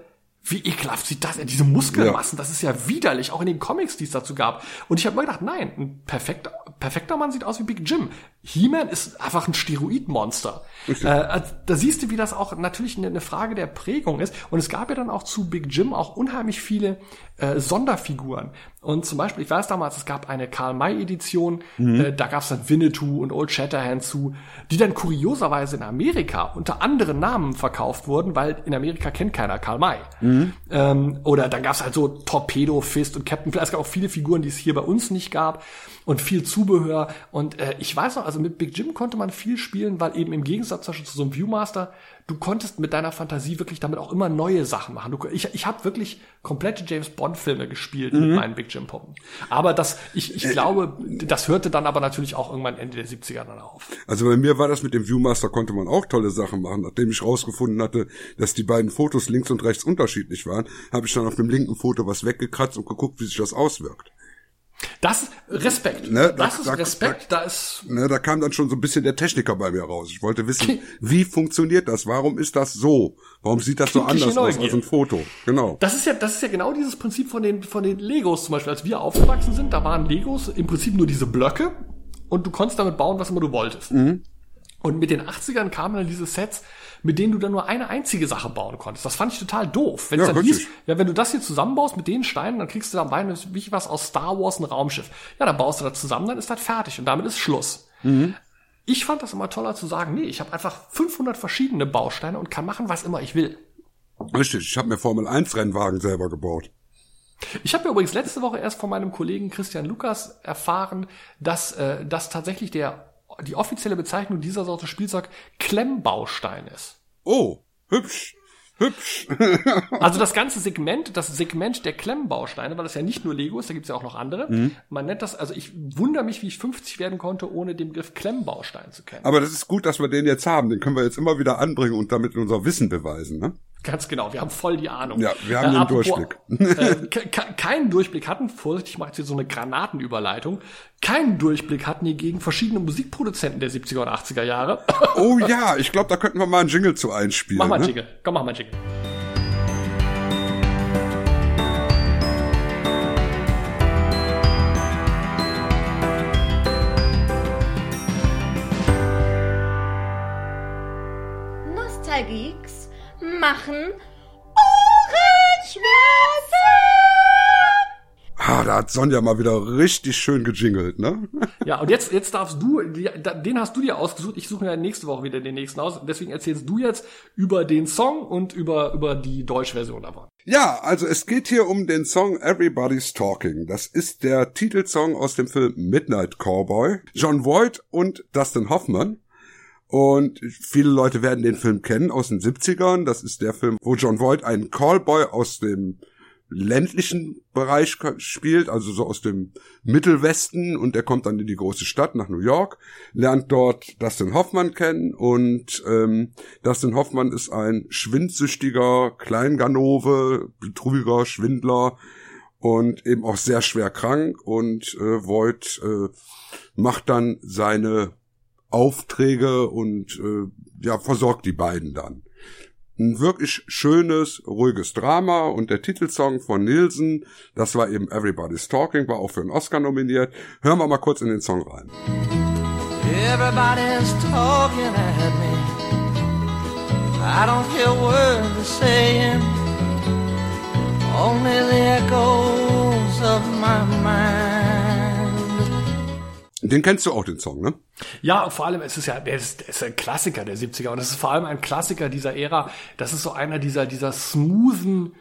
Speaker 2: wie ekelhaft sieht das, diese Muskelmassen, das ist ja widerlich, auch in den Comics, die es dazu gab. Und ich habe mir gedacht, nein, ein perfekter, perfekter Mann sieht aus wie Big Jim. He-Man ist einfach ein Steroidmonster. Äh, also da siehst du, wie das auch natürlich eine, eine Frage der Prägung ist. Und es gab ja dann auch zu Big Jim auch unheimlich viele äh, Sonderfiguren. Und zum Beispiel, ich weiß damals, es gab eine Karl-May-Edition,
Speaker 3: Mhm.
Speaker 2: äh, da gab es dann Winnetou und Old Shatterhand zu, die dann kurioserweise in Amerika unter anderen Namen verkauft wurden, weil in Amerika kennt keiner Karl May.
Speaker 3: Mhm.
Speaker 2: Ähm, oder dann gab es halt so Torpedo Fist und Captain Flash. Es gab auch viele Figuren, die es hier bei uns nicht gab und viel Zubehör. Und äh, ich weiß noch, also mit Big Jim konnte man viel spielen, weil eben im Gegensatz zum Beispiel zu so einem Viewmaster, du konntest mit deiner Fantasie wirklich damit auch immer neue Sachen machen. Du, ich ich habe wirklich komplette James Bond Filme gespielt
Speaker 3: Mhm.
Speaker 2: mit meinen Big Jim Puppen. Aber das, ich, ich glaube, das hörte dann aber natürlich auch irgendwann Ende der 70er dann auf.
Speaker 3: Also bei mir war das mit dem Viewmaster, konnte man auch tolle Sachen machen. Nachdem ich rausgefunden hatte, dass die beiden Fotos links und rechts unterschiedlich waren, habe ich dann auf dem linken Foto was weggekratzt und geguckt, wie sich das auswirkt.
Speaker 2: Das ist Respekt.
Speaker 3: Ne,
Speaker 2: das
Speaker 3: da-
Speaker 2: ist
Speaker 3: da-
Speaker 2: Respekt. Da ist
Speaker 3: Ne, da kam dann schon so ein bisschen der Techniker bei mir raus. Ich wollte wissen, [LAUGHS] wie funktioniert das? Warum ist das so? Warum sieht das so anders aus als ein Foto? Genau.
Speaker 2: Das ist ja, das ist ja genau dieses Prinzip von den, von den Legos zum Beispiel. Als wir aufgewachsen sind, da waren Legos im Prinzip nur diese Blöcke und du konntest damit bauen, was immer du wolltest.
Speaker 3: Mhm.
Speaker 2: Und mit den 80ern kamen dann diese Sets, mit denen du dann nur eine einzige Sache bauen konntest. Das fand ich total doof. Wenn
Speaker 3: Ja,
Speaker 2: dann hieß, ja, wenn du das hier zusammenbaust mit den Steinen, dann kriegst du da bei wie was aus Star Wars ein Raumschiff. Ja, dann baust du das zusammen, dann ist das fertig und damit ist Schluss.
Speaker 3: Mhm.
Speaker 2: Ich fand das immer toller zu sagen, nee, ich habe einfach 500 verschiedene Bausteine und kann machen, was immer ich will.
Speaker 3: Richtig, ich habe mir Formel 1 Rennwagen selber gebaut.
Speaker 2: Ich habe ja übrigens letzte Woche erst von meinem Kollegen Christian Lukas erfahren, dass, äh, dass tatsächlich der, die offizielle Bezeichnung dieser Sorte Spielzeug Klemmbaustein ist.
Speaker 3: Oh, hübsch. Hübsch. [LAUGHS]
Speaker 2: Also das ganze Segment, das Segment der Klemmbausteine, weil das ja nicht nur Lego ist, da gibt's ja auch noch andere.
Speaker 3: Mhm.
Speaker 2: Man nennt das, also ich wundere mich, wie ich 50 werden konnte, ohne den Begriff Klemmbaustein zu kennen.
Speaker 3: Aber das ist gut, dass wir den jetzt haben. Den können wir jetzt immer wieder anbringen und damit unser Wissen beweisen, ne?
Speaker 2: Ganz genau, wir haben voll die Ahnung.
Speaker 3: Ja, wir haben den
Speaker 2: apropos,
Speaker 3: Durchblick.
Speaker 2: äh, [LAUGHS] ke- ke- keinen Durchblick hatten, Vorsicht, ich mache jetzt hier so eine Granatenüberleitung, keinen Durchblick hatten hingegen verschiedene Musikproduzenten der 70er und 80er Jahre.
Speaker 3: Oh [LAUGHS] ja, ich glaube, da könnten wir mal einen Jingle zu einspielen.
Speaker 2: mach mal einen
Speaker 3: ne?
Speaker 2: Jingle, komm, mach mal einen Jingle.
Speaker 5: Machen Ohrenschmerzen.
Speaker 3: Ah, da hat Sonja mal wieder richtig schön gejingelt, ne? [LAUGHS]
Speaker 2: Ja, und jetzt, jetzt darfst du, den hast du dir ausgesucht, ich suche mir nächste Woche wieder den nächsten aus, deswegen erzählst du jetzt über den Song und über, über die deutsche Version davon.
Speaker 3: Ja, also es geht hier um den Song Everybody's Talking. Das ist der Titelsong aus dem Film Midnight Cowboy. John Voight und Dustin Hoffman. Und viele Leute werden den Film kennen aus den 70ern. Das ist der Film, wo John Voight einen Callboy aus dem ländlichen Bereich spielt, also so aus dem Mittelwesten. Und der kommt dann in die große Stadt nach New York, lernt dort Dustin Hoffman kennen. Und ähm, Dustin Hoffman ist ein schwindsüchtiger Kleinganove, Betrüger, Schwindler und eben auch sehr schwer krank. Und äh, Voight äh, macht dann seine Aufträge und äh, ja versorgt die beiden dann ein wirklich schönes, ruhiges Drama und der Titelsong von Nielsen, das war eben Everybody's Talking, war auch für einen Oscar nominiert. Hören wir mal kurz in den Song rein.
Speaker 7: Everybody's talking at me. I don't hear words they're saying, only the echoes of my mind.
Speaker 3: Den kennst du auch, den Song, ne?
Speaker 2: Ja, vor allem, es ist ja, der ist, ist ein Klassiker der 70er und es ist vor allem ein Klassiker dieser Ära. Das ist so einer dieser, dieser smoothen,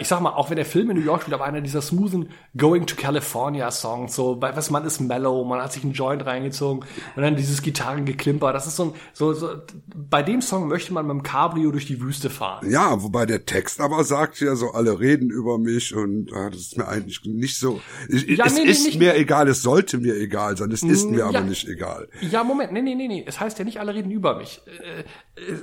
Speaker 2: ich sag mal, auch wenn der Film in New York spielt, aber einer dieser smoothen Going to California Songs, so, bei, was man ist mellow, man hat sich einen Joint reingezogen und dann dieses Gitarrengeklimper, das ist so ein, so, so, bei dem Song möchte man mit dem Cabrio durch die Wüste fahren.
Speaker 3: Ja, wobei der Text aber sagt ja so, alle reden über mich und ah, das ist mir eigentlich nicht so. Ich,
Speaker 2: Ja,
Speaker 3: es
Speaker 2: nee, nee,
Speaker 3: ist
Speaker 2: nicht-
Speaker 3: mir egal, es sollte mir egal sein, es ist mir aber
Speaker 2: ja.
Speaker 3: nicht egal.
Speaker 2: Ja, Moment, nee, nee, nee, nee. Es heißt ja nicht, alle reden über mich. Äh,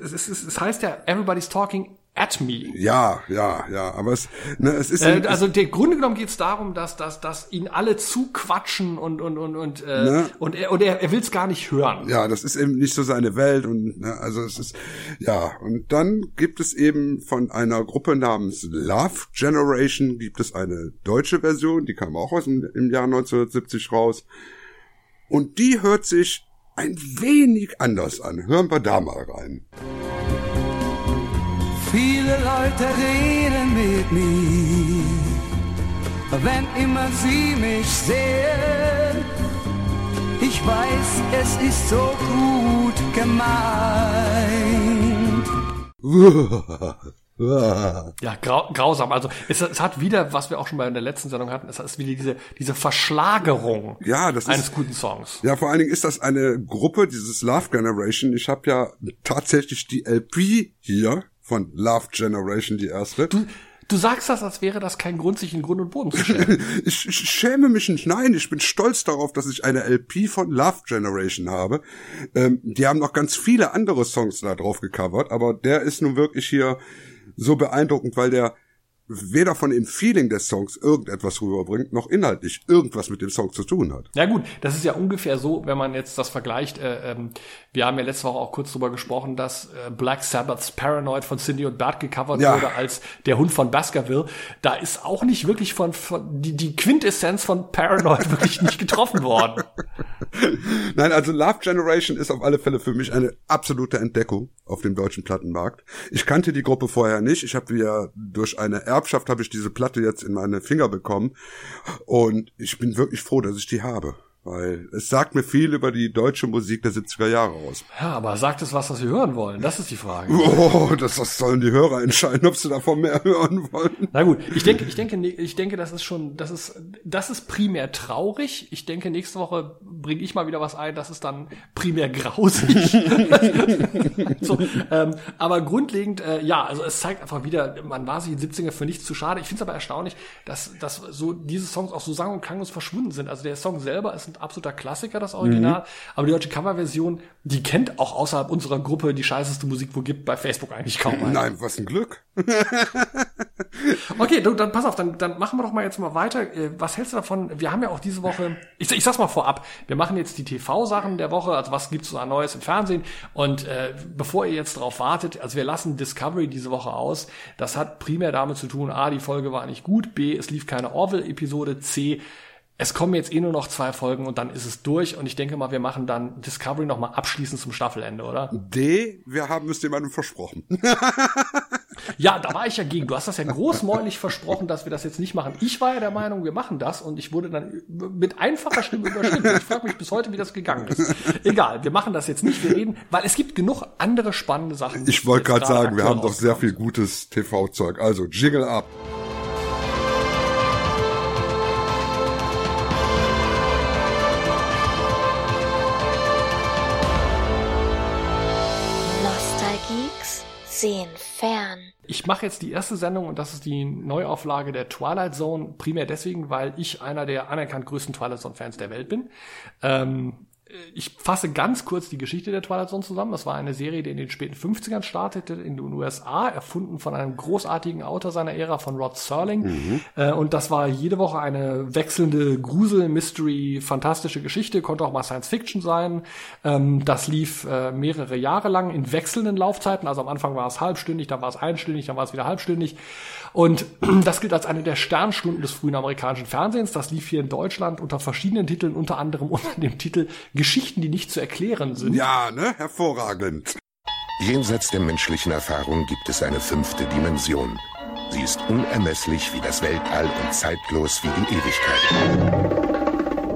Speaker 2: es, es, es heißt ja, everybody's talking at me.
Speaker 3: Ja, ja, ja, aber es, ne, es ist
Speaker 2: Äh, also der Grunde genommen geht es darum, dass, dass, dass ihn alle zuquatschen und und und und äh,
Speaker 3: Ne?
Speaker 2: und er und er, er will es gar nicht hören.
Speaker 3: Ja, das ist eben nicht so seine Welt und ne, also es ist ja und dann gibt es eben von einer Gruppe namens Love Generation gibt es eine deutsche Version, die kam auch aus dem, im Jahr 1970 raus und die hört sich ein wenig anders an. Hören wir da mal rein.
Speaker 7: Viele Leute reden mit mir, wenn immer sie mich sehen. Ich weiß, es ist so gut gemeint. [LAUGHS]
Speaker 2: Ja, grau, grausam. Also es, es hat wieder, was wir auch schon bei der letzten Sendung hatten, es ist wieder diese diese Verschlagerung
Speaker 3: Ja, das
Speaker 2: eines
Speaker 3: ist
Speaker 2: guten Songs.
Speaker 3: Ja, vor allen Dingen ist das eine Gruppe, dieses Love Generation. Ich habe ja tatsächlich die LP hier von Love Generation, die erste.
Speaker 2: Du, du sagst das, als wäre das kein Grund, sich in Grund und Boden zu stellen. [LAUGHS]
Speaker 3: ich, ich schäme mich nicht. Nein, ich bin stolz darauf, dass ich eine LP von Love Generation habe. Ähm, die haben noch ganz viele andere Songs da drauf gecovert, aber der ist nun wirklich hier so beeindruckend, weil der weder von dem Feeling des Songs irgendetwas rüberbringt, noch inhaltlich irgendwas mit dem Song zu tun hat.
Speaker 2: Ja gut, das ist ja ungefähr so, wenn man jetzt das vergleicht. Äh, ähm, wir haben ja letzte Woche auch kurz drüber gesprochen, dass äh, Black Sabbaths Paranoid von Cindy und Bert gecovert
Speaker 3: Ja.
Speaker 2: wurde als der Hund von Baskerville. Da ist auch nicht wirklich von, von die, die Quintessenz von Paranoid [LAUGHS] wirklich nicht getroffen worden. [LAUGHS]
Speaker 3: Nein, also Love Generation ist auf alle Fälle für mich eine absolute Entdeckung auf dem deutschen Plattenmarkt. Ich kannte die Gruppe vorher nicht. Ich habe ja durch eine Erbschaft habe ich diese Platte jetzt in meine Finger bekommen und ich bin wirklich froh, dass ich die habe. Weil es sagt mir viel über die deutsche Musik der 70er Jahre aus.
Speaker 2: Ja, aber sagt es was, was wir hören wollen? Das ist die Frage.
Speaker 3: Oh, das, das sollen die Hörer entscheiden, ob sie davon mehr [LAUGHS] hören wollen.
Speaker 2: Na gut, ich denke, ich denke, ich denke, das ist schon, das ist, das ist primär traurig. Ich denke, nächste Woche bringe ich mal wieder was ein, das ist dann primär grausig. [LAUGHS] so, ähm, aber grundlegend, äh, ja, also es zeigt einfach wieder, man war sich in 70er für nichts zu schade. Ich finde es aber erstaunlich, dass, dass so diese Songs auch so sang- und klanglos verschwunden sind. Also der Song selber ist ein absoluter Klassiker, das Original. Mhm. Aber die deutsche Coverversion, die kennt auch außerhalb unserer Gruppe die scheißeste Musik, wo gibt bei Facebook eigentlich kaum
Speaker 3: einen. Nein, was ein Glück. [LAUGHS]
Speaker 2: okay, du, dann pass auf, dann, dann machen wir doch mal jetzt mal weiter. Äh, was hältst du davon? Wir haben ja auch diese Woche, ich, ich sag's mal vorab, wir machen jetzt die TV-Sachen der Woche, also was gibt's so an Neues im Fernsehen? Und äh, bevor ihr jetzt darauf wartet, also wir lassen Discovery diese Woche aus. Das hat primär damit zu tun, A, die Folge war nicht gut, B, es lief keine Orville-Episode, C, es kommen jetzt eh nur noch zwei Folgen und dann ist es durch und ich denke mal, wir machen dann Discovery nochmal abschließend zum Staffelende, oder?
Speaker 3: D, wir haben es jemandem versprochen. [LAUGHS]
Speaker 2: ja, da war ich ja gegen. Du hast das ja großmäulig versprochen, dass wir das jetzt nicht machen. Ich war ja der Meinung, wir machen das und ich wurde dann mit einfacher Stimme überschritten. Ich frage mich bis heute, wie das gegangen ist. Egal, wir machen das jetzt nicht. Wir reden, weil es gibt genug andere spannende Sachen.
Speaker 3: Ich wollte gerade sagen, wir haben doch sehr viel gutes TV-Zeug. Also, Jiggle ab.
Speaker 2: Sehen fern. Ich mache jetzt die erste Sendung und das ist die Neuauflage der Twilight Zone, primär deswegen, weil ich einer der anerkannt größten Twilight Zone Fans der Welt bin. Ähm, ich fasse ganz kurz die Geschichte der Twilight Zone zusammen. Das war eine Serie, die in den späten 50ern startete in den USA, erfunden von einem großartigen Autor seiner Ära, von Rod Serling. Mhm. Äh, und das war jede Woche eine wechselnde Grusel, Mystery, fantastische Geschichte, konnte auch mal Science Fiction sein. Ähm, das lief äh, mehrere Jahre lang in wechselnden Laufzeiten. Also am Anfang war es halbstündig, dann war es einstündig, dann war es wieder halbstündig. Und [CLEARS THROAT] das gilt als eine der Sternstunden des frühen amerikanischen Fernsehens. Das lief hier in Deutschland unter verschiedenen Titeln, unter anderem [LAUGHS] unter dem Titel Geschichten, die nicht zu erklären sind.
Speaker 3: Ja, ne? Hervorragend.
Speaker 24: Jenseits der menschlichen Erfahrung gibt es eine fünfte Dimension. Sie ist unermesslich wie das Weltall und zeitlos wie die Ewigkeit.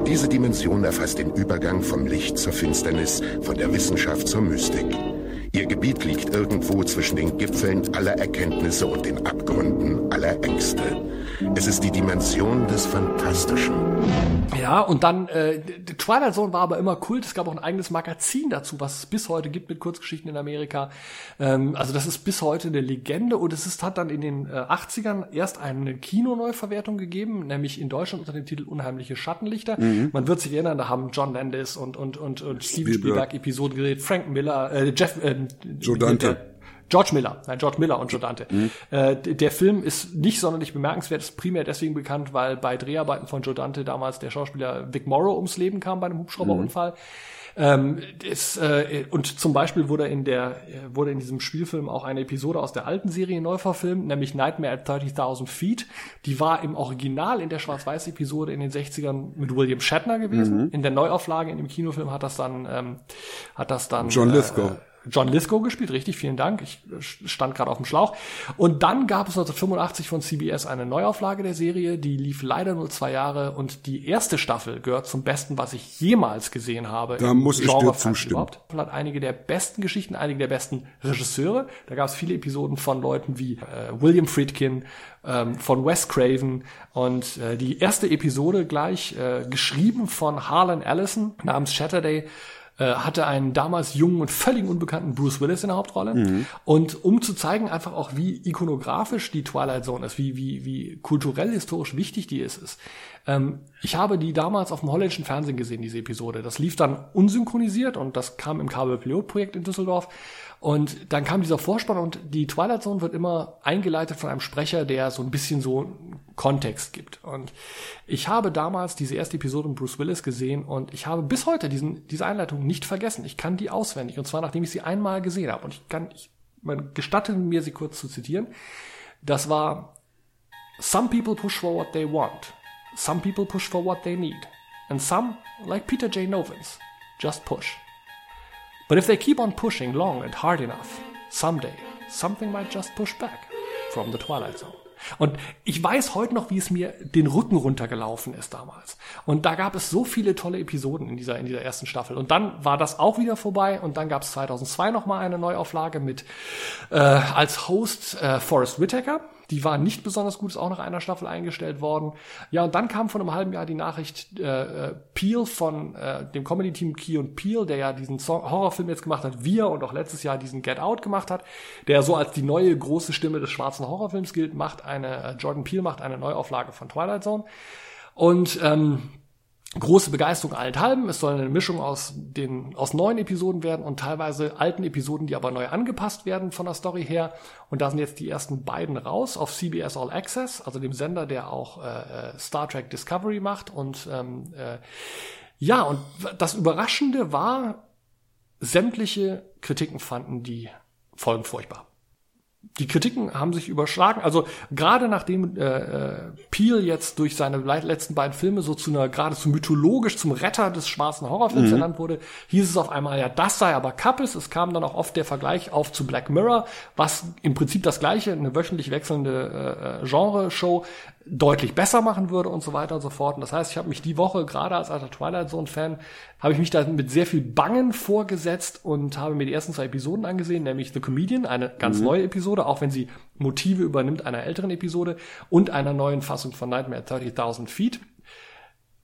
Speaker 24: Diese Dimension erfasst den Übergang vom Licht zur Finsternis, von der Wissenschaft zur Mystik. Ihr Gebiet liegt irgendwo zwischen den Gipfeln aller Erkenntnisse und den Abgründen aller Ängste. Es ist die Dimension des Fantastischen.
Speaker 2: Ja, und dann, äh, Twilight Zone war aber immer Kult. Es gab auch ein eigenes Magazin dazu, was es bis heute gibt mit Kurzgeschichten in Amerika. Ähm, also das ist bis heute eine Legende und es ist, hat dann in den äh, 80ern erst eine Kinoneuverwertung gegeben, nämlich in Deutschland unter dem Titel Unheimliche Schattenlichter. Mhm. Man wird sich erinnern, da haben John Landis und, und, und, und Steven Spielberg Episoden geredet, Frank Miller, äh, Jeff, äh,
Speaker 3: Joe Dante.
Speaker 2: George Miller, nein, George Miller und Joe Dante. Mhm. Äh, der Film ist nicht sonderlich bemerkenswert, ist primär deswegen bekannt, weil bei Dreharbeiten von Joe Dante damals der Schauspieler Vic Morrow ums Leben kam bei einem Hubschrauberunfall. Mhm. Ähm, ist, äh, und zum Beispiel wurde in der wurde in diesem Spielfilm auch eine Episode aus der alten Serie neu verfilmt, nämlich Nightmare at 30.000 Feet. Die war im Original in der Schwarz-Weiß-Episode in den 60ern mit William Shatner gewesen. Mhm. In der Neuauflage in dem Kinofilm hat das dann ähm, hat das dann
Speaker 3: John Lithgow. Äh,
Speaker 2: John Lithgow gespielt, richtig, vielen Dank. Ich stand gerade auf dem Schlauch. Und dann gab es 1985 von CBS eine Neuauflage der Serie, die lief leider nur zwei Jahre und die erste Staffel gehört zum Besten, was ich jemals gesehen habe.
Speaker 3: Da muss ich dir zustimmen. Überhaupt.
Speaker 2: Hat einige der besten Geschichten, einige der besten Regisseure. Da gab es viele Episoden von Leuten wie äh, William Friedkin, ähm, von Wes Craven und äh, die erste Episode gleich äh, geschrieben von Harlan Ellison namens Saturday äh, hatte einen damals jungen und völlig unbekannten Bruce Willis in der Hauptrolle. Mhm. Und um zu zeigen einfach auch, wie ikonografisch die Twilight Zone ist, wie, wie, wie kulturell historisch wichtig die ist, ist. Ähm, ich habe die damals auf dem holländischen Fernsehen gesehen, diese Episode. Das lief dann unsynchronisiert und das kam im Kabelpilotprojekt in Düsseldorf. Und dann kam dieser Vorspann und die Twilight Zone wird immer eingeleitet von einem Sprecher, der so ein bisschen so Kontext gibt. Und ich habe damals diese erste Episode mit Bruce Willis gesehen und ich habe bis heute diesen, diese Einleitung nicht vergessen. Ich kann die auswendig und zwar nachdem ich sie einmal gesehen habe. Und ich kann, ich, man gestatte mir sie kurz zu zitieren. Das war Some people push for what they want. Some people push for what they need. and some, like Peter J. Novins, just push. But if they keep on pushing long and hard enough, someday something might just push back from the Twilight Zone. Und ich weiß heute noch, wie es mir den Rücken runtergelaufen ist damals. Und da gab es so viele tolle Episoden in dieser, in dieser ersten Staffel. Und dann war das auch wieder vorbei. Und dann gab es 2002 nochmal eine Neuauflage mit äh, als Host äh, Forrest Whitaker. Die war nicht besonders gut, ist auch nach einer Staffel eingestellt worden. Ja, und dann kam vor einem halben Jahr die Nachricht, äh, äh, Peel von äh, dem Comedy-Team Key und Peel, der ja diesen Song Horrorfilm jetzt gemacht hat, Wir und auch letztes Jahr diesen Get Out gemacht hat, der so als die neue große Stimme des schwarzen Horrorfilms gilt, macht eine, äh, Jordan Peel macht eine Neuauflage von Twilight Zone. Und ähm, große Begeisterung allenthalben. Es soll eine Mischung aus den aus neuen Episoden werden und teilweise alten Episoden, die aber neu angepasst werden von der Story her. Und da sind jetzt die ersten beiden raus auf CBS All Access, also dem Sender, der auch äh, Star Trek Discovery macht. Und ähm, äh, ja, und das Überraschende war, sämtliche Kritiken fanden die Folgen furchtbar die Kritiken haben sich überschlagen. Also gerade nachdem äh, äh, Peel jetzt durch seine letzten beiden Filme so zu einer geradezu mythologisch zum Retter des schwarzen Horrorfilms mhm. ernannt wurde, hieß es auf einmal, ja, das sei aber Kappes. Es kam dann auch oft der Vergleich auf zu Black Mirror, was im Prinzip das gleiche, eine wöchentlich wechselnde äh, äh Genre-Show deutlich besser machen würde und so weiter und so fort. Und das heißt, ich habe mich die Woche, gerade als alter Twilight Zone-Fan, habe ich mich da mit sehr viel Bangen vorgesetzt und habe mir die ersten zwei Episoden angesehen, nämlich The Comedian, eine ganz mhm. neue Episode, auch wenn sie Motive übernimmt einer älteren Episode und einer neuen Fassung von Nightmare 30.000 Feet.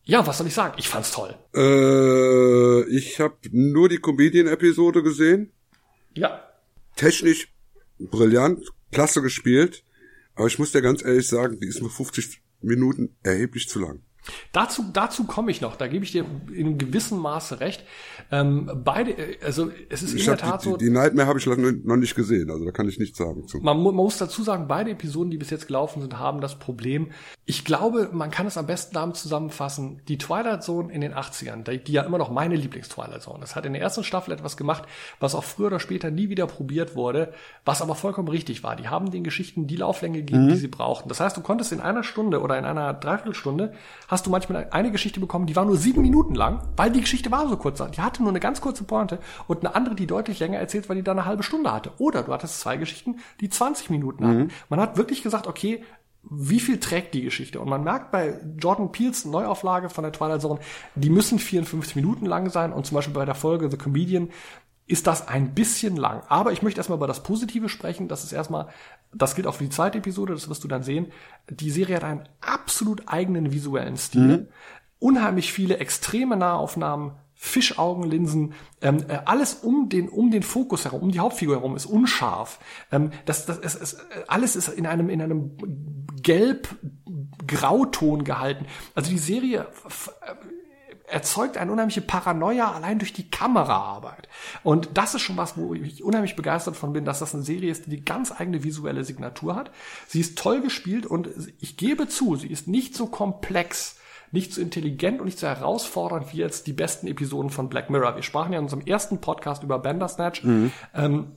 Speaker 2: Ja, was soll ich sagen? Ich fand's toll.
Speaker 3: Äh, ich habe nur die Comedian-Episode gesehen.
Speaker 2: Ja.
Speaker 3: Technisch brillant, klasse gespielt. Aber ich muss dir ganz ehrlich sagen, die ist mir 50 Minuten erheblich zu lang.
Speaker 2: Dazu, dazu komme ich noch, da gebe ich dir in gewissem Maße recht. Ähm, beide, also es ist
Speaker 3: ich
Speaker 2: in der Tat
Speaker 3: die,
Speaker 2: so.
Speaker 3: Die Nightmare habe ich noch nicht gesehen, also da kann ich nichts sagen zu.
Speaker 2: Man, man muss dazu sagen, beide Episoden, die bis jetzt gelaufen sind, haben das Problem. Ich glaube, man kann es am besten damit zusammenfassen, die Twilight Zone in den 80ern, die, die ja immer noch meine Lieblings-Twilight Zone. Das hat in der ersten Staffel etwas gemacht, was auch früher oder später nie wieder probiert wurde, was aber vollkommen richtig war. Die haben den Geschichten die Lauflänge gegeben, mhm. die sie brauchten. Das heißt, du konntest in einer Stunde oder in einer Dreiviertelstunde hast du manchmal eine Geschichte bekommen, die war nur sieben Minuten lang, weil die Geschichte war so kurz. Die hatte nur eine ganz kurze Pointe und eine andere, die deutlich länger erzählt, weil die da eine halbe Stunde hatte. Oder du hattest zwei Geschichten, die 20 Minuten hatten. Mhm. Man hat wirklich gesagt, okay, wie viel trägt die Geschichte? Und man merkt bei Jordan Peels Neuauflage von der Twilight Zone, die müssen 54 Minuten lang sein und zum Beispiel bei der Folge The Comedian ist das ein bisschen lang. Aber ich möchte erstmal über das Positive sprechen. Das ist erstmal das gilt auch für die zweite Episode, das wirst du dann sehen. Die Serie hat einen absolut eigenen visuellen Stil. Mhm. Unheimlich viele extreme Nahaufnahmen, Fischaugenlinsen, ähm, äh, alles um den um den Fokus herum, um die Hauptfigur herum ist unscharf. Ähm, das, das ist, ist, alles ist in einem in einem gelb Grauton gehalten. Also die Serie erzeugt eine unheimliche Paranoia allein durch die Kameraarbeit. Und das ist schon was, wo ich unheimlich begeistert von bin, dass das eine Serie ist, die die ganz eigene visuelle Signatur hat. Sie ist toll gespielt und ich gebe zu, sie ist nicht so komplex, nicht so intelligent und nicht so herausfordernd wie jetzt die besten Episoden von Black Mirror. Wir sprachen ja in unserem ersten Podcast über Bandersnatch. Mhm. Ähm,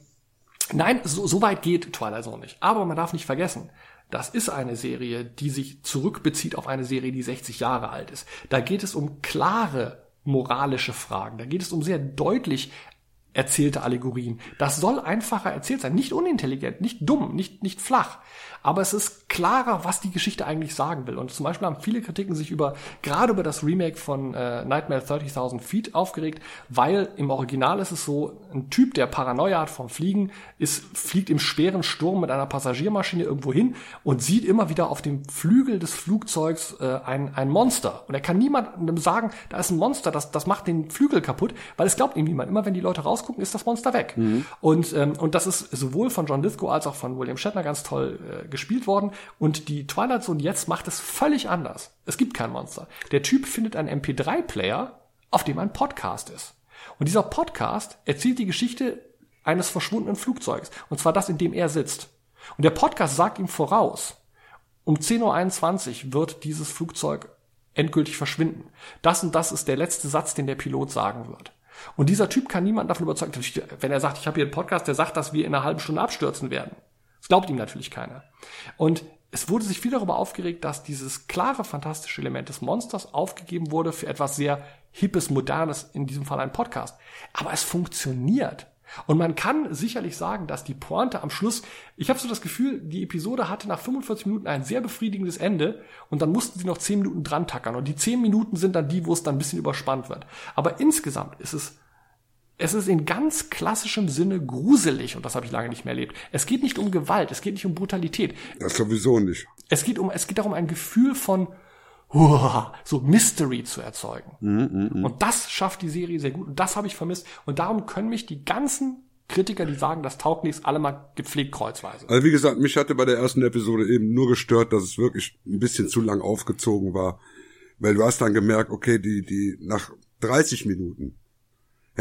Speaker 2: nein, so, so weit geht Twilight Zone nicht. Aber man darf nicht vergessen, das ist eine Serie, die sich zurückbezieht auf eine Serie, die 60 Jahre alt ist. Da geht es um klare moralische Fragen. Da geht es um sehr deutlich erzählte Allegorien. Das soll einfacher erzählt sein. Nicht unintelligent, nicht dumm, nicht, nicht flach aber es ist klarer, was die Geschichte eigentlich sagen will. Und zum Beispiel haben viele Kritiken sich über, gerade über das Remake von äh, Nightmare 30.000 Feet aufgeregt, weil im Original ist es so, ein Typ, der Paranoia hat vom Fliegen, ist, fliegt im schweren Sturm mit einer Passagiermaschine irgendwo hin und sieht immer wieder auf dem Flügel des Flugzeugs äh, ein, ein Monster. Und er kann niemandem sagen, da ist ein Monster, das, das macht den Flügel kaputt, weil es glaubt ihm niemand. Immer wenn die Leute rausgucken, ist das Monster weg. Mhm. Und, ähm, und das ist sowohl von John Lithgow als auch von William Shatner ganz toll äh, gespielt worden und die Twilight Zone jetzt macht es völlig anders. Es gibt kein Monster. Der Typ findet einen MP3-Player, auf dem ein Podcast ist. Und dieser Podcast erzählt die Geschichte eines verschwundenen Flugzeugs. Und zwar das, in dem er sitzt. Und der Podcast sagt ihm voraus, um 10.21 Uhr wird dieses Flugzeug endgültig verschwinden. Das und das ist der letzte Satz, den der Pilot sagen wird. Und dieser Typ kann niemanden davon überzeugen, wenn er sagt, ich habe hier einen Podcast, der sagt, dass wir in einer halben Stunde abstürzen werden. Das glaubt ihm natürlich keiner. Und es wurde sich viel darüber aufgeregt, dass dieses klare fantastische Element des Monsters aufgegeben wurde für etwas sehr hippes, modernes, in diesem Fall ein Podcast. Aber es funktioniert. Und man kann sicherlich sagen, dass die Pointe am Schluss, ich habe so das Gefühl, die Episode hatte nach 45 Minuten ein sehr befriedigendes Ende und dann mussten sie noch 10 Minuten dran tackern. Und die 10 Minuten sind dann die, wo es dann ein bisschen überspannt wird. Aber insgesamt ist es es ist in ganz klassischem Sinne gruselig und das habe ich lange nicht mehr erlebt. Es geht nicht um Gewalt, es geht nicht um Brutalität.
Speaker 3: Das sowieso nicht.
Speaker 2: Es geht um, es geht darum, ein Gefühl von Uah, so Mystery zu erzeugen.
Speaker 3: Mhm, mh,
Speaker 2: Und das schafft die Serie sehr gut. Und das habe ich vermisst. Und darum können mich die ganzen Kritiker, die sagen, das taugt nichts, alle mal gepflegt kreuzweise.
Speaker 3: Also wie gesagt, mich hatte bei der ersten Episode eben nur gestört, dass es wirklich ein bisschen zu lang aufgezogen war. Weil du hast dann gemerkt, okay, die, die, nach 30 Minuten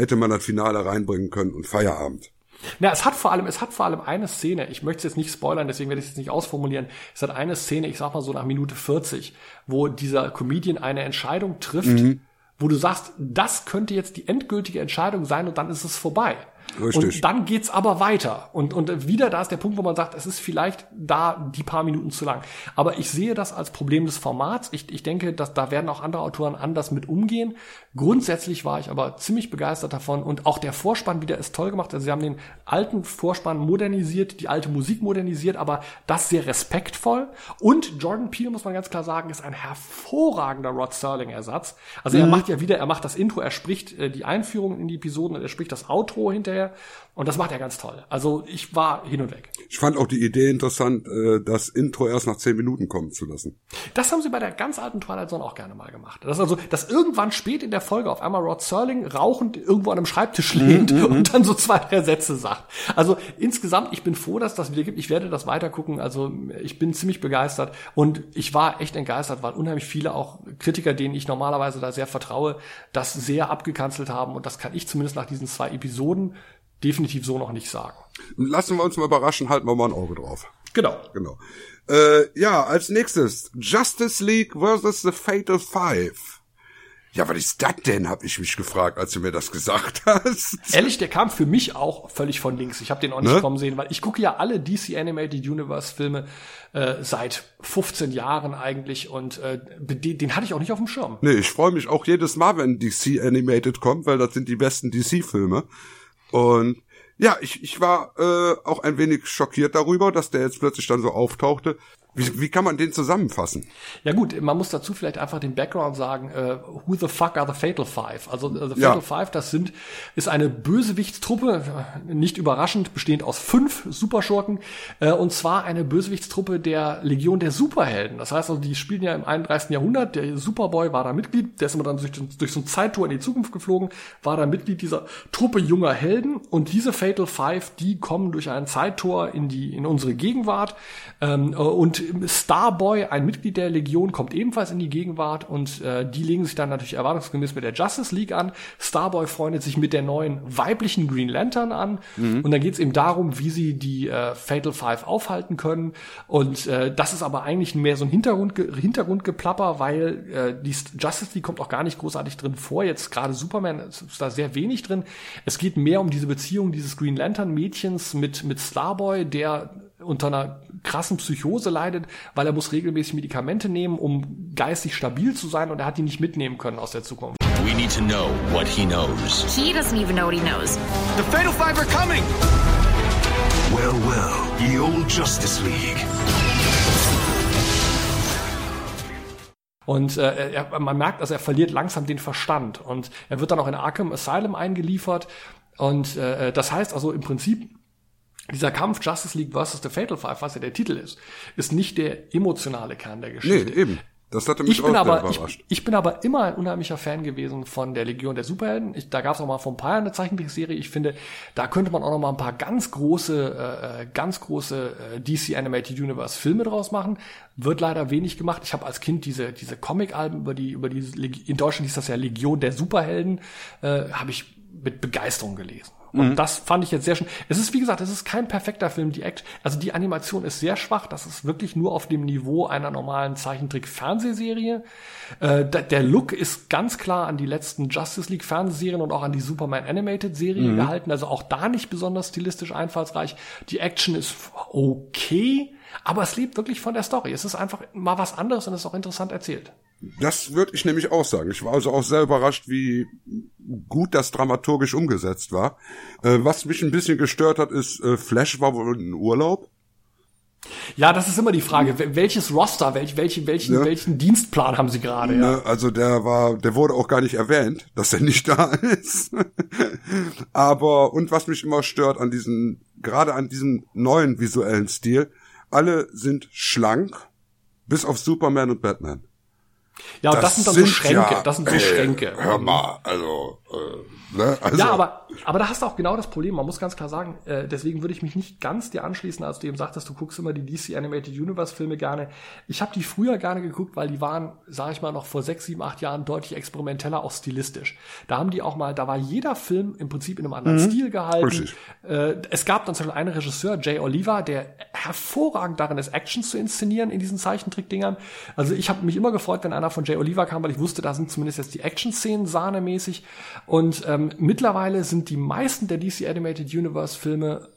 Speaker 3: hätte man das Finale reinbringen können und Feierabend.
Speaker 2: Na, es hat vor allem, es hat vor allem eine Szene, ich möchte es jetzt nicht spoilern, deswegen werde ich es jetzt nicht ausformulieren. Es hat eine Szene, ich sag mal so nach Minute 40, wo dieser Comedian eine Entscheidung trifft,
Speaker 3: Mhm.
Speaker 2: wo du sagst, das könnte jetzt die endgültige Entscheidung sein und dann ist es vorbei.
Speaker 3: Richtig.
Speaker 2: Und dann geht's aber weiter. Und, und wieder da ist der Punkt, wo man sagt, es ist vielleicht da die paar Minuten zu lang. Aber ich sehe das als Problem des Formats. Ich, ich denke, dass da werden auch andere Autoren anders mit umgehen. Grundsätzlich war ich aber ziemlich begeistert davon. Und auch der Vorspann wieder ist toll gemacht. Also sie haben den alten Vorspann modernisiert, die alte Musik modernisiert, aber das sehr respektvoll. Und Jordan Peele, muss man ganz klar sagen, ist ein hervorragender Rod Serling-Ersatz. Also er
Speaker 3: Mhm.
Speaker 2: macht ja wieder, er macht das Intro, er spricht äh, die Einführung in die Episoden und er spricht das Outro hinterher. Praia, Und das macht er ganz toll. Also ich war hin und weg.
Speaker 3: Ich fand auch die Idee interessant, äh, das Intro erst nach 10 Minuten kommen zu lassen.
Speaker 2: Das haben sie bei der ganz alten Twilight Zone auch gerne mal gemacht. Das ist also, dass irgendwann spät in der Folge auf einmal Rod Serling rauchend irgendwo an einem Schreibtisch lehnt
Speaker 3: Mhm,
Speaker 2: und dann so zwei, drei Sätze sagt. Also insgesamt, ich bin froh, dass das wieder gibt. Ich werde das weiter gucken. Also ich bin ziemlich begeistert und ich war echt entgeistert, weil unheimlich viele auch Kritiker, denen ich normalerweise da sehr vertraue, das sehr abgekanzelt haben und das kann ich zumindest nach diesen zwei Episoden definitiv so noch nicht sagen.
Speaker 3: Lassen wir uns mal überraschen, halten wir mal ein Auge drauf.
Speaker 2: Genau.
Speaker 3: Genau. Äh, ja, als nächstes Justice League vs. The Fatal Five. Ja, was ist das denn, habe ich mich gefragt, als du mir das gesagt [LAUGHS] hast.
Speaker 2: Ehrlich, der kam für mich auch völlig von links. Ich habe den auch nicht
Speaker 3: Ne?
Speaker 2: kommen sehen, weil ich gucke ja alle DC Animated Universe Filme äh, seit 15 Jahren eigentlich und äh, den, den hatte ich auch nicht auf dem Schirm.
Speaker 3: Nee, ich freue mich auch jedes Mal, wenn DC Animated kommt, weil das sind die besten DC-Filme. Und ja, ich, ich war äh, auch ein wenig schockiert darüber, dass der jetzt plötzlich dann so auftauchte. Wie, wie kann man den zusammenfassen?
Speaker 2: Ja gut, man muss dazu vielleicht einfach den Background sagen, äh, who the fuck are the Fatal Five? Also äh, the
Speaker 3: Ja.
Speaker 2: Fatal Five, das sind, ist eine Bösewichtstruppe, äh, nicht überraschend, bestehend aus fünf Superschurken, äh, und zwar eine Bösewichtstruppe der Legion der Superhelden. Das heißt also, die spielen ja im 31. Jahrhundert, der Superboy war da Mitglied, der ist immer dann durch, durch so ein Zeittour in die Zukunft geflogen, war da Mitglied dieser Truppe junger Helden und diese Fatal Five, die kommen durch ein Zeittor in die, in unsere Gegenwart, ähm, äh, und Starboy, ein Mitglied der Legion, kommt ebenfalls in die Gegenwart und äh, die legen sich dann natürlich erwartungsgemäß mit der Justice League an. Starboy freundet sich mit der neuen weiblichen Green Lantern an
Speaker 3: Mhm.
Speaker 2: und dann geht es eben darum, wie sie die äh, Fatal Five aufhalten können. Und äh, das ist aber eigentlich mehr so ein Hintergrund, Hintergrundgeplapper, weil äh, die Justice League kommt auch gar nicht großartig drin vor. Jetzt gerade Superman ist da sehr wenig drin. Es geht mehr um diese Beziehung dieses Green Lantern Mädchens mit mit Starboy, der unter einer krassen Psychose leidet, weil er muss regelmäßig Medikamente nehmen, um geistig stabil zu sein und er hat die nicht mitnehmen können aus der Zukunft.
Speaker 25: We need to know what he knows.
Speaker 10: He doesn't even know what he knows.
Speaker 25: The Fatal Five are coming!
Speaker 26: Well, well, the old Justice League.
Speaker 2: Und äh, er, man merkt, also er verliert langsam den Verstand und er wird dann auch in Arkham Asylum eingeliefert. Und äh, das heißt also im Prinzip, dieser Kampf Justice League vs. The Fatal Five, was ja der Titel ist, ist nicht der emotionale Kern der
Speaker 3: Nee,
Speaker 2: Geschichte.
Speaker 3: eben. Das hatte mich
Speaker 2: Ich bin,
Speaker 3: auch
Speaker 2: aber,
Speaker 3: sehr
Speaker 2: ich,
Speaker 3: überrascht.
Speaker 2: ich bin aber immer ein unheimlicher Fan gewesen von der Legion der Superhelden. Ich, da gab es auch mal vor ein paar Jahren eine Zeichentrickserie. Ich finde, da könnte man auch noch mal ein paar ganz große, äh, ganz große äh, DC Animated Universe Filme draus machen. Wird leider wenig gemacht. Ich habe als Kind diese diese Comic-Alben über die über die in Deutschland hieß das ja Legion der Superhelden, äh, habe ich mit Begeisterung gelesen. Und mhm. das fand ich jetzt sehr schön. Es ist, wie gesagt, es ist kein perfekter Film. Die Act, also die Animation ist sehr schwach. Das ist wirklich nur auf dem Niveau einer normalen Zeichentrick-Fernsehserie. Äh, der Look ist ganz klar an die letzten Justice League Fernsehserien und auch an die Superman Animated Serie mhm. gehalten. Also auch da nicht besonders stilistisch einfallsreich. Die Action ist okay, aber es lebt wirklich von der Story. Es ist einfach mal was anderes und es ist auch interessant erzählt.
Speaker 3: Das würde ich nämlich auch sagen. Ich war also auch sehr überrascht, wie gut das dramaturgisch umgesetzt war. Äh, was mich ein bisschen gestört hat, ist, äh, Flash war wohl in Urlaub.
Speaker 2: Ja, das ist immer die Frage. Welches Roster, welch, welche, welchen, ja. welchen Dienstplan haben Sie gerade? Ja.
Speaker 3: Ne, also der war, der wurde auch gar nicht erwähnt, dass er nicht [LAUGHS] da ist. Aber und was mich immer stört an diesen, gerade an diesem neuen visuellen Stil, alle sind schlank, bis auf Superman und Batman.
Speaker 2: Ja, das, das sind dann so Schränke. Ja, das sind so ey, Schränke.
Speaker 3: Hör mal, also, äh, ne? also.
Speaker 2: Ja, aber, aber da hast du auch genau das Problem. Man muss ganz klar sagen, äh, deswegen würde ich mich nicht ganz dir anschließen, als du eben sagtest, du guckst immer die DC Animated Universe Filme gerne. Ich habe die früher gerne geguckt, weil die waren, sage ich mal, noch vor sechs, sieben, acht Jahren deutlich experimenteller, auch stilistisch. Da haben die auch mal, da war jeder Film im Prinzip in einem anderen mhm. Stil gehalten. Äh, es gab dann zum Beispiel einen Regisseur, Jay Oliver, der hervorragend darin ist, Actions zu inszenieren in diesen Zeichentrickdingern. Also ich habe mich immer gefreut, wenn einer von Jay Oliver kam, weil ich wusste, da sind zumindest jetzt die Action-Szenen sahnemäßig. Und ähm, mittlerweile sind die meisten der DC Animated Universe Filme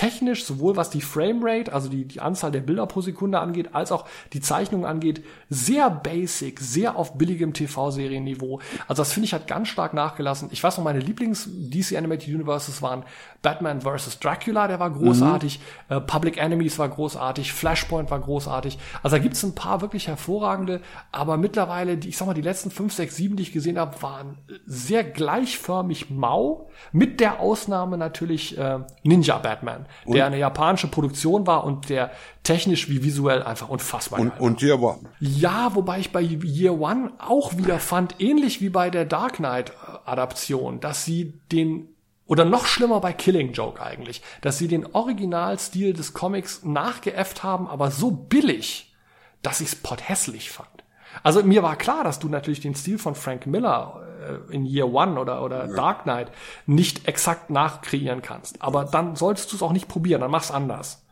Speaker 2: technisch, sowohl was die Framerate, also die, die Anzahl der Bilder pro Sekunde angeht, als auch die Zeichnung angeht, sehr basic, sehr auf billigem TV-Serienniveau. Also das finde ich hat ganz stark nachgelassen. Ich weiß noch, meine Lieblings-DC Animated Universes waren Batman vs. Dracula, der war großartig, mhm. äh, Public Enemies war großartig, Flashpoint war großartig. Also da gibt es ein paar wirklich hervorragende, aber mittlerweile, die, ich sag mal, die letzten fünf, sechs, sieben, die ich gesehen habe, waren sehr gleichförmig mau, mit der Ausnahme natürlich äh, Ninja Batman, und? der eine japanische Produktion war und der technisch wie visuell einfach unfassbar
Speaker 3: und, und Year One.
Speaker 2: Ja, wobei ich bei Year One auch wieder fand, ähnlich wie bei der Dark Knight Adaption, dass sie den oder noch schlimmer bei Killing Joke eigentlich, dass sie den Originalstil des Comics nachgeäfft haben, aber so billig, dass ich's hässlich fand. Also mir war klar, dass du natürlich den Stil von Frank Miller äh, in Year One oder, oder ja. Dark Knight nicht exakt nachkreieren kannst. Aber dann solltest du es auch nicht probieren, dann mach's anders.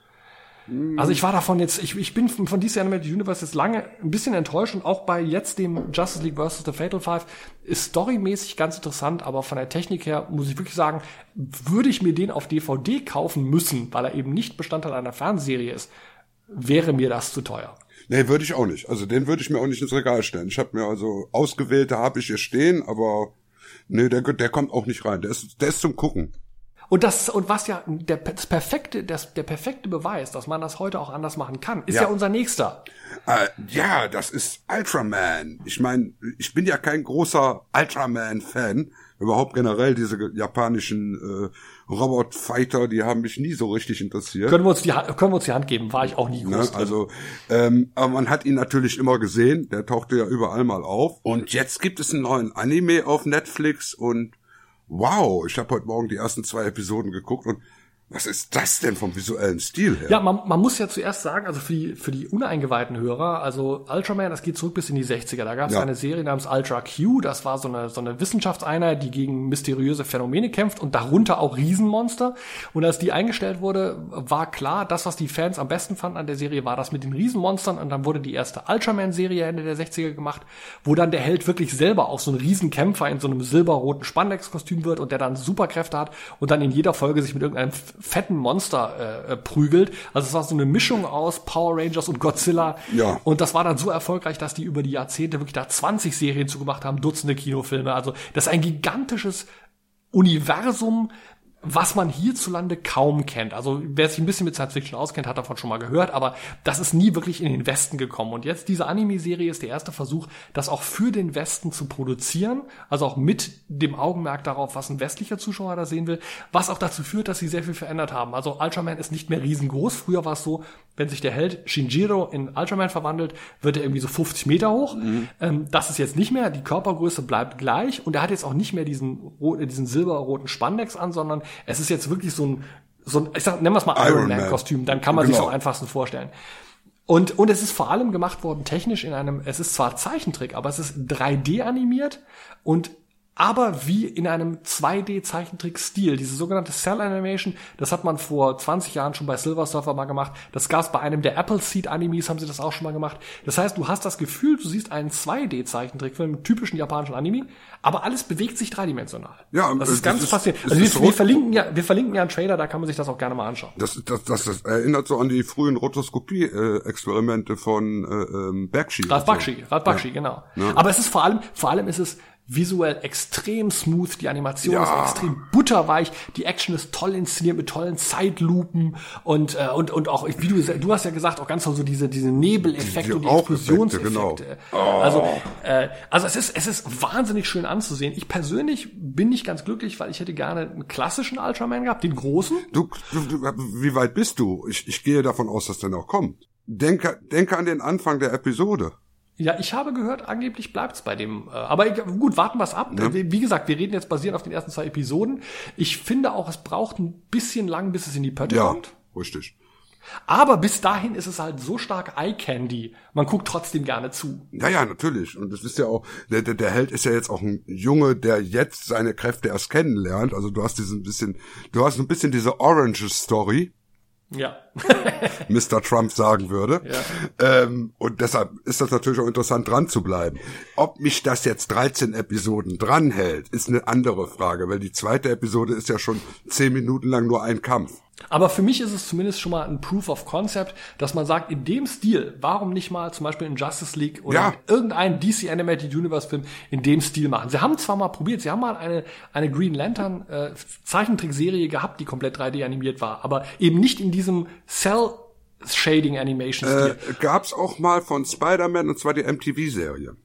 Speaker 2: Also ich war davon jetzt, ich, ich bin von DC Animated Universe jetzt lange ein bisschen enttäuscht und auch bei jetzt dem Justice League vs. The Fatal Five ist storymäßig ganz interessant, aber von der Technik her muss ich wirklich sagen, würde ich mir den auf DVD kaufen müssen, weil er eben nicht Bestandteil einer Fernsehserie ist, wäre mir das zu teuer.
Speaker 3: Nee, würde ich auch nicht. Also den würde ich mir auch nicht ins Regal stellen. Ich habe mir also ausgewählte habe ich hier stehen, aber nee, der, der kommt auch nicht rein. Der ist, der ist zum Gucken.
Speaker 2: Und das, und was ja der, das perfekte, das, der perfekte Beweis, dass man das heute auch anders machen kann, ist ja, ja unser nächster.
Speaker 3: Äh, ja, das ist Ultraman. Ich meine, ich bin ja kein großer Ultraman-Fan. Überhaupt generell diese japanischen äh, Robot-Fighter, die haben mich nie so richtig interessiert.
Speaker 2: Können wir uns die, können wir uns die Hand geben? War ich auch nie groß.
Speaker 3: Ne? Also, ähm, aber man hat ihn natürlich immer gesehen. Der tauchte ja überall mal auf. Und jetzt gibt es einen neuen Anime auf Netflix und wow, ich habe heute Morgen die ersten zwei Episoden geguckt und was ist das denn vom visuellen Stil her?
Speaker 2: Ja, man, man muss ja zuerst sagen, also für die, für die uneingeweihten Hörer, also Ultraman, das geht zurück bis in die 60er. Da gab es ja. eine Serie namens Ultra Q, das war so eine, so eine Wissenschaftseinheit, die gegen mysteriöse Phänomene kämpft und darunter auch Riesenmonster. Und als die eingestellt wurde, war klar, das, was die Fans am besten fanden an der Serie, war das mit den Riesenmonstern. Und dann wurde die erste Ultraman-Serie Ende der 60er gemacht, wo dann der Held wirklich selber auch so ein Riesenkämpfer in so einem silberroten Spandex-Kostüm wird und der dann Superkräfte hat und dann in jeder Folge sich mit irgendeinem fetten Monster äh, prügelt. Also es war so eine Mischung aus Power Rangers und Godzilla.
Speaker 3: Ja.
Speaker 2: Und das war dann so erfolgreich, dass die über die Jahrzehnte wirklich da 20 Serien zugemacht haben, Dutzende Kinofilme. Also das ist ein gigantisches Universum, was man hierzulande kaum kennt. Also wer sich ein bisschen mit Science Fiction auskennt, hat davon schon mal gehört, aber das ist nie wirklich in den Westen gekommen. Und jetzt diese Anime-Serie ist der erste Versuch, das auch für den Westen zu produzieren, also auch mit dem Augenmerk darauf, was ein westlicher Zuschauer da sehen will, was auch dazu führt, dass sie sehr viel verändert haben. Also Ultraman ist nicht mehr riesengroß. Früher war es so, wenn sich der Held Shinjiro in Ultraman verwandelt, wird er irgendwie so 50 Meter hoch. Mhm. Ähm, das ist jetzt nicht mehr. Die Körpergröße bleibt gleich und er hat jetzt auch nicht mehr diesen, diesen silberroten Spandex an, sondern es ist jetzt wirklich so ein, so ein ich sag, nennen wir es mal Iron, Man Kostüm, dann kann man genau. sich am einfachsten vorstellen. Und, und es ist vor allem gemacht worden technisch in einem, es ist zwar Zeichentrick, aber es ist 3D animiert und aber wie in einem 2D-Zeichentrick-Stil. Diese sogenannte Cell Animation, das hat man vor 20 Jahren schon bei Silver Surfer mal gemacht. Das gab's bei einem der Appleseed-Animes, haben sie das auch schon mal gemacht. Das heißt, du hast das Gefühl, du siehst einen 2D-Zeichentrickfilm mit typischen japanischen Anime, aber alles bewegt sich dreidimensional.
Speaker 3: Ja,
Speaker 2: das ist
Speaker 3: das
Speaker 2: ganz
Speaker 3: ist-
Speaker 2: faszinierend. Also
Speaker 3: ist
Speaker 2: wir, wir
Speaker 3: rot-
Speaker 2: verlinken ja, wir verlinken ja einen Trailer, da kann man sich das auch gerne mal anschauen.
Speaker 3: Das, das, das, das erinnert so an die frühen Rotoskopie-Experimente von äh, ähm, Bakshi.
Speaker 2: Ralf Bakshi, Ralf Bakshi,
Speaker 3: Ja.
Speaker 2: genau.
Speaker 3: Ja.
Speaker 2: Aber es ist vor allem, vor allem ist es visuell extrem smooth, die Animation
Speaker 3: Ja.
Speaker 2: ist extrem butterweich, die Action ist toll inszeniert mit tollen Zeitlupen und äh, und und auch wie du du hast ja gesagt auch ganz so diese diese Nebeleffekte
Speaker 3: Die
Speaker 2: und die Explosionseffekte.
Speaker 3: genau.
Speaker 2: Also
Speaker 3: Oh.
Speaker 2: äh, also es ist es ist wahnsinnig schön anzusehen. Ich persönlich bin nicht ganz glücklich, weil ich hätte gerne einen klassischen Ultraman gehabt, den großen.
Speaker 3: Du, du, du, wie weit bist du? Ich, ich gehe davon aus, dass der noch kommt. Denke, denke an den Anfang der Episode.
Speaker 2: Ja, ich habe gehört, angeblich bleibt's bei dem. Äh, aber gut, warten wir's ab.
Speaker 3: Ja.
Speaker 2: Wie, gesagt, wir reden jetzt basierend auf den ersten zwei Episoden. Ich finde auch, es braucht ein bisschen lang, bis es in die Pötte
Speaker 3: Ja,
Speaker 2: kommt.
Speaker 3: richtig.
Speaker 2: Aber bis dahin ist es halt so stark Eye Candy. Man guckt trotzdem gerne zu.
Speaker 3: Ja, ja, natürlich. Und das ist ja auch, der, der, der Held ist ja jetzt auch ein Junge, der jetzt seine Kräfte erst kennenlernt. Also du hast diesen bisschen, du hast ein bisschen diese Orange Story,
Speaker 2: Ja. [LAUGHS]
Speaker 3: Mr. Trump sagen würde. Ähm, und deshalb ist das natürlich auch interessant, dran zu bleiben. Ob mich das jetzt 13 Episoden dranhält, ist eine andere Frage, weil die zweite Episode ist ja schon 10 Minuten lang nur ein Kampf.
Speaker 2: Aber für mich ist es zumindest schon mal ein Proof of Concept, dass man sagt, in dem Stil, warum nicht mal zum Beispiel in Justice League oder
Speaker 3: Ja.
Speaker 2: irgendein DC Animated Universe Film in dem Stil machen. Sie haben zwar mal probiert, sie haben mal eine, eine Green Lantern äh, Zeichentrickserie gehabt, die komplett 3D animiert war, aber eben nicht in diesem Cell Shading Animation Stil.
Speaker 3: Äh, gab's auch mal von Spider-Man und zwar die MTV-Serie.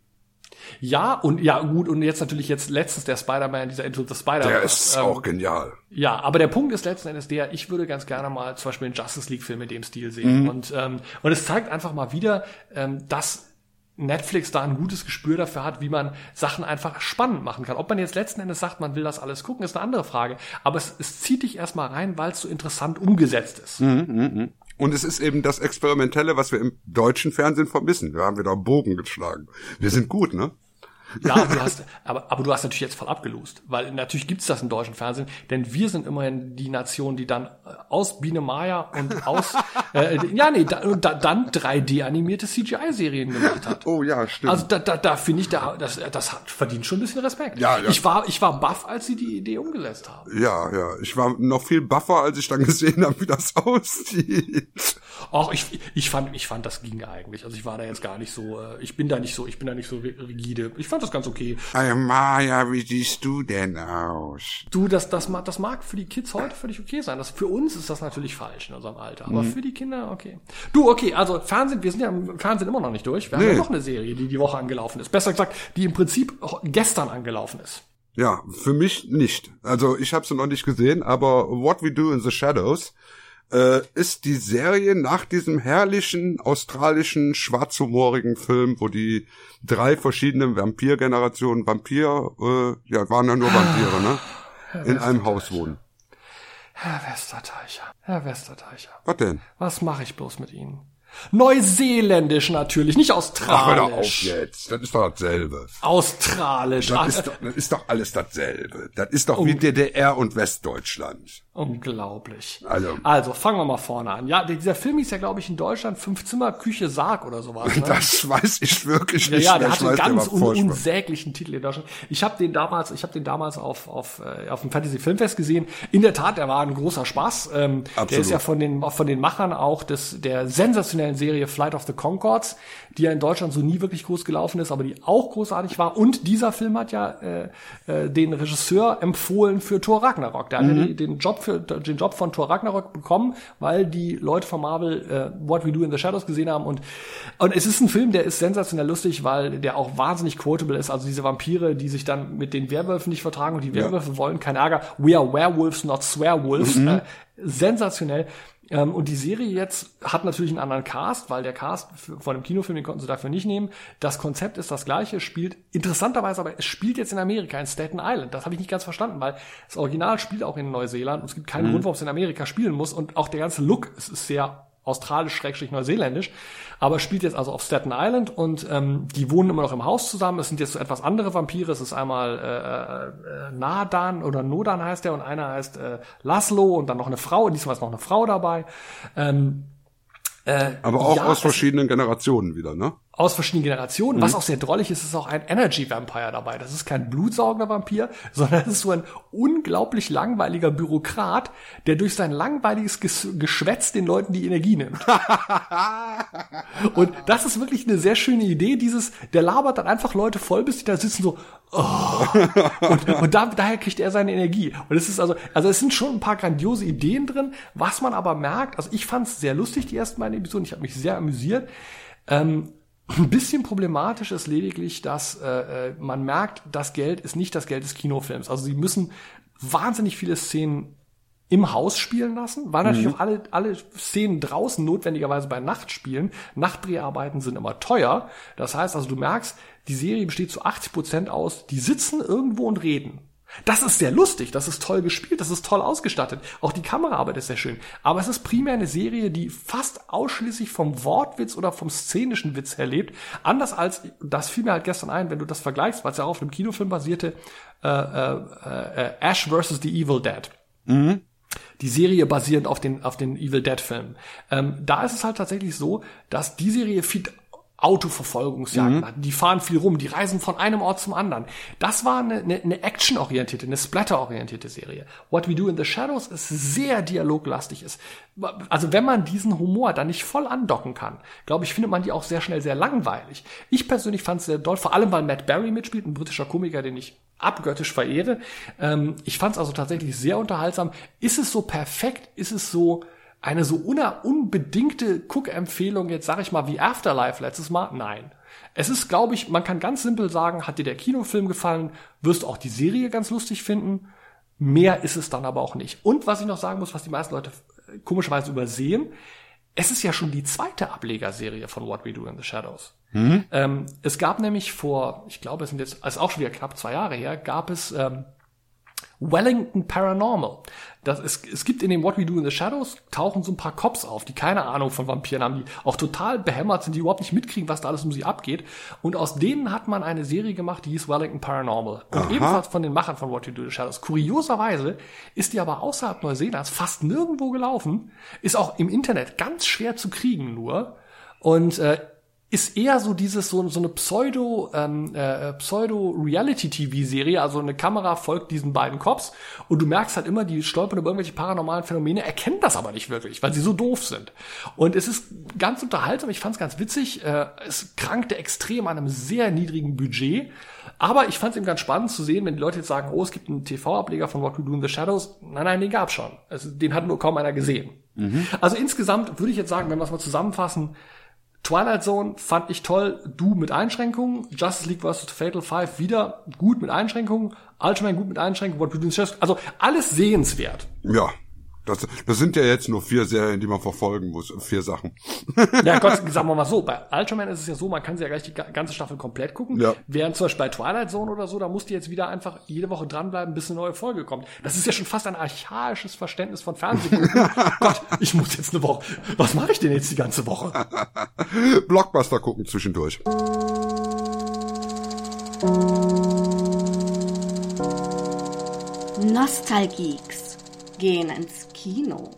Speaker 2: Ja, und ja, gut, und jetzt natürlich jetzt letztens der Spider-Man, dieser Into the Spider-Man.
Speaker 3: Der ist
Speaker 2: ähm,
Speaker 3: auch genial.
Speaker 2: Ja, aber der Punkt ist letzten Endes der, ich würde ganz gerne mal zum Beispiel einen Justice League-Film mit dem Stil sehen.
Speaker 3: Mhm.
Speaker 2: Und, ähm, und es zeigt einfach mal wieder, ähm, dass Netflix da ein gutes Gespür dafür hat, wie man Sachen einfach spannend machen kann. Ob man jetzt letzten Endes sagt, man will das alles gucken, ist eine andere Frage. Aber es, es zieht dich erstmal rein, weil es so interessant umgesetzt ist.
Speaker 3: Mhm, Und es ist eben das Experimentelle, was wir im deutschen Fernsehen vermissen. Wir haben wieder einen Bogen geschlagen. Wir sind gut, ne?
Speaker 2: Ja, du hast, aber, aber du hast natürlich jetzt voll abgelost, weil natürlich gibt's das im deutschen Fernsehen, denn wir sind immerhin die Nation, die dann äh, aus Biene Maya und aus, [LAUGHS] äh, ja nee, da, da, dann 3D-animierte CGI-Serien gemacht hat.
Speaker 3: Oh ja, stimmt.
Speaker 2: Also da, da, da finde ich, da, das, das hat, verdient schon ein bisschen Respekt.
Speaker 3: Ja, ja.
Speaker 2: Ich war, ich war baff, als sie die Idee umgesetzt haben.
Speaker 3: Ja, ja. Ich war noch viel buffer, als ich dann gesehen habe, wie das [LAUGHS] aussieht.
Speaker 2: Auch ich, ich fand, ich fand, das ging eigentlich. Also ich war da jetzt gar nicht so, äh, ich bin da nicht so, ich bin da nicht so rigide. Ich fand das ganz okay.
Speaker 3: Hey Maya, wie siehst du denn aus?
Speaker 2: Du, das, das, mag, das mag für die Kids heute völlig okay sein. Das, für uns ist das natürlich falsch in unserem Alter. Aber
Speaker 3: Mhm.
Speaker 2: für die Kinder, okay. Du, okay, also Fernsehen, wir sind ja im Fernsehen immer noch nicht durch. Wir haben
Speaker 3: Nee.
Speaker 2: ja noch eine Serie, die die Woche angelaufen ist. Besser gesagt, die im Prinzip gestern angelaufen ist.
Speaker 3: Ja, für mich nicht. Also ich habe sie noch nicht gesehen, aber What We Do in the Shadows äh, ist die Serie nach diesem herrlichen australischen schwarzhumorigen Film, wo die drei verschiedenen Vampirgenerationen Vampir, äh, ja waren ja nur Vampire, ne? In einem Haus wohnen.
Speaker 2: Herr Westerteicher, Herr Westerteicher.
Speaker 3: Was denn?
Speaker 2: Was mache ich bloß mit Ihnen? Neuseeländisch natürlich, nicht
Speaker 3: Ach, hör doch auf
Speaker 2: australisch.
Speaker 3: jetzt. Das ist doch dasselbe.
Speaker 2: Australisch.
Speaker 3: Das ist, doch, das ist doch alles dasselbe. Das ist doch wie DDR und Westdeutschland.
Speaker 2: Unglaublich.
Speaker 3: Also,
Speaker 2: Also, fangen wir mal vorne an. Ja, dieser Film ist ja, glaube ich, in Deutschland fünf Zimmer, Küche, Sarg oder sowas. Ne?
Speaker 3: das weiß ich wirklich
Speaker 2: ja,
Speaker 3: nicht.
Speaker 2: ja, der hatte einen ganz un
Speaker 3: furchtbar.
Speaker 2: unsäglichen Titel in Deutschland. Ich habe den damals, ich habe den damals auf auf äh, auf dem Fantasy Filmfest gesehen. In der Tat, der war ein großer Spaß. Ähm, der ist ja von den von den Machern auch des der sensationellen Serie Flight of the Concords, die ja in Deutschland so nie wirklich groß gelaufen ist, aber die auch großartig war. Und dieser Film hat ja äh, äh, den Regisseur empfohlen für Thor Ragnarok. Der hat ja
Speaker 3: Mhm.
Speaker 2: die- den Job für den Job von Thor Ragnarok bekommen, weil die Leute von Marvel äh, What We Do in the Shadows gesehen haben und und es ist ein Film, der ist sensationell lustig, weil der auch wahnsinnig quotable ist. Also diese Vampire, die sich dann mit den Werwölfen nicht vertragen und die
Speaker 3: Ja.
Speaker 2: Werwölfe wollen kein Ärger. We are werewolves, not swearwolves.
Speaker 3: Mhm.
Speaker 2: Äh, sensationell. Ähm, und die Serie jetzt hat natürlich einen anderen Cast, weil der Cast von dem Kinofilm, den konnten sie dafür nicht nehmen. Das Konzept ist das gleiche, spielt interessanterweise, aber es spielt jetzt in Amerika, in Staten Island. Das habe ich nicht ganz verstanden, weil das Original spielt auch in Neuseeland und es gibt keinen
Speaker 3: Mhm.
Speaker 2: Grund, warum es in Amerika spielen muss. Und auch der ganze Look es ist sehr australisch-neuseeländisch, aber spielt jetzt also auf Staten Island und ähm, die wohnen immer noch im Haus zusammen. Es sind jetzt so etwas andere Vampire. Es ist einmal äh, äh, Nadan oder Nodan heißt der und einer heißt äh, Laszlo und dann noch eine Frau. Und diesmal ist noch eine Frau dabei. Ähm,
Speaker 3: äh, Aber auch
Speaker 2: ja,
Speaker 3: aus verschiedenen Generationen wieder, ne?
Speaker 2: Aus verschiedenen Generationen.
Speaker 3: Mhm.
Speaker 2: Was auch sehr drollig ist, ist auch ein Energy Vampire dabei. Das ist kein blutsaugender Vampir, [LAUGHS] sondern das ist so ein unglaublich langweiliger Bürokrat, der durch sein langweiliges Ges Geschwätz den Leuten die Energie nimmt. [LAUGHS] Und das ist wirklich eine sehr schöne Idee, dieses, der labert dann einfach Leute voll, bis die da sitzen so, oh. und, und da, daher kriegt er seine Energie. Und es ist also, also es sind schon ein paar grandiose Ideen drin, was man aber merkt, also ich fand es sehr lustig, die ersten beiden Episoden, ich habe mich sehr amüsiert. Ähm, ein bisschen problematisch ist lediglich, dass äh, äh, man merkt, das Geld ist nicht das Geld des Kinofilms. Also sie müssen wahnsinnig viele Szenen im Haus spielen lassen, weil natürlich
Speaker 3: Mhm.
Speaker 2: auch alle, alle Szenen draußen notwendigerweise bei Nacht spielen. Nachtdreharbeiten sind immer teuer. Das heißt also, du merkst, die Serie besteht zu 80 Prozent aus, die sitzen irgendwo und reden. Das ist sehr lustig, das ist toll gespielt, das ist toll ausgestattet. Auch die Kameraarbeit ist sehr schön. Aber es ist primär eine Serie, die fast ausschließlich vom Wortwitz oder vom szenischen Witz her lebt. Anders als, das fiel mir halt gestern ein, wenn du das vergleichst, weil es ja auch auf einem Kinofilm basierte, äh, äh, äh, Ash vs. The Evil Dead.
Speaker 3: Mhm.
Speaker 2: Die Serie basierend auf den, auf den Evil Dead Filmen. Ähm, da ist es halt tatsächlich so, dass die Serie viel Autoverfolgungsjagden
Speaker 3: Mhm.
Speaker 2: hatten. Die fahren viel rum, die reisen von einem Ort zum anderen. Das war eine, eine, eine actionorientierte, eine splatter-orientierte Serie. What We Do in the Shadows ist sehr dialoglastig ist. Also wenn man diesen Humor da nicht voll andocken kann, glaube ich, findet man die auch sehr schnell sehr langweilig. Ich persönlich fand es sehr doll, vor allem weil Matt Berry mitspielt, ein britischer Komiker, den ich abgöttisch verehre. Ähm, ich fand es also tatsächlich sehr unterhaltsam. Ist es so perfekt? Ist es so eine so unbedingte Cook-Empfehlung, jetzt sage ich mal wie Afterlife letztes Mal? Nein. Es ist, glaube ich, man kann ganz simpel sagen, hat dir der Kinofilm gefallen, wirst du auch die Serie ganz lustig finden. Mehr ist es dann aber auch nicht. Und was ich noch sagen muss, was die meisten Leute äh, komischerweise übersehen, es ist ja schon die zweite Ablegerserie von What We Do in the Shadows.
Speaker 3: Mhm.
Speaker 2: Ähm, es gab nämlich vor, ich glaube, es sind jetzt, also auch schon wieder knapp zwei Jahre her, gab es ähm, Wellington Paranormal. Das ist, es gibt in dem What We Do in the Shadows tauchen so ein paar Cops auf, die keine Ahnung von Vampiren haben, die auch total behämmert sind, die überhaupt nicht mitkriegen, was da alles um sie abgeht. Und aus denen hat man eine Serie gemacht, die hieß Wellington Paranormal. Und
Speaker 3: Aha.
Speaker 2: ebenfalls von den Machern von What We Do in the Shadows. Kurioserweise ist die aber außerhalb Neuseelands fast nirgendwo gelaufen, ist auch im Internet ganz schwer zu kriegen nur. Und äh, ist eher so dieses so, so eine Pseudo ähm, äh, Pseudo Reality TV Serie, also eine Kamera folgt diesen beiden Cops und du merkst halt immer, die stolpern über irgendwelche paranormalen Phänomene, erkennen das aber nicht wirklich, weil sie so doof sind. Und es ist ganz unterhaltsam, ich fand es ganz witzig, äh, es krankte extrem an einem sehr niedrigen Budget, aber ich fand es eben ganz spannend zu sehen, wenn die Leute jetzt sagen, oh, es gibt einen TV-Ableger von What We Do in the Shadows. Nein, nein, den gab's schon. Also, den hat nur kaum einer gesehen.
Speaker 3: Mhm.
Speaker 2: Also insgesamt würde ich jetzt sagen, wenn wir es mal zusammenfassen, Twilight Zone fand ich toll, du mit Einschränkungen, Justice League vs. Fatal Five wieder gut mit Einschränkungen, Ultraman gut mit Einschränkungen, also alles sehenswert.
Speaker 3: Ja. Das, das sind ja jetzt nur vier Serien, die man verfolgen muss. Vier Sachen.
Speaker 2: Ja, [LAUGHS] Gott, sagen wir mal so, bei Ultraman ist es ja so, man kann sie ja gleich die ga- ganze Staffel komplett gucken.
Speaker 3: Ja.
Speaker 2: Während zum Beispiel bei Twilight Zone oder so, da musst du jetzt wieder einfach jede Woche dranbleiben, bis eine neue Folge kommt. Das ist ja schon fast ein archaisches Verständnis von Fernsehen. [LAUGHS] Gott, ich muss jetzt eine Woche. Was mache ich denn jetzt die ganze Woche? [LAUGHS]
Speaker 3: Blockbuster gucken zwischendurch.
Speaker 5: Nostalgeeks gehen ins Kino.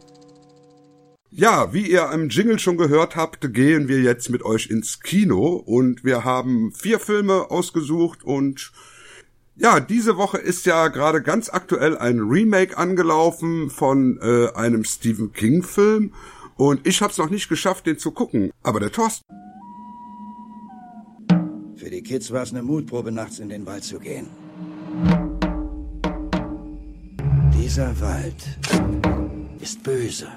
Speaker 3: Ja, wie ihr im Jingle schon gehört habt, gehen wir jetzt mit euch ins Kino und wir haben vier Filme ausgesucht und ja, diese Woche ist ja gerade ganz aktuell ein Remake angelaufen von äh, einem Stephen King Film und ich habe es noch nicht geschafft, den zu gucken, aber der Thorsten
Speaker 27: Für die Kids war es eine Mutprobe, nachts in den Wald zu gehen. Dieser Wald ist böse.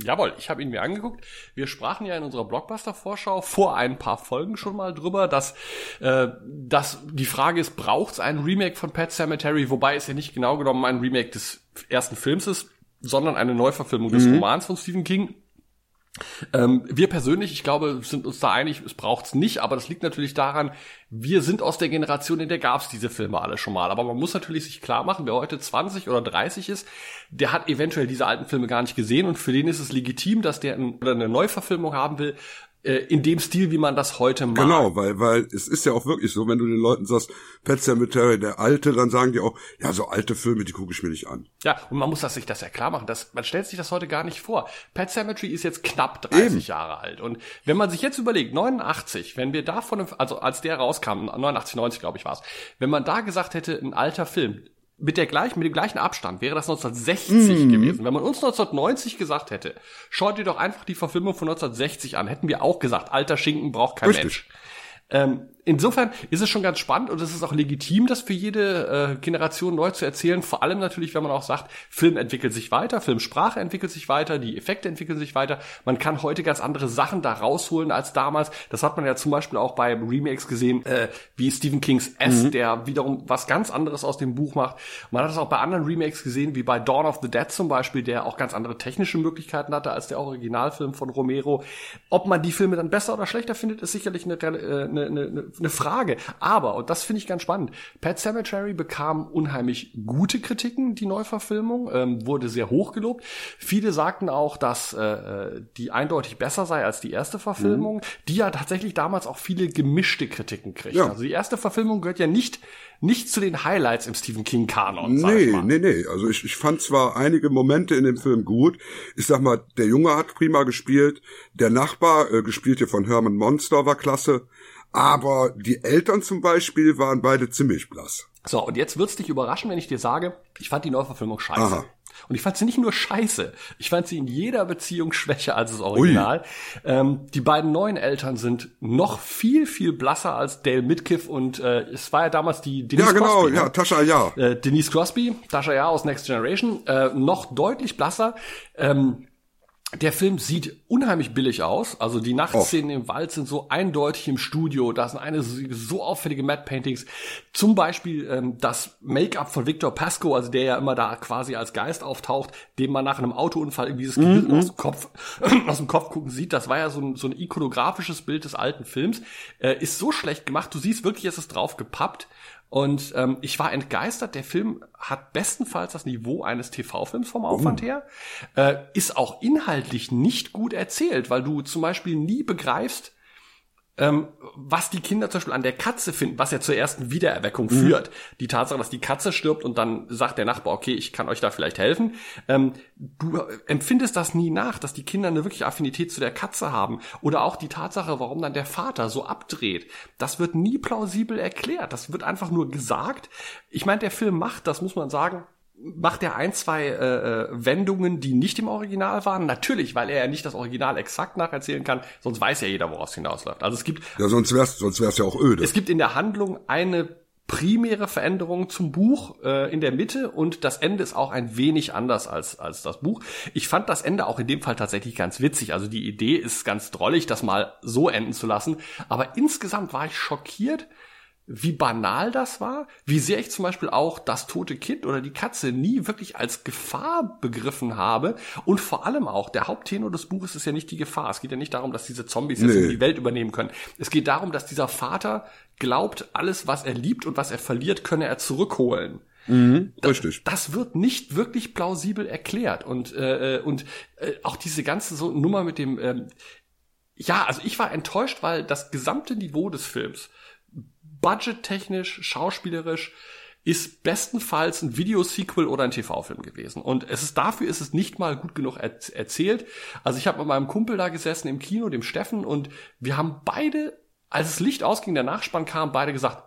Speaker 2: Jawohl, ich habe ihn mir angeguckt. Wir sprachen ja in unserer Blockbuster-Vorschau vor ein paar Folgen schon mal drüber, dass, äh, dass die Frage ist, braucht es ein Remake von Pet Cemetery, wobei es ja nicht genau genommen ein Remake des ersten Films ist, sondern eine Neuverfilmung des
Speaker 3: Mhm.
Speaker 2: Romans von Stephen King. Ähm, wir persönlich, ich glaube, sind uns da einig, es braucht's nicht, aber das liegt natürlich daran, wir sind aus der Generation, in der gab's diese Filme alle schon mal. Aber man muss natürlich sich klar machen, wer heute 20 oder 30 ist, der hat eventuell diese alten Filme gar nicht gesehen und für den ist es legitim, dass der ein, oder eine Neuverfilmung haben will, in dem Stil, wie man das heute macht.
Speaker 3: Genau, weil, weil es ist ja auch wirklich so, wenn du den Leuten sagst, Pet Cemetery, der alte, dann sagen die auch, ja, so alte Filme, die gucke ich mir nicht an.
Speaker 2: Ja, und man muss das sich das ja klar machen. Das, man stellt sich das heute gar nicht vor. Pet Cemetery ist jetzt knapp 30 Eben. Jahre alt. Und wenn man sich jetzt überlegt, 89, wenn wir davon, also als der rauskam, 89, 90, glaube ich, war es, wenn man da gesagt hätte, ein alter Film, mit der gleichen, mit dem gleichen Abstand wäre das 1960 mm. gewesen. Wenn man uns 1990 gesagt hätte, schaut dir doch einfach die Verfilmung von 1960 an, hätten wir auch gesagt, alter Schinken braucht kein Richtig. Mensch. Ähm, insofern ist es schon ganz spannend und es ist auch legitim, das für jede äh, Generation neu zu erzählen. Vor allem natürlich, wenn man auch sagt, Film entwickelt sich weiter, Filmsprache entwickelt sich weiter, die Effekte entwickeln sich weiter. Man kann heute ganz andere Sachen da rausholen als damals. Das hat man ja zum Beispiel auch bei Remakes gesehen, äh, wie Stephen Kings S, mhm. der wiederum was ganz anderes aus dem Buch macht. Man hat es auch bei anderen Remakes gesehen, wie bei Dawn of the Dead zum Beispiel, der auch ganz andere technische Möglichkeiten hatte als der Originalfilm von Romero. Ob man die Filme dann besser oder schlechter findet, ist sicherlich eine, äh, eine, eine, eine Frage. Aber, und das finde ich ganz spannend, Pet Cemetery bekam unheimlich gute Kritiken, die Neuverfilmung, ähm, wurde sehr hoch gelobt. Viele sagten auch, dass äh, die eindeutig besser sei als die erste Verfilmung, mhm. die ja tatsächlich damals auch viele gemischte Kritiken kriegt. Ja. Also die erste Verfilmung gehört ja nicht nicht zu den Highlights im Stephen King Kanon.
Speaker 3: Nee, nee, nee. Also ich, ich fand zwar einige Momente in dem Film gut. Ich sag mal, der Junge hat prima gespielt. Der Nachbar, äh, gespielt hier von Herman Monster, war klasse. Aber die Eltern zum Beispiel waren beide ziemlich blass.
Speaker 2: So, und jetzt wird's dich überraschen, wenn ich dir sage, ich fand die Neuverfilmung scheiße. Aha. Und ich fand sie nicht nur scheiße, ich fand sie in jeder Beziehung schwächer als das Original. Ähm, die beiden neuen Eltern sind noch viel, viel blasser als Dale Midkiff und äh, es war ja damals die
Speaker 3: Denise Crosby. Ja, genau, Crosby, ja, ne? Tascha Ja.
Speaker 2: Äh, Denise Crosby, Tascha Ja aus Next Generation, äh, noch deutlich blasser. Ähm, der Film sieht unheimlich billig aus. Also die Nachtszenen oh. im Wald sind so eindeutig im Studio. Da sind eine so auffällige Matte Paintings. Zum Beispiel ähm, das Make-up von Victor Pasco, also der ja immer da quasi als Geist auftaucht, dem man nach einem Autounfall irgendwie das Gehirn mm aus dem Kopf [CLEARS THROAT] aus dem Kopf gucken sieht. Das war ja so ein, so ein ikonografisches Bild des alten Films. Äh, ist so schlecht gemacht. Du siehst wirklich, es ist drauf gepappt. Und ähm, ich war entgeistert. Der Film hat bestenfalls das Niveau eines TV-Films vom Aufwand uh. her. Äh, ist auch inhaltlich nicht gut erzählt, weil du zum Beispiel nie begreifst, ähm, was die Kinder zum Beispiel an der Katze finden, was ja zur ersten Wiedererweckung mhm. führt. Die Tatsache, dass die Katze stirbt und dann sagt der Nachbar, okay, ich kann euch da vielleicht helfen. Ähm, du empfindest das nie nach, dass die Kinder eine wirkliche Affinität zu der Katze haben. Oder auch die Tatsache, warum dann der Vater so abdreht. Das wird nie plausibel erklärt. Das wird einfach nur gesagt. Ich meine, der Film macht, das muss man sagen, macht er ein, zwei äh, äh, Wendungen, die nicht im Original waren. Natürlich, weil er ja nicht das Original exakt nacherzählen kann, sonst weiß ja jeder, woraus hinausläuft. Also es gibt.
Speaker 3: Ja, sonst wär's, sonst wär's ja auch öde.
Speaker 2: Es gibt in der Handlung eine primäre Veränderung zum Buch äh, in der Mitte und das Ende ist auch ein wenig anders als, als das Buch. Ich fand das Ende auch in dem Fall tatsächlich ganz witzig. Also die Idee ist ganz drollig, das mal so enden zu lassen. Aber insgesamt war ich schockiert, wie banal das war, wie sehr ich zum Beispiel auch das tote Kind oder die Katze nie wirklich als Gefahr begriffen habe und vor allem auch, der Haupttenor des Buches ist ja nicht die Gefahr. Es geht ja nicht darum, dass diese Zombies jetzt nee. die Welt übernehmen können. Es geht darum, dass dieser Vater glaubt, alles, was er liebt und was er verliert, könne er zurückholen.
Speaker 3: Mhm, richtig.
Speaker 2: Das, das wird nicht wirklich plausibel erklärt und äh, äh, und äh, auch diese ganze so Nummer mit dem ähm, ja, also ich war enttäuscht, weil das gesamte Niveau des Films budgettechnisch, schauspielerisch ist bestenfalls ein Videosequel oder ein TV-Film gewesen. Und es ist dafür ist es nicht mal gut genug er erzählt. Also ich habe mit meinem Kumpel da gesessen im Kino, dem Steffen, und wir haben beide, als das Licht ausging, der Nachspann kam, beide gesagt,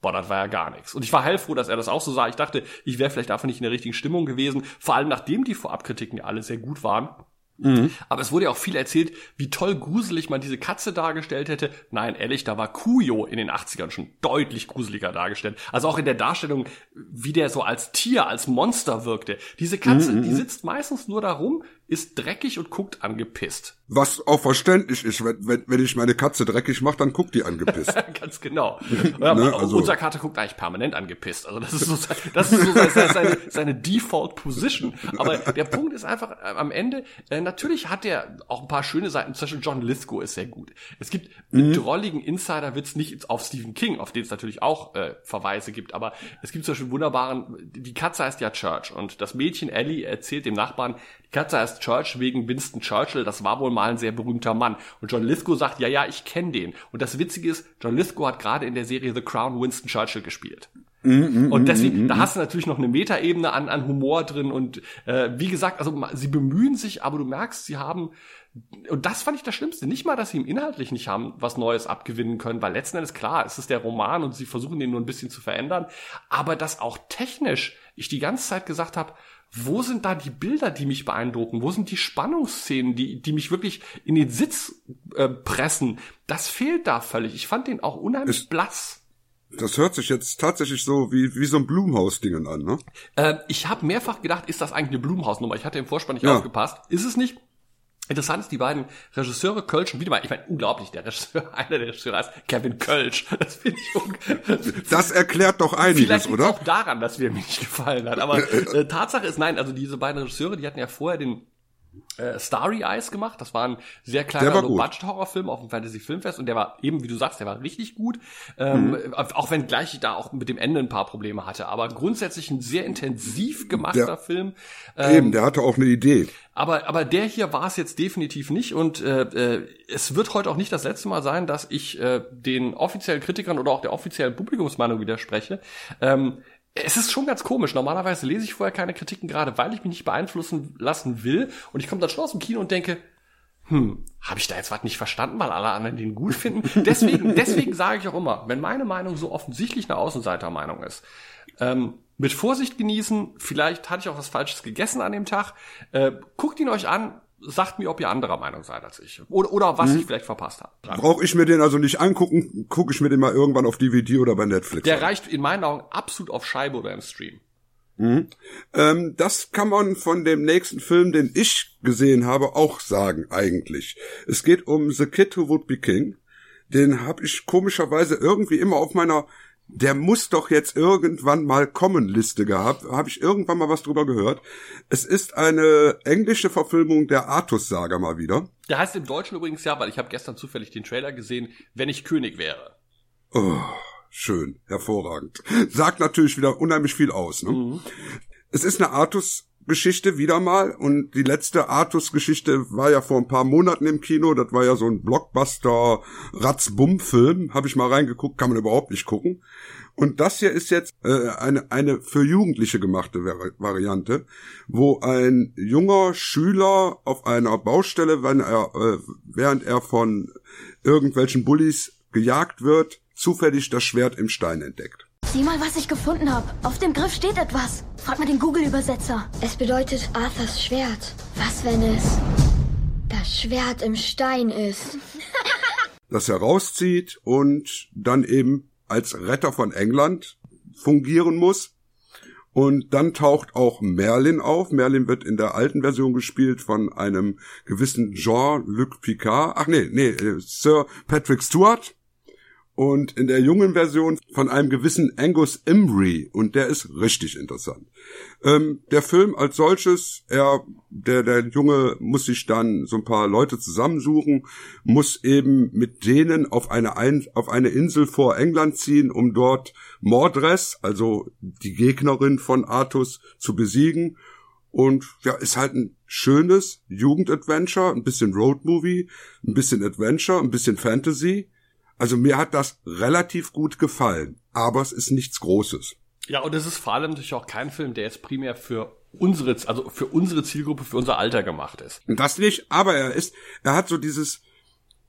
Speaker 2: boah, das war ja gar nichts. Und ich war heilfroh, dass er das auch so sah. Ich dachte, ich wäre vielleicht einfach nicht in der richtigen Stimmung gewesen. Vor allem nachdem die Vorabkritiken ja alle sehr gut waren. Mhm. Aber es wurde ja auch viel erzählt, wie toll gruselig man diese Katze dargestellt hätte. Nein, ehrlich, da war Kuyo in den 80ern schon deutlich gruseliger dargestellt. Also auch in der Darstellung, wie der so als Tier, als Monster wirkte. Diese Katze, mhm. die mhm. sitzt meistens nur darum, ist dreckig und guckt angepisst.
Speaker 3: Was auch verständlich ist, wenn, wenn, wenn ich meine Katze dreckig mache, dann guckt die angepisst. [LAUGHS]
Speaker 2: Ganz genau. [LAUGHS] Ja, ne, also. Unser Kater guckt eigentlich permanent angepisst. Also das ist so, das ist so seine, seine Default Position. Aber der Punkt ist einfach äh, am Ende, äh, natürlich hat er auch ein paar schöne Seiten. Zum Beispiel John Lithgow ist sehr gut. Es gibt mhm. mit drolligen Insider-Witz nicht auf Stephen King, auf den es natürlich auch äh, Verweise gibt, aber es gibt zum Beispiel wunderbaren, die Katze heißt ja Church und das Mädchen Ellie erzählt dem Nachbarn, Katze heißt Church wegen Winston Churchill, das war wohl mal ein sehr berühmter Mann. Und John Lithgow sagt, ja, ja, ich kenne den. Und das Witzige ist, John Lithgow hat gerade in der Serie The Crown Winston Churchill gespielt. Und deswegen, da hast du natürlich noch eine Metaebene an, an Humor drin und äh, wie gesagt, also sie bemühen sich, aber du merkst, sie haben und das fand ich das Schlimmste. Nicht mal, dass sie im Inhaltlich nicht haben was Neues abgewinnen können, weil letzten Endes klar, es ist der Roman und sie versuchen den nur ein bisschen zu verändern, aber dass auch technisch ich die ganze Zeit gesagt habe, wo sind da die Bilder, die mich beeindrucken? Wo sind die Spannungsszenen, die, die mich wirklich in den Sitz äh, pressen? Das fehlt da völlig. Ich fand den auch unheimlich es, blass.
Speaker 3: Das hört sich jetzt tatsächlich so wie, wie so ein Blumhaus-Dingen an, ne?
Speaker 2: Äh, ich habe mehrfach gedacht, ist das eigentlich eine Blumhaus-Nummer? Ich hatte im Vorspann nicht ja. aufgepasst. Ist es nicht? Interessant ist, die beiden Regisseure Kölsch und Wiedemann, ich meine, unglaublich, der Regisseur, [LAUGHS] einer der Regisseure heißt Kevin Kölsch. Das finde
Speaker 3: ich Das erklärt doch einiges,
Speaker 2: Vielleicht
Speaker 3: oder?
Speaker 2: auch daran, dass mir nicht gefallen hat. Aber äh, Tatsache ist, nein, also diese beiden Regisseure, die hatten ja vorher den äh, Starry Eyes gemacht. Das war ein sehr kleiner Low-Budget-Horrorfilm auf dem Fantasy-Filmfest und der war eben, wie du sagst, der war richtig gut. Ähm, mhm. Auch wenn gleich ich da auch mit dem Ende ein paar Probleme hatte. Aber grundsätzlich ein sehr intensiv gemachter der, Film.
Speaker 3: Ähm, eben, der hatte auch eine Idee.
Speaker 2: Aber, aber der hier war es jetzt definitiv nicht und äh, äh, es wird heute auch nicht das letzte Mal sein, dass ich äh, den offiziellen Kritikern oder auch der offiziellen Publikumsmeinung widerspreche. Ähm, es ist schon ganz komisch. Normalerweise lese ich vorher keine Kritiken, gerade weil ich mich nicht beeinflussen lassen will. Und ich komme dann schon aus dem Kino und denke, hm, habe ich da jetzt was nicht verstanden, weil alle anderen den gut finden? [LAUGHS] Deswegen, deswegen sage ich auch immer, wenn meine Meinung so offensichtlich eine Außenseitermeinung ist, ähm, mit Vorsicht genießen, vielleicht hatte ich auch was Falsches gegessen an dem Tag, äh, guckt ihn euch an, sagt mir, ob ihr anderer Meinung seid als ich. Oder, oder was hm. ich vielleicht verpasst habe.
Speaker 3: Brauche ich mir den also nicht angucken, gucke ich mir den mal irgendwann auf DVD oder bei Netflix.
Speaker 2: Der an. reicht in meinen Augen absolut auf Scheibe oder im Stream.
Speaker 3: Mhm. Ähm, das kann man von dem nächsten Film, den ich gesehen habe, auch sagen eigentlich. Es geht um The Kid Who Would Be King. Den habe ich komischerweise irgendwie immer auf meiner der muss doch jetzt irgendwann mal kommen Liste gehabt. Habe ich irgendwann mal was drüber gehört. Es ist eine englische Verfilmung der Artus-Saga mal wieder.
Speaker 2: Der heißt im Deutschen übrigens ja, weil ich habe gestern zufällig den Trailer gesehen, wenn ich König wäre.
Speaker 3: Oh, schön, hervorragend. Sagt natürlich wieder unheimlich viel aus. Ne? Mhm. Es ist eine Artus Geschichte wieder mal und die letzte Artus-Geschichte war ja vor ein paar Monaten im Kino. Das war ja so ein Blockbuster Ratzbumm-Film. Habe ich mal reingeguckt, kann man überhaupt nicht gucken. Und das hier ist jetzt äh, eine eine für Jugendliche gemachte Variante, wo ein junger Schüler auf einer Baustelle, wenn er äh, während er von irgendwelchen Bullies gejagt wird, zufällig das Schwert im Stein entdeckt.
Speaker 28: Sieh mal, was ich gefunden habe. Auf dem Griff steht etwas. Frag mal den Google-Übersetzer. Es bedeutet Arthurs Schwert. Was, wenn es das Schwert im Stein ist? [LAUGHS]
Speaker 3: das herauszieht und dann eben als Retter von England fungieren muss. Und dann taucht auch Merlin auf. Merlin wird in der alten Version gespielt von einem gewissen Jean-Luc Picard. Ach nee, nee, äh, Sir Patrick Stewart und in der jungen Version von einem gewissen Angus Imbrie und der ist richtig interessant. Ähm, der Film als solches, er, der, der Junge muss sich dann so ein paar Leute zusammensuchen, muss eben mit denen auf eine, ein, auf eine Insel vor England ziehen, um dort Mordres, also die Gegnerin von Artus, zu besiegen. Und ja, ist halt ein schönes Jugendadventure, ein bisschen Roadmovie, ein bisschen Adventure, ein bisschen Fantasy also mir hat das relativ gut gefallen, aber es ist nichts Großes.
Speaker 2: Ja, und es ist vor allem natürlich auch kein Film, der jetzt primär für unsere, also für unsere Zielgruppe, für unser Alter gemacht ist.
Speaker 3: Das nicht, aber er ist, er hat so dieses,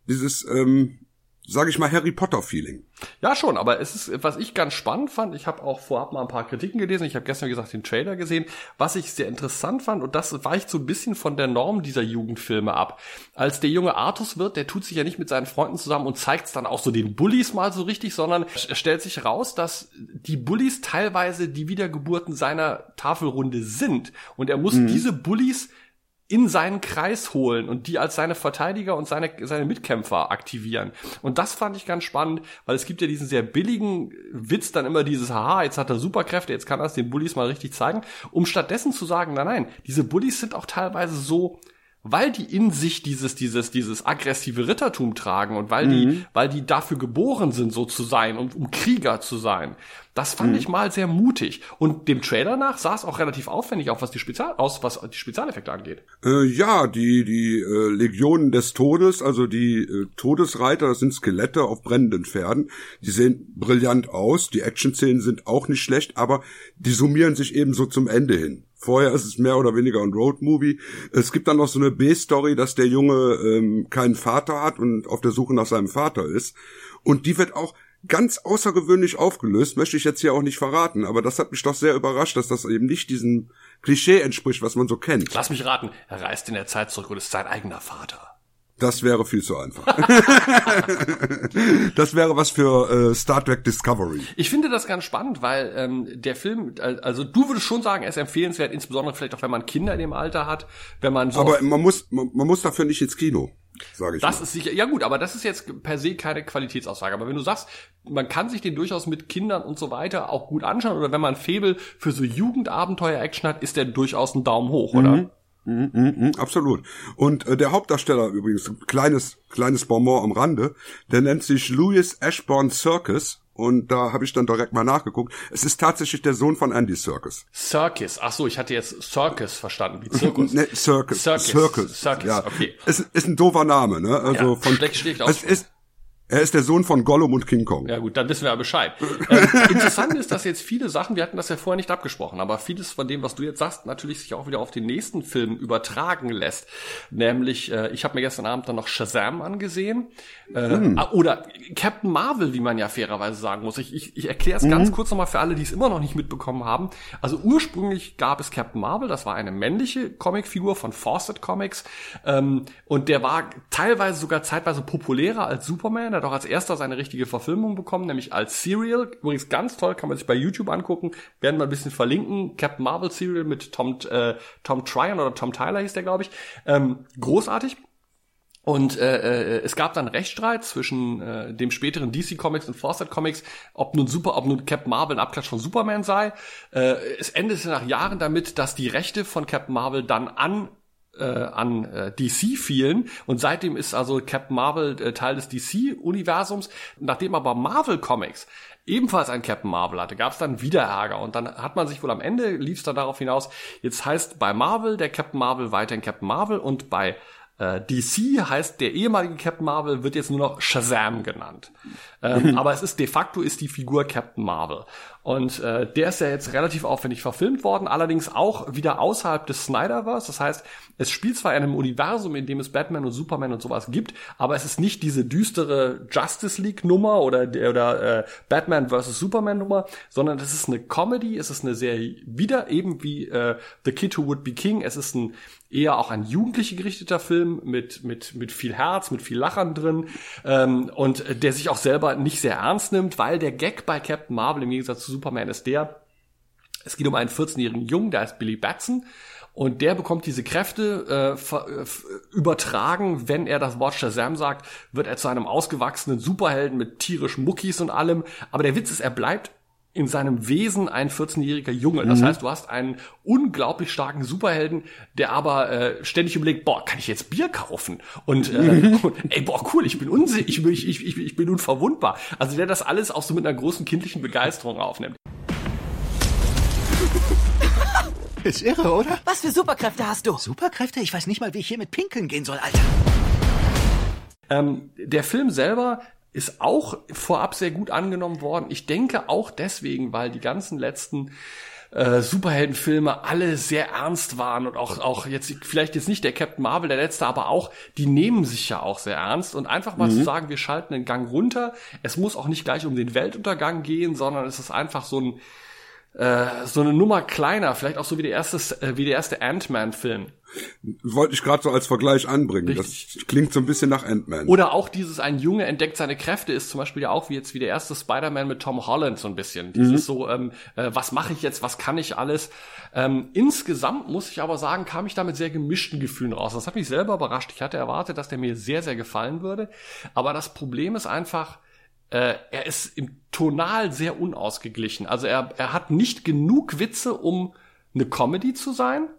Speaker 3: dieses, ähm, sage ich mal, Harry Potter-Feeling.
Speaker 2: Ja, schon, aber es ist, was ich ganz spannend fand, ich habe auch vorab mal ein paar Kritiken gelesen, ich habe gestern, wie gesagt, den Trailer gesehen, was ich sehr interessant fand, und das weicht so ein bisschen von der Norm dieser Jugendfilme ab. Als der junge Artus wird, der tut sich ja nicht mit seinen Freunden zusammen und zeigt es dann auch so den Bullies mal so richtig, sondern es stellt sich raus, dass die Bullies teilweise die Wiedergeburten seiner Tafelrunde sind. Und er muss mhm. diese Bullies in seinen Kreis holen und die als seine Verteidiger und seine, seine Mitkämpfer aktivieren. Und das fand ich ganz spannend, weil es gibt ja diesen sehr billigen Witz dann immer dieses, haha, jetzt hat er Superkräfte, jetzt kann er es den Bullies mal richtig zeigen, um stattdessen zu sagen, nein, nein, diese Bullies sind auch teilweise so weil die in sich dieses, dieses, dieses aggressive Rittertum tragen und weil die,
Speaker 3: Mhm.
Speaker 2: weil die dafür geboren sind, so zu sein und um Krieger zu sein. Das fand
Speaker 3: Mhm.
Speaker 2: ich mal sehr mutig. Und dem Trailer nach sah es auch relativ aufwendig auf, was die Spezial, aus, was die Spezialeffekte angeht.
Speaker 3: Äh, ja, die, die äh, Legionen des Todes, also die äh, Todesreiter, das sind Skelette auf brennenden Pferden. Die sehen brillant aus. Die Action-Szenen sind auch nicht schlecht, aber die summieren sich eben so zum Ende hin. Vorher ist es mehr oder weniger ein Road-Movie. Es gibt dann noch so eine B-Story, dass der Junge ähm, keinen Vater hat und auf der Suche nach seinem Vater ist. Und die wird auch ganz außergewöhnlich aufgelöst, möchte ich jetzt hier auch nicht verraten, aber das hat mich doch sehr überrascht, dass das eben nicht diesem Klischee entspricht, was man so kennt.
Speaker 2: Lass mich raten, er reist in der Zeit zurück und ist sein eigener Vater.
Speaker 3: Das wäre viel zu einfach. [LAUGHS] das wäre was für äh, Star Trek Discovery.
Speaker 2: Ich finde das ganz spannend, weil ähm, der Film, also du würdest schon sagen, er ist empfehlenswert, insbesondere vielleicht auch, wenn man Kinder in dem Alter hat, wenn man so
Speaker 3: Aber man muss, man, man muss dafür nicht ins Kino, sage ich
Speaker 2: Das
Speaker 3: mal.
Speaker 2: ist sicher, ja gut, aber das ist jetzt per se keine Qualitätsaussage. Aber wenn du sagst, man kann sich den durchaus mit Kindern und so weiter auch gut anschauen, oder wenn man ein Faible für so Jugendabenteuer-Action hat, ist der durchaus ein Daumen hoch, oder?
Speaker 3: Mhm. Mhm, mhm, mhm, absolut. Und äh, der Hauptdarsteller übrigens, kleines kleines Bonbon am Rande, der nennt sich Louis Ashbourne Circus und da habe ich dann direkt mal nachgeguckt. Es ist tatsächlich der Sohn von Andy Circus.
Speaker 2: Circus. Ach so, ich hatte jetzt Circus verstanden, wie Zirkus. [LAUGHS]
Speaker 3: ne, Circus.
Speaker 2: Circus.
Speaker 3: Circus.
Speaker 2: Circus,
Speaker 3: ja.
Speaker 2: okay.
Speaker 3: Es ist ein doofer Name, ne? Also
Speaker 2: Ja,
Speaker 3: von
Speaker 2: schlecht- schlecht
Speaker 3: es ist er ist der Sohn von Gollum und King Kong.
Speaker 2: Ja gut, dann wissen wir ja Bescheid. [LAUGHS] ähm, interessant ist, dass jetzt viele Sachen, wir hatten das ja vorher nicht abgesprochen, aber vieles von dem, was du jetzt sagst, natürlich sich auch wieder auf den nächsten Film übertragen lässt. Nämlich, äh, ich habe mir gestern Abend dann noch Shazam angesehen. Äh,
Speaker 3: Hm.
Speaker 2: ah, Oder Captain Marvel, wie man ja fairerweise sagen muss. Ich, ich, ich erkläre es
Speaker 3: Mhm.
Speaker 2: ganz kurz nochmal für alle, die es immer noch nicht mitbekommen haben. Also ursprünglich gab es Captain Marvel, das war eine männliche Comicfigur von Fawcett Comics. Ähm, und der war teilweise sogar zeitweise populärer als Superman. Hat auch als erster seine richtige Verfilmung bekommen, nämlich als Serial. Übrigens ganz toll, kann man sich bei YouTube angucken. Werden wir ein bisschen verlinken. Captain Marvel Serial mit Tom, äh, Tom Tryon oder Tom Tyler hieß der, glaube ich. Ähm, großartig. Und äh, äh, es gab dann Rechtsstreit zwischen äh, dem späteren DC Comics und Fawcett Comics, ob nun Super, ob nun Captain Marvel ein Abklatsch von Superman sei. Äh, es endete nach Jahren damit, dass die Rechte von Captain Marvel dann an äh, an äh, DC fielen und seitdem ist also Captain Marvel äh, Teil des DC-Universums. Nachdem aber Marvel Comics ebenfalls ein Captain Marvel hatte, gab es dann wieder Ärger und dann hat man sich wohl am Ende, lief es dann darauf hinaus, jetzt heißt bei Marvel der Captain Marvel weiterhin Captain Marvel und bei äh, DC heißt der ehemalige Captain Marvel wird jetzt nur noch Shazam genannt. Ähm, [LAUGHS] aber es ist de facto ist die Figur Captain Marvel. Und äh, der ist ja jetzt relativ aufwendig verfilmt worden, allerdings auch wieder außerhalb des Snyderverse. Das heißt, es spielt zwar in einem Universum, in dem es Batman und Superman und sowas gibt, aber es ist nicht diese düstere Justice League Nummer oder der- oder äh, Batman vs Superman Nummer, sondern es ist eine Comedy, es ist eine sehr wieder eben wie äh, The Kid Who Would Be King. Es ist ein eher auch an Jugendliche gerichteter Film mit mit mit viel Herz, mit viel Lachern drin ähm, und äh, der sich auch selber nicht sehr ernst nimmt, weil der Gag bei Captain Marvel im Gegensatz zu Superman ist der, es geht um einen 14-jährigen Jungen, der heißt Billy Batson. Und der bekommt diese Kräfte äh, äh, übertragen, wenn er das Wort Shazam sagt, wird er zu einem ausgewachsenen Superhelden mit tierischen Muckis und allem. Aber der Witz ist, er bleibt in seinem Wesen ein 14-jähriger Junge. Das
Speaker 3: Mhm.
Speaker 2: heißt, du hast einen unglaublich starken Superhelden, der aber äh, ständig überlegt, boah, kann ich jetzt Bier kaufen? Und, äh,
Speaker 3: Mhm. [LAUGHS]
Speaker 2: und ey, boah, cool, ich bin unsicher, ich, ich, ich, ich bin unverwundbar. Also der das alles auch so mit einer großen kindlichen Begeisterung aufnimmt. [LAUGHS]
Speaker 29: Ist irre, oder?
Speaker 10: Was für Superkräfte hast du?
Speaker 29: Superkräfte? Ich weiß nicht mal, wie ich hier mit Pinkeln gehen soll, Alter.
Speaker 2: Ähm, der Film selber ist auch vorab sehr gut angenommen worden. Ich denke auch deswegen, weil die ganzen letzten äh, Superheldenfilme alle sehr ernst waren und auch auch jetzt vielleicht jetzt nicht der Captain Marvel der letzte, aber auch die nehmen sich ja auch sehr ernst und einfach mal
Speaker 3: Mhm.
Speaker 2: zu sagen, wir schalten den Gang runter. Es muss auch nicht gleich um den Weltuntergang gehen, sondern es ist einfach so ein äh, so eine Nummer kleiner, vielleicht auch so wie der erste, äh, wie der erste Ant-Man-Film.
Speaker 3: Wollte ich gerade so als Vergleich anbringen. Richtig. Das klingt so ein bisschen nach Ant-Man.
Speaker 2: Oder auch dieses ein Junge entdeckt seine Kräfte ist zum Beispiel ja auch wie jetzt wie der erste Spider-Man mit Tom Holland so ein bisschen. Dieses mhm. so, ähm, äh, was mache ich jetzt, was kann ich alles? Ähm, insgesamt muss ich aber sagen, kam ich da mit sehr gemischten Gefühlen raus. Das hat mich selber überrascht. Ich hatte erwartet, dass der mir sehr, sehr gefallen würde. Aber das Problem ist einfach, äh, er ist im Tonal sehr unausgeglichen. Also er, er hat nicht genug Witze, um eine Comedy zu sein.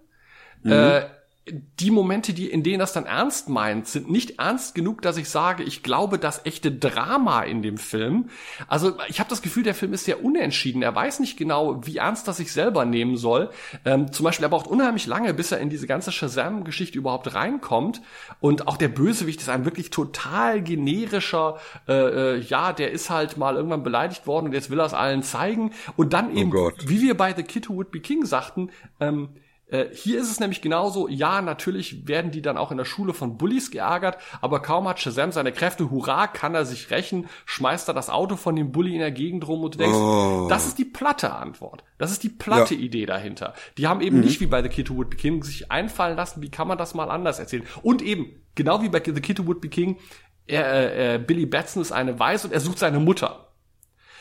Speaker 2: Mhm. Äh, die Momente, die, in denen das dann ernst meint, sind nicht ernst genug, dass ich sage, ich glaube das echte Drama in dem Film. Also ich habe das Gefühl, der Film ist sehr unentschieden. Er weiß nicht genau, wie ernst das sich selber nehmen soll. Ähm, zum Beispiel, er braucht unheimlich lange, bis er in diese ganze Shazam-Geschichte überhaupt reinkommt. Und auch der Bösewicht ist ein wirklich total generischer, äh, äh, ja, der ist halt mal irgendwann beleidigt worden und jetzt will er es allen zeigen. Und dann oh eben, oh wie wir bei The Kid Who Would Be King sagten, ähm, äh, hier ist es nämlich genauso, ja, natürlich werden die dann auch in der Schule von Bullies geärgert, aber kaum hat Shazam seine Kräfte, hurra, kann er sich rächen, schmeißt er das Auto von dem Bully in der Gegend rum und du denkst, oh. das ist die platte Antwort. Das ist die platte ja. Idee dahinter. Die haben eben mhm. nicht wie bei The Kid Who Would Be King sich einfallen lassen, wie kann man das mal anders erzählen. Und eben, genau wie bei The Kid Who Would Be King, er, äh, Billy Batson ist eine Weiß und er sucht seine Mutter.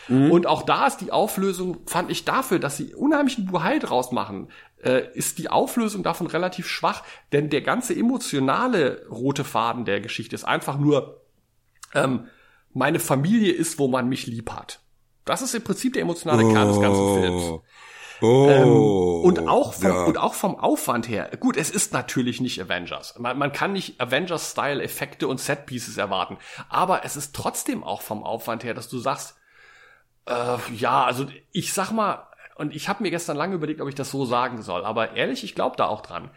Speaker 2: Mhm. Und auch da ist die Auflösung, fand ich dafür, dass sie unheimlichen Buhai draus machen, äh, ist die Auflösung davon relativ schwach, denn der ganze emotionale rote Faden der Geschichte ist einfach nur, ähm, meine Familie ist, wo man mich lieb hat. Das ist im Prinzip der emotionale Kern des ganzen oh. Films.
Speaker 3: Oh,
Speaker 2: ähm, und auch vom, ja. und auch vom Aufwand her. Gut, es ist natürlich nicht Avengers. Man, man kann nicht Avengers-Style-Effekte und Set-Pieces erwarten. Aber es ist trotzdem auch vom Aufwand her, dass du sagst, äh, ja, also ich sag mal, und ich habe mir gestern lange überlegt, ob ich das so sagen soll, aber ehrlich, ich glaube da auch dran.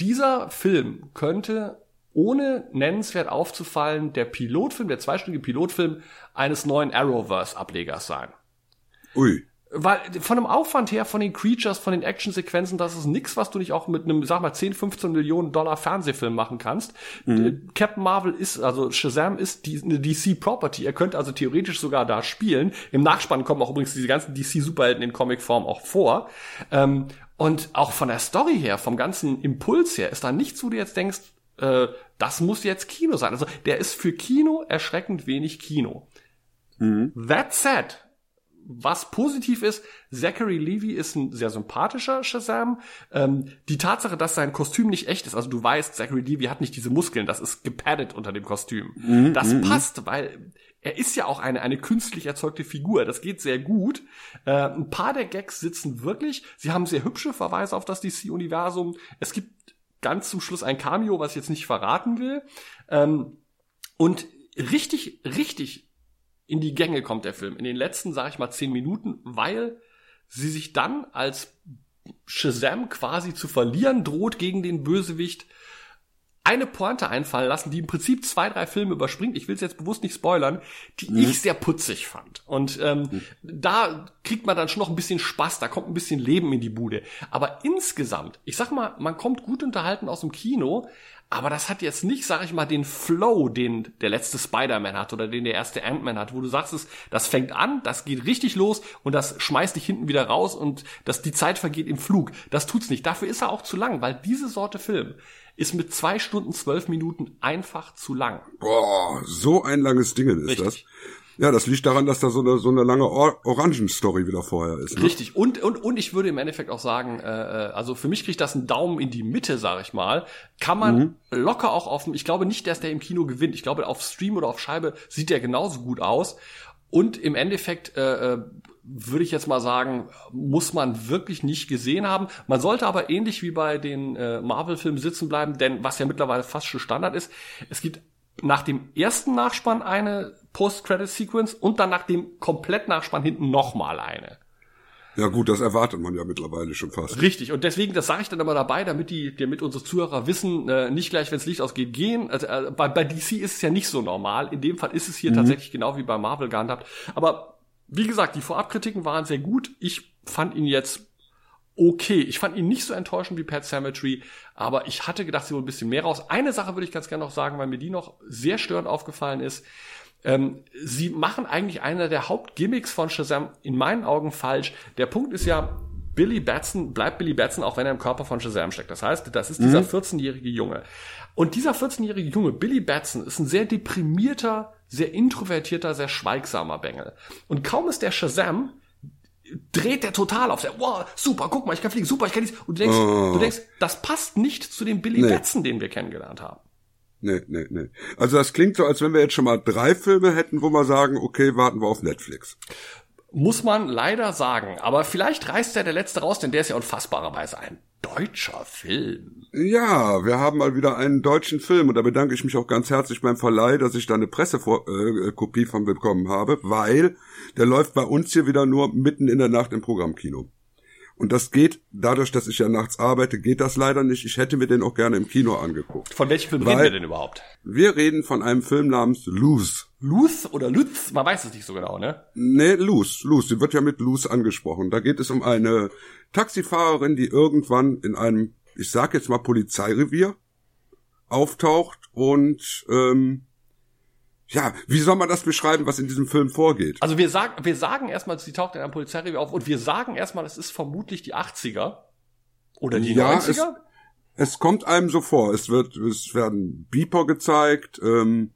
Speaker 2: Dieser Film könnte ohne nennenswert aufzufallen der Pilotfilm, der zweistündige Pilotfilm eines neuen Arrowverse-Ablegers sein.
Speaker 3: Ui.
Speaker 2: Weil von dem Aufwand her, von den Creatures, von den Actionsequenzen, das ist nix, was du nicht auch mit einem, sag mal, 10, 15 Millionen Dollar Fernsehfilm machen kannst. Mhm. Captain Marvel ist, also Shazam ist die, eine DC-Property. Er könnte also theoretisch sogar da spielen. Im Nachspann kommen auch übrigens diese ganzen DC-Superhelden in Comicform auch vor. Ähm, und auch von der Story her, vom ganzen Impuls her, ist da nichts, wo du jetzt denkst, äh, das muss jetzt Kino sein. Also der ist für Kino erschreckend wenig Kino. Mhm. That said, was positiv ist, Zachary Levy ist ein sehr sympathischer Shazam. Ähm, die Tatsache, dass sein Kostüm nicht echt ist, also du weißt, Zachary Levy hat nicht diese Muskeln, das ist gepaddet unter dem Kostüm. Mhm, das mhm, passt, weil er ist ja auch eine, eine künstlich erzeugte Figur. Das geht sehr gut. Äh, ein paar der Gags sitzen wirklich. Sie haben sehr hübsche Verweise auf das DC-Universum. Es gibt ganz zum Schluss ein Cameo, was ich jetzt nicht verraten will. Ähm, und richtig, richtig in die Gänge kommt der Film. In den letzten, sag ich mal, zehn Minuten, weil sie sich dann als Shazam quasi zu verlieren droht gegen den Bösewicht, eine Pointe einfallen lassen, die im Prinzip zwei, drei Filme überspringt. Ich will es jetzt bewusst nicht spoilern, die mhm. ich sehr putzig fand. Und ähm, mhm. da kriegt man dann schon noch ein bisschen Spaß, da kommt ein bisschen Leben in die Bude. Aber insgesamt, ich sag mal, man kommt gut unterhalten aus dem Kino, aber das hat jetzt nicht, sag ich mal, den Flow, den der letzte Spider-Man hat oder den der erste Ant-Man hat, wo du sagst, es, das fängt an, das geht richtig los und das schmeißt dich hinten wieder raus und dass die Zeit vergeht im Flug. Das tut's nicht. Dafür ist er auch zu lang, weil diese Sorte Film ist mit zwei Stunden zwölf Minuten einfach zu lang.
Speaker 3: Boah, so ein langes Ding ist Richtig. das. Ja, das liegt daran, dass da so eine, so eine lange Or Orangen-Story wieder vorher ist. Ne?
Speaker 2: Richtig. Und, und, und ich würde im Endeffekt auch sagen, äh, äh also für mich kriegt das einen Daumen in die Mitte, sag ich mal. Kann man mhm. locker auch auf, ich glaube nicht, dass der im Kino gewinnt. Ich glaube, auf Stream oder auf Scheibe sieht der genauso gut aus. Und im Endeffekt äh, äh würde ich jetzt mal sagen, muss man wirklich nicht gesehen haben. Man sollte aber ähnlich wie bei den äh, Marvel-Filmen sitzen bleiben, denn was ja mittlerweile fast schon Standard ist, es gibt nach dem ersten Nachspann eine Post-Credit-Sequence und dann nach dem Komplett-Nachspann hinten nochmal eine.
Speaker 3: Ja gut, das erwartet man ja mittlerweile schon fast.
Speaker 2: Richtig, und deswegen, das sage ich dann immer dabei, damit die, damit unsere Zuhörer wissen, äh, nicht gleich, wenns Licht ausgeht, gehen. Also, äh, bei, bei DC ist es ja nicht so normal. In dem Fall ist es hier mhm. tatsächlich genau wie bei Marvel gehandhabt. Aber wie gesagt, die Vorabkritiken waren sehr gut. Ich fand ihn jetzt okay. Ich fand ihn nicht so enttäuschend wie Pet Cemetery, aber ich hatte gedacht, sie holen ein bisschen mehr raus. Eine Sache würde ich ganz gerne noch sagen, weil mir die noch sehr störend aufgefallen ist. Ähm, sie machen eigentlich einer der Hauptgimmicks von Shazam in meinen Augen falsch. Der Punkt ist ja, Billy Batson bleibt Billy Batson, auch wenn er im Körper von Shazam steckt. Das heißt, das ist dieser
Speaker 3: Mhm.
Speaker 2: 14-jährige Junge. Und dieser 14-jährige Junge, Billy Batson, ist ein sehr deprimierter, sehr introvertierter, sehr schweigsamer Bengel. Und kaum ist der Shazam, dreht der total auf. Der, wow, super, guck mal, ich kann fliegen, super, ich kann dies. Und du denkst,
Speaker 3: Oh.
Speaker 2: du denkst, das passt nicht zu dem Billy
Speaker 3: Nee.
Speaker 2: Batson, den wir kennengelernt haben.
Speaker 3: Nee, nee, nee. Also das klingt so, als wenn wir jetzt schon mal drei Filme hätten, wo wir sagen, okay, warten wir auf Netflix.
Speaker 2: Muss man leider sagen. Aber vielleicht reißt ja der letzte raus, denn der ist ja unfassbarerweise ein deutscher Film.
Speaker 3: Ja, wir haben mal wieder einen deutschen Film und da bedanke ich mich auch ganz herzlich beim Verleih, dass ich da eine Pressekopie äh, Kopie von bekommen habe, weil der läuft bei uns hier wieder nur mitten in der Nacht im Programmkino. Und das geht, dadurch, dass ich ja nachts arbeite, geht das leider nicht. Ich hätte mir den auch gerne im Kino angeguckt.
Speaker 2: Von welchem Film
Speaker 3: Weil-
Speaker 2: reden wir denn überhaupt?
Speaker 3: Wir reden von einem Film namens Lose.
Speaker 2: Luth oder Lutz? Man weiß es nicht so genau, ne?
Speaker 3: Nee, Luz, Luz, sie wird ja mit Luz angesprochen. Da geht es um eine Taxifahrerin, die irgendwann in einem, ich sag jetzt mal Polizeirevier, auftaucht und ähm, ja, wie soll man das beschreiben, was in diesem Film vorgeht?
Speaker 2: Also wir sagen, wir sagen erstmal, sie taucht in einem Polizeirevier auf und wir sagen erstmal, es ist vermutlich die 80er oder die
Speaker 3: ja,
Speaker 2: 90er.
Speaker 3: es, es kommt einem so vor. Es wird, es werden Beeper gezeigt. Ähm,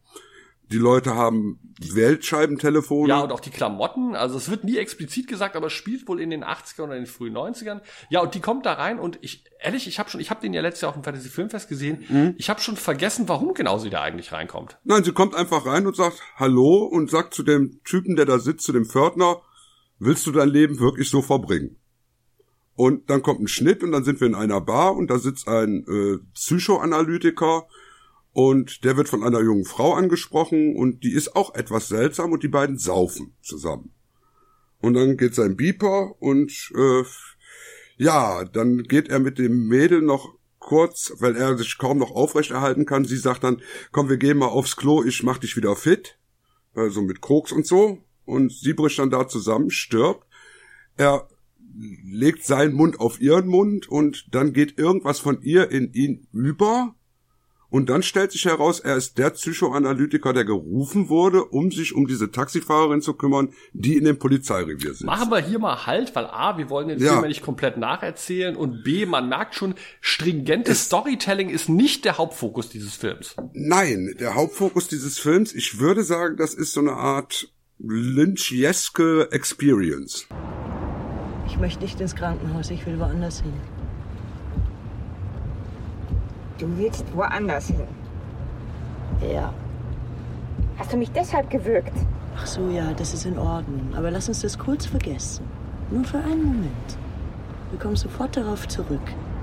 Speaker 3: die Leute haben Weltscheibentelefone.
Speaker 2: Ja, und auch die Klamotten. Also es wird nie explizit gesagt, aber es spielt wohl in den 80ern oder in den frühen 90ern. Ja, und die kommt da rein und ich, ehrlich, ich habe schon, ich habe den ja letztes Jahr auf dem Fantasy Filmfest gesehen.
Speaker 3: Mhm.
Speaker 2: Ich habe schon vergessen, warum genau sie da eigentlich reinkommt.
Speaker 3: Nein, sie kommt einfach rein und sagt Hallo und sagt zu dem Typen, der da sitzt, zu dem Pförtner, willst du dein Leben wirklich so verbringen? Und dann kommt ein Schnitt und dann sind wir in einer Bar und da sitzt ein äh, Psychoanalytiker und der wird von einer jungen Frau angesprochen und die ist auch etwas seltsam und die beiden saufen zusammen. Und dann geht sein Beeper und äh, ja, dann geht er mit dem Mädel noch kurz, weil er sich kaum noch aufrechterhalten kann. Sie sagt dann, komm, wir gehen mal aufs Klo, ich mach dich wieder fit. Also mit Koks und so. Und sie bricht dann da zusammen, stirbt. Er legt seinen Mund auf ihren Mund und dann geht irgendwas von ihr in ihn über. Und dann stellt sich heraus, er ist der Psychoanalytiker, der gerufen wurde, um sich um diese Taxifahrerin zu kümmern, die in dem Polizeirevier sitzt.
Speaker 2: Machen wir hier mal Halt, weil A, wir wollen den
Speaker 3: Ja.
Speaker 2: Film ja nicht komplett nacherzählen und B, man merkt schon, stringentes Storytelling ist nicht der Hauptfokus dieses Films.
Speaker 3: Nein, der Hauptfokus dieses Films, ich würde sagen, das ist so eine Art Lynchieske Experience.
Speaker 30: Ich möchte nicht ins Krankenhaus, ich will woanders hin.
Speaker 10: Du willst woanders hin.
Speaker 30: Ja.
Speaker 10: Hast du mich deshalb gewürgt?
Speaker 30: Ach so, ja, das ist in Ordnung. Aber lass uns das kurz vergessen. Nur für einen Moment. Wir kommen sofort darauf zurück.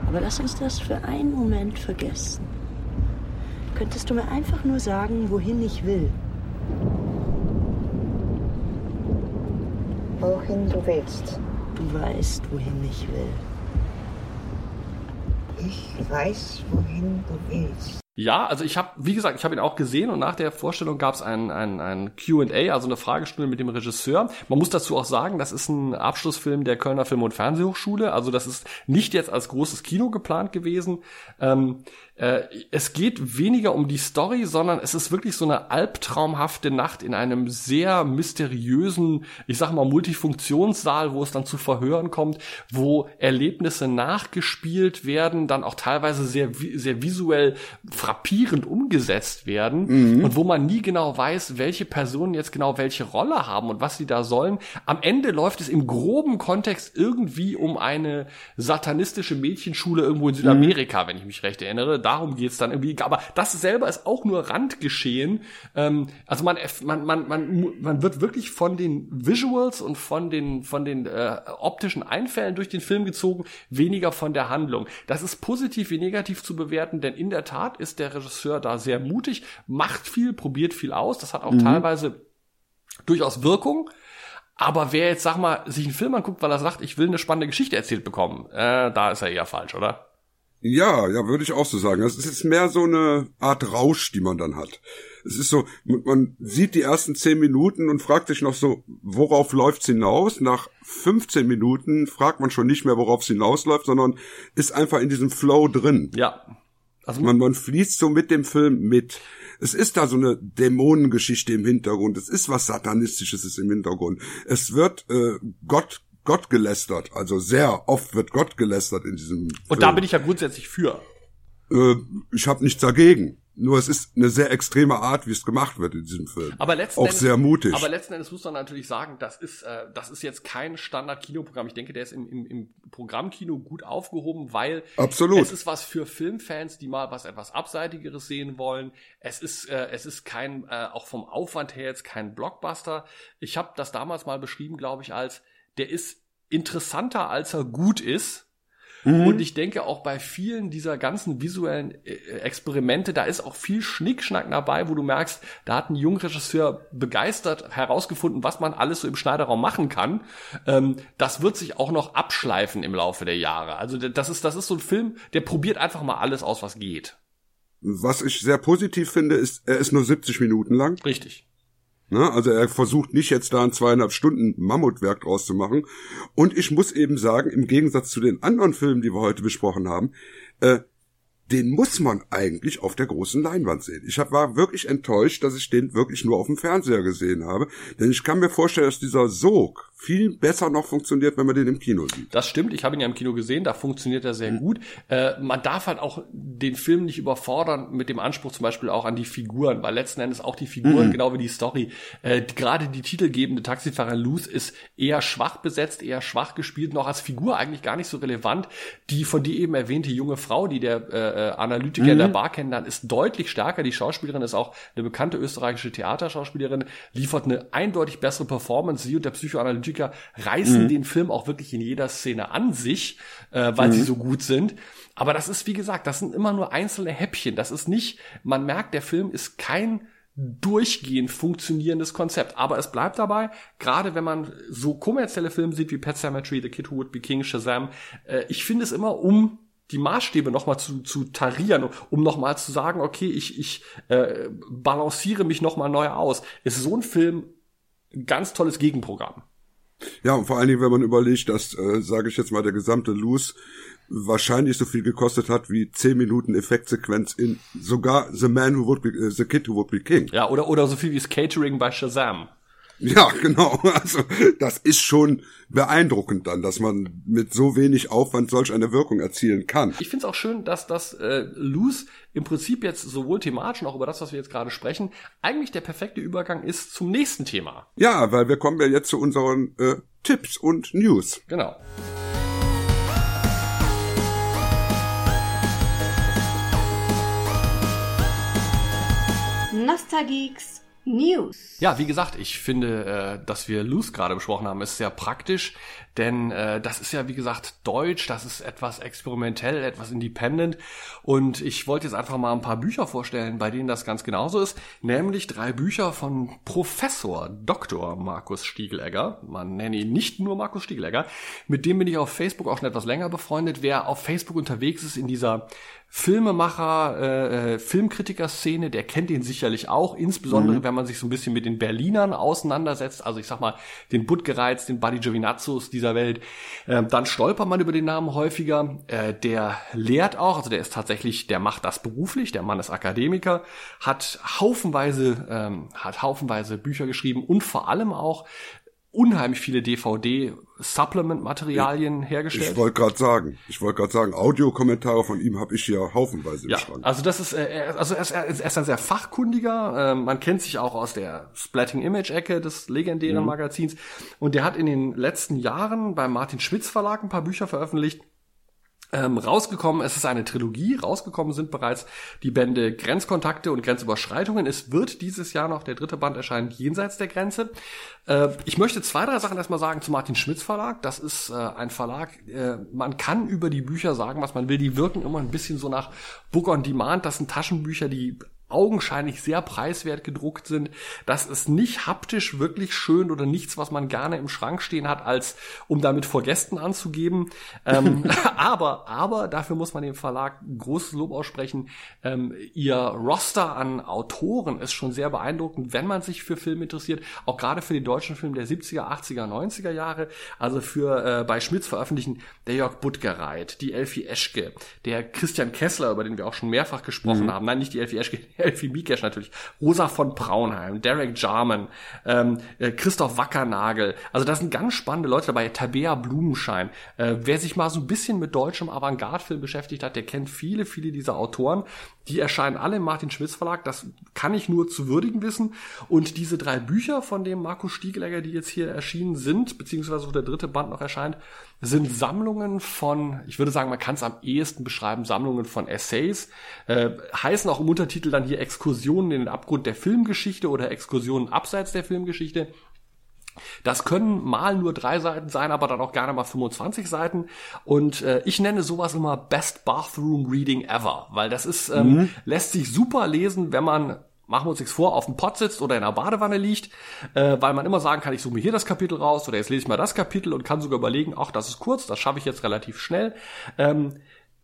Speaker 30: Aber lass uns das für einen Moment vergessen. Könntest du mir einfach nur sagen, wohin ich will?
Speaker 10: Wohin du willst.
Speaker 30: Du weißt, wohin ich will.
Speaker 10: Ich weiß, wohin du willst.
Speaker 2: Ja, also ich habe, wie gesagt, ich habe ihn auch gesehen und nach der Vorstellung gab es ein, ein, ein Q&A, also eine Fragestunde mit dem Regisseur. Man muss dazu auch sagen, das ist ein Abschlussfilm der Kölner Film- und Fernsehhochschule, also das ist nicht jetzt als großes Kino geplant gewesen. Ähm, äh, es geht weniger um die Story, sondern es ist wirklich so eine albtraumhafte Nacht in einem sehr mysteriösen, ich sag mal, Multifunktionssaal, wo es dann zu Verhören kommt, wo Erlebnisse nachgespielt werden, dann auch teilweise sehr, sehr visuell frappierend umgesetzt werden
Speaker 3: Mhm.
Speaker 2: und wo man nie genau weiß, welche Personen jetzt genau welche Rolle haben und was sie da sollen. Am Ende läuft es im groben Kontext irgendwie um eine satanistische Mädchenschule irgendwo in Südamerika, wenn ich mich recht erinnere. Darum geht's dann irgendwie. Aber das selber ist auch nur Randgeschehen. Ähm, also man, man, man, man, man wird wirklich von den Visuals und von den, von den äh, optischen Einfällen durch den Film gezogen, weniger von der Handlung. Das ist positiv wie negativ zu bewerten, denn in der Tat ist der Regisseur da sehr mutig, macht viel, probiert viel aus. Das hat auch
Speaker 3: Mhm.
Speaker 2: teilweise durchaus Wirkung. Aber wer jetzt, sag mal, sich einen Film anguckt, weil er sagt, ich will eine spannende Geschichte erzählt bekommen, äh, da ist er eher falsch, oder?
Speaker 3: Ja, ja, würde ich auch so sagen. Es ist mehr so eine Art Rausch, die man dann hat. Es ist so, man sieht die ersten zehn Minuten und fragt sich noch so, worauf läuft's hinaus? Nach 15 Minuten fragt man schon nicht mehr, worauf es hinausläuft, sondern ist einfach in diesem Flow drin.
Speaker 2: Ja. Also
Speaker 3: man, man fließt so mit dem Film mit. Es ist da so eine Dämonengeschichte im Hintergrund. Es ist was Satanistisches ist im Hintergrund. Es wird äh, Gott Gott gelästert. Also sehr oft wird Gott gelästert in diesem Film.
Speaker 2: Und da bin ich ja grundsätzlich für.
Speaker 3: Äh, ich habe nichts dagegen. Nur es ist eine sehr extreme Art, wie es gemacht wird in diesem Film.
Speaker 2: Aber letzten
Speaker 3: auch
Speaker 2: Endes,
Speaker 3: sehr mutig.
Speaker 2: Aber letzten Endes muss man natürlich sagen, das ist, äh, das ist jetzt kein Standard-Kinoprogramm. Ich denke, der ist im, im, im Programmkino gut aufgehoben, weil
Speaker 3: Absolut.
Speaker 2: es ist was für Filmfans, die mal was etwas Abseitigeres sehen wollen. Es ist, äh, es ist kein, äh, auch vom Aufwand her jetzt kein Blockbuster. Ich habe das damals mal beschrieben, glaube ich, als der ist interessanter, als er gut ist.
Speaker 3: Mhm.
Speaker 2: Und ich denke auch bei vielen dieser ganzen visuellen äh, Experimente, da ist auch viel Schnickschnack dabei, wo du merkst, da hat ein junger Regisseur begeistert herausgefunden, was man alles so im Schneiderraum machen kann. Ähm, das wird sich auch noch abschleifen im Laufe der Jahre. Also das ist, das ist so ein Film, der probiert einfach mal alles aus, was geht.
Speaker 3: Was ich sehr positiv finde, ist, er ist nur 70 Minuten lang.
Speaker 2: Richtig.
Speaker 3: Ne? Also er versucht nicht jetzt da ein zweieinhalb Stunden Mammutwerk draus zu machen. Und ich muss eben sagen, im Gegensatz zu den anderen Filmen, die wir heute besprochen haben, äh, den muss man eigentlich auf der großen Leinwand sehen. Ich hab, war wirklich enttäuscht, dass ich den wirklich nur auf dem Fernseher gesehen habe. Denn ich kann mir vorstellen, dass dieser Sog viel besser noch funktioniert, wenn man den im Kino sieht.
Speaker 2: Das stimmt, ich habe ihn ja im Kino gesehen, da funktioniert er sehr gut. Äh, man darf halt auch den Film nicht überfordern mit dem Anspruch zum Beispiel auch an die Figuren, weil letzten Endes auch die Figuren,
Speaker 3: Mhm.
Speaker 2: genau wie die Story, äh, gerade die titelgebende Taxifahrer Luz ist eher schwach besetzt, eher schwach gespielt, noch als Figur eigentlich gar nicht so relevant. Die von dir eben erwähnte junge Frau, die der äh, Analytiker
Speaker 3: Mhm.
Speaker 2: der Bar kennenlernt, ist deutlich stärker. Die Schauspielerin ist auch eine bekannte österreichische Theaterschauspielerin, liefert eine eindeutig bessere Performance. Sie und der Psychoanalytiker reißen
Speaker 3: Mhm.
Speaker 2: den Film auch wirklich in jeder Szene an sich, äh, weil sie
Speaker 3: Mhm.
Speaker 2: so gut sind. Aber das ist, wie gesagt, das sind immer nur einzelne Häppchen. Das ist nicht, man merkt, der Film ist kein durchgehend funktionierendes Konzept. Aber es bleibt dabei, gerade wenn man so kommerzielle Filme sieht wie Pet Cemetery, The Kid Who Would Be King, Shazam, äh, ich finde es immer um die Maßstäbe nochmal zu, zu tarieren, um nochmal zu sagen, okay, ich, ich äh, balanciere mich nochmal neu aus, ist so ein Film ein ganz tolles Gegenprogramm.
Speaker 3: Ja, und vor allen Dingen, wenn man überlegt, dass, äh, sage ich jetzt mal, der gesamte Loose wahrscheinlich so viel gekostet hat wie 10 Minuten Effektsequenz in sogar The Man Who Would Be, äh, The Kid Who Would Be King.
Speaker 2: Ja, oder, oder so viel wie das Catering bei Shazam.
Speaker 3: Ja, [LAUGHS] genau. Also das ist schon beeindruckend dann, dass man mit so wenig Aufwand solch eine Wirkung erzielen kann.
Speaker 2: Ich finde es auch schön, dass das äh, Loose im Prinzip jetzt sowohl thematisch, auch über das, was wir jetzt gerade sprechen, eigentlich der perfekte Übergang ist zum nächsten Thema.
Speaker 3: Ja, weil wir kommen ja jetzt zu unseren äh, Tipps und News.
Speaker 2: Genau.
Speaker 5: Nostalgeeks News.
Speaker 2: Ja, wie gesagt, ich finde, äh, dass wir Loose gerade besprochen haben, ist sehr praktisch, denn äh, das ist ja, wie gesagt, deutsch, das ist etwas experimentell, etwas independent und ich wollte jetzt einfach mal ein paar Bücher vorstellen, bei denen das ganz genauso ist, nämlich drei Bücher von Professor Dr. Markus Stiegelegger, man nenne ihn nicht nur Markus Stiegelegger, mit dem bin ich auf Facebook auch schon etwas länger befreundet, wer auf Facebook unterwegs ist in dieser Filmemacher, äh, äh, Filmkritiker-Szene, der kennt ihn sicherlich auch, insbesondere
Speaker 3: Mhm.
Speaker 2: wenn man sich so ein bisschen mit den Berlinern auseinandersetzt, also ich sag mal, den Budgereiz, den Buddy Giovinazzos dieser Welt, ähm, dann stolpert man über den Namen häufiger. Äh, der lehrt auch, also der ist tatsächlich, der macht das beruflich, der Mann ist Akademiker, hat haufenweise, ähm, hat haufenweise Bücher geschrieben und vor allem auch unheimlich viele DVD-Supplement-Materialien hergestellt.
Speaker 3: Ich wollte gerade sagen, ich wollte gerade sagen, Audiokommentare von ihm habe ich hier haufenweise im
Speaker 2: Ja,
Speaker 3: Schrank.
Speaker 2: also das ist, äh, er- also er ist, er ist ein sehr fachkundiger. ähm, man kennt sich auch aus der Splatting Image Ecke des legendären
Speaker 3: Mhm.
Speaker 2: Magazins. Und der hat in den letzten Jahren beim Martin Schwitz Verlag ein paar Bücher veröffentlicht. Ähm, rausgekommen, es ist eine Trilogie, rausgekommen sind bereits die Bände Grenzkontakte und Grenzüberschreitungen. Es wird dieses Jahr noch der dritte Band erscheinen, Jenseits der Grenze. Äh, ich möchte zwei, drei Sachen erstmal sagen zu Martin Schmitz Verlag. Das ist äh, ein Verlag, äh, man kann über die Bücher sagen, was man will. Die wirken immer ein bisschen so nach Book on Demand. Das sind Taschenbücher, die augenscheinlich sehr preiswert gedruckt sind. Das ist nicht haptisch wirklich schön oder nichts, was man gerne im Schrank stehen hat, als um damit vor Gästen anzugeben. Ähm, [LAUGHS] [LAUGHS] aber, aber dafür muss man dem Verlag großes Lob aussprechen. Ähm, ihr Roster an Autoren ist schon sehr beeindruckend, wenn man sich für Film interessiert. Auch gerade für den deutschen Film der 70er, 80er, 90er Jahre. Also für äh, bei Schmitz veröffentlichen der Jörg Buttgereit, die Elfie Eschke, der Christian Kessler, über den wir auch schon mehrfach gesprochen
Speaker 3: Mhm.
Speaker 2: haben. Nein, nicht die Elfie Eschke, Elfie Mikesch natürlich, Rosa von Braunheim, Derek Jarman, ähm, äh, Christoph Wackernagel. Also da sind ganz spannende Leute dabei. Tabea Blumenschein. Äh, wer sich mal so ein bisschen mit deutschem Avantgarde-Film beschäftigt hat, der kennt viele, viele dieser Autoren. Die erscheinen alle im Martin Schmitz Verlag. Das kann ich nur zu würdigen wissen. Und diese drei Bücher, von dem Markus Stiegelegger, die jetzt hier erschienen sind, beziehungsweise wo der dritte Band noch erscheint, sind Sammlungen von, ich würde sagen, man kann es am ehesten beschreiben, Sammlungen von Essays. Äh, heißen auch im Untertitel dann hier Exkursionen in den Abgrund der Filmgeschichte oder Exkursionen abseits der Filmgeschichte. Das können mal nur drei Seiten sein, aber dann auch gerne mal 25 Seiten. Und äh, ich nenne sowas immer Best Bathroom Reading Ever, weil das ist, ähm, mhm. lässt sich super lesen, wenn man machen wir uns nichts vor, auf dem Pott sitzt oder in einer Badewanne liegt, äh, weil man immer sagen kann, ich suche mir hier das Kapitel raus oder jetzt lese ich mal das Kapitel und kann sogar überlegen, ach, das ist kurz, das schaffe ich jetzt relativ schnell. Ähm,